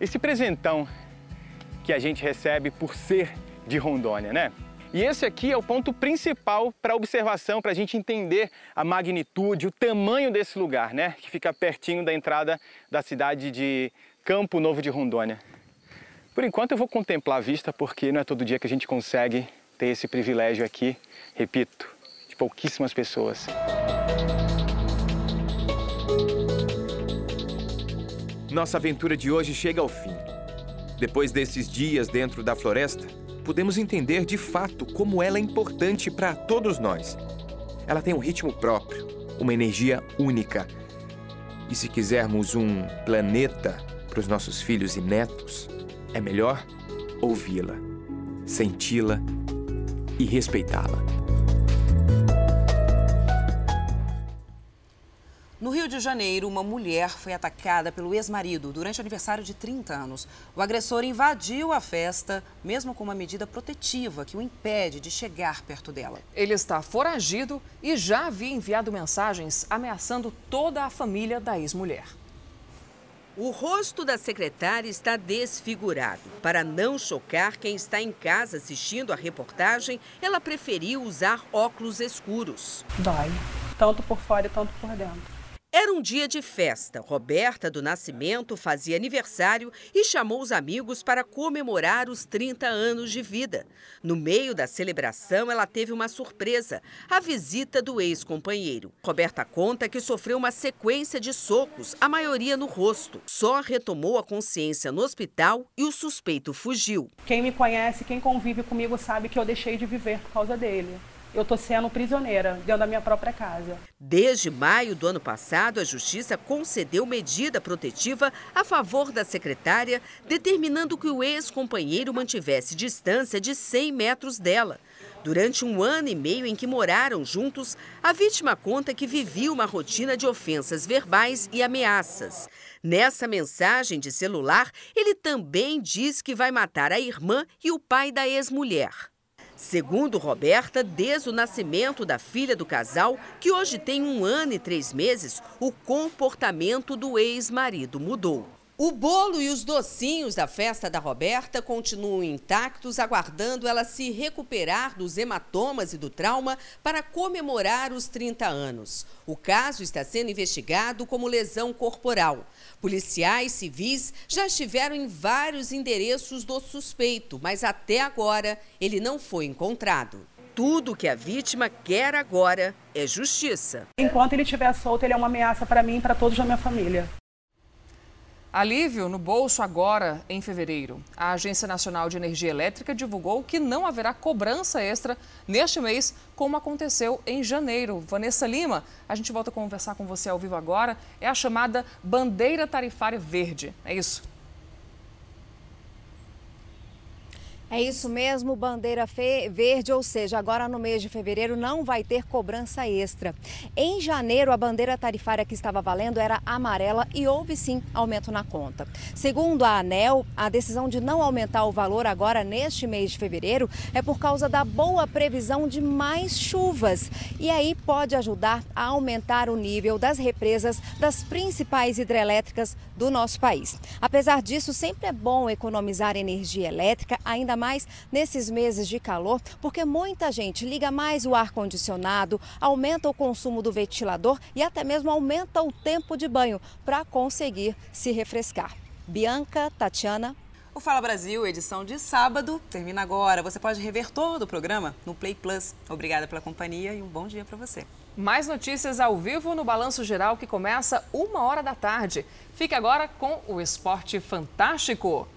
esse presentão que a gente recebe por ser de Rondônia, né? E esse aqui é o ponto principal para observação, para a gente entender a magnitude, o tamanho desse lugar, né? Que fica pertinho da entrada da cidade de Campo Novo de Rondônia. Por enquanto eu vou contemplar a vista, porque não é todo dia que a gente consegue ter esse privilégio aqui, repito, de pouquíssimas pessoas. Nossa aventura de hoje chega ao fim. Depois desses dias dentro da floresta, podemos entender de fato como ela é importante para todos nós. Ela tem um ritmo próprio, uma energia única. E se quisermos um planeta para os nossos filhos e netos, é melhor ouvi-la, senti-la e respeitá-la. No Rio de Janeiro, uma mulher foi atacada pelo ex-marido durante o aniversário de 30 anos. O agressor invadiu a festa, mesmo com uma medida protetiva que o impede de chegar perto dela. Ele está foragido e já havia enviado mensagens ameaçando toda a família da ex-mulher. O rosto da secretária está desfigurado. Para não chocar quem está em casa assistindo a reportagem, ela preferiu usar óculos escuros. Dói, tanto por fora tanto por dentro. Era um dia de festa. Roberta do Nascimento fazia aniversário e chamou os amigos para comemorar os 30 anos de vida. No meio da celebração, ela teve uma surpresa: a visita do ex-companheiro. Roberta conta que sofreu uma sequência de socos, a maioria no rosto. Só retomou a consciência no hospital e o suspeito fugiu. Quem me conhece, quem convive comigo, sabe que eu deixei de viver por causa dele eu estou sendo prisioneira dentro da minha própria casa. Desde maio do ano passado, a Justiça concedeu medida protetiva a favor da secretária, determinando que o ex-companheiro mantivesse distância de 100 metros dela. Durante um ano e meio em que moraram juntos, a vítima conta que vivia uma rotina de ofensas verbais e ameaças. Nessa mensagem de celular, ele também diz que vai matar a irmã e o pai da ex-mulher. Segundo Roberta, desde o nascimento da filha do casal, que hoje tem um ano e três meses, o comportamento do ex-marido mudou. O bolo e os docinhos da festa da Roberta continuam intactos, aguardando ela se recuperar dos hematomas e do trauma para comemorar os 30 anos. O caso está sendo investigado como lesão corporal. Policiais civis já estiveram em vários endereços do suspeito, mas até agora ele não foi encontrado. Tudo que a vítima quer agora é justiça. Enquanto ele estiver solto, ele é uma ameaça para mim e para todos da minha família. Alívio no bolso agora em fevereiro. A Agência Nacional de Energia Elétrica divulgou que não haverá cobrança extra neste mês, como aconteceu em janeiro. Vanessa Lima, a gente volta a conversar com você ao vivo agora. É a chamada bandeira tarifária verde. É isso? É isso mesmo, bandeira verde, ou seja, agora no mês de fevereiro não vai ter cobrança extra. Em janeiro, a bandeira tarifária que estava valendo era amarela e houve sim aumento na conta. Segundo a ANEL, a decisão de não aumentar o valor agora neste mês de fevereiro é por causa da boa previsão de mais chuvas. E aí pode ajudar a aumentar o nível das represas das principais hidrelétricas do nosso país. Apesar disso, sempre é bom economizar energia elétrica, ainda mais mais nesses meses de calor, porque muita gente liga mais o ar-condicionado, aumenta o consumo do ventilador e até mesmo aumenta o tempo de banho para conseguir se refrescar. Bianca, Tatiana. O Fala Brasil, edição de sábado, termina agora. Você pode rever todo o programa no Play Plus. Obrigada pela companhia e um bom dia para você. Mais notícias ao vivo no Balanço Geral que começa uma hora da tarde. Fique agora com o Esporte Fantástico.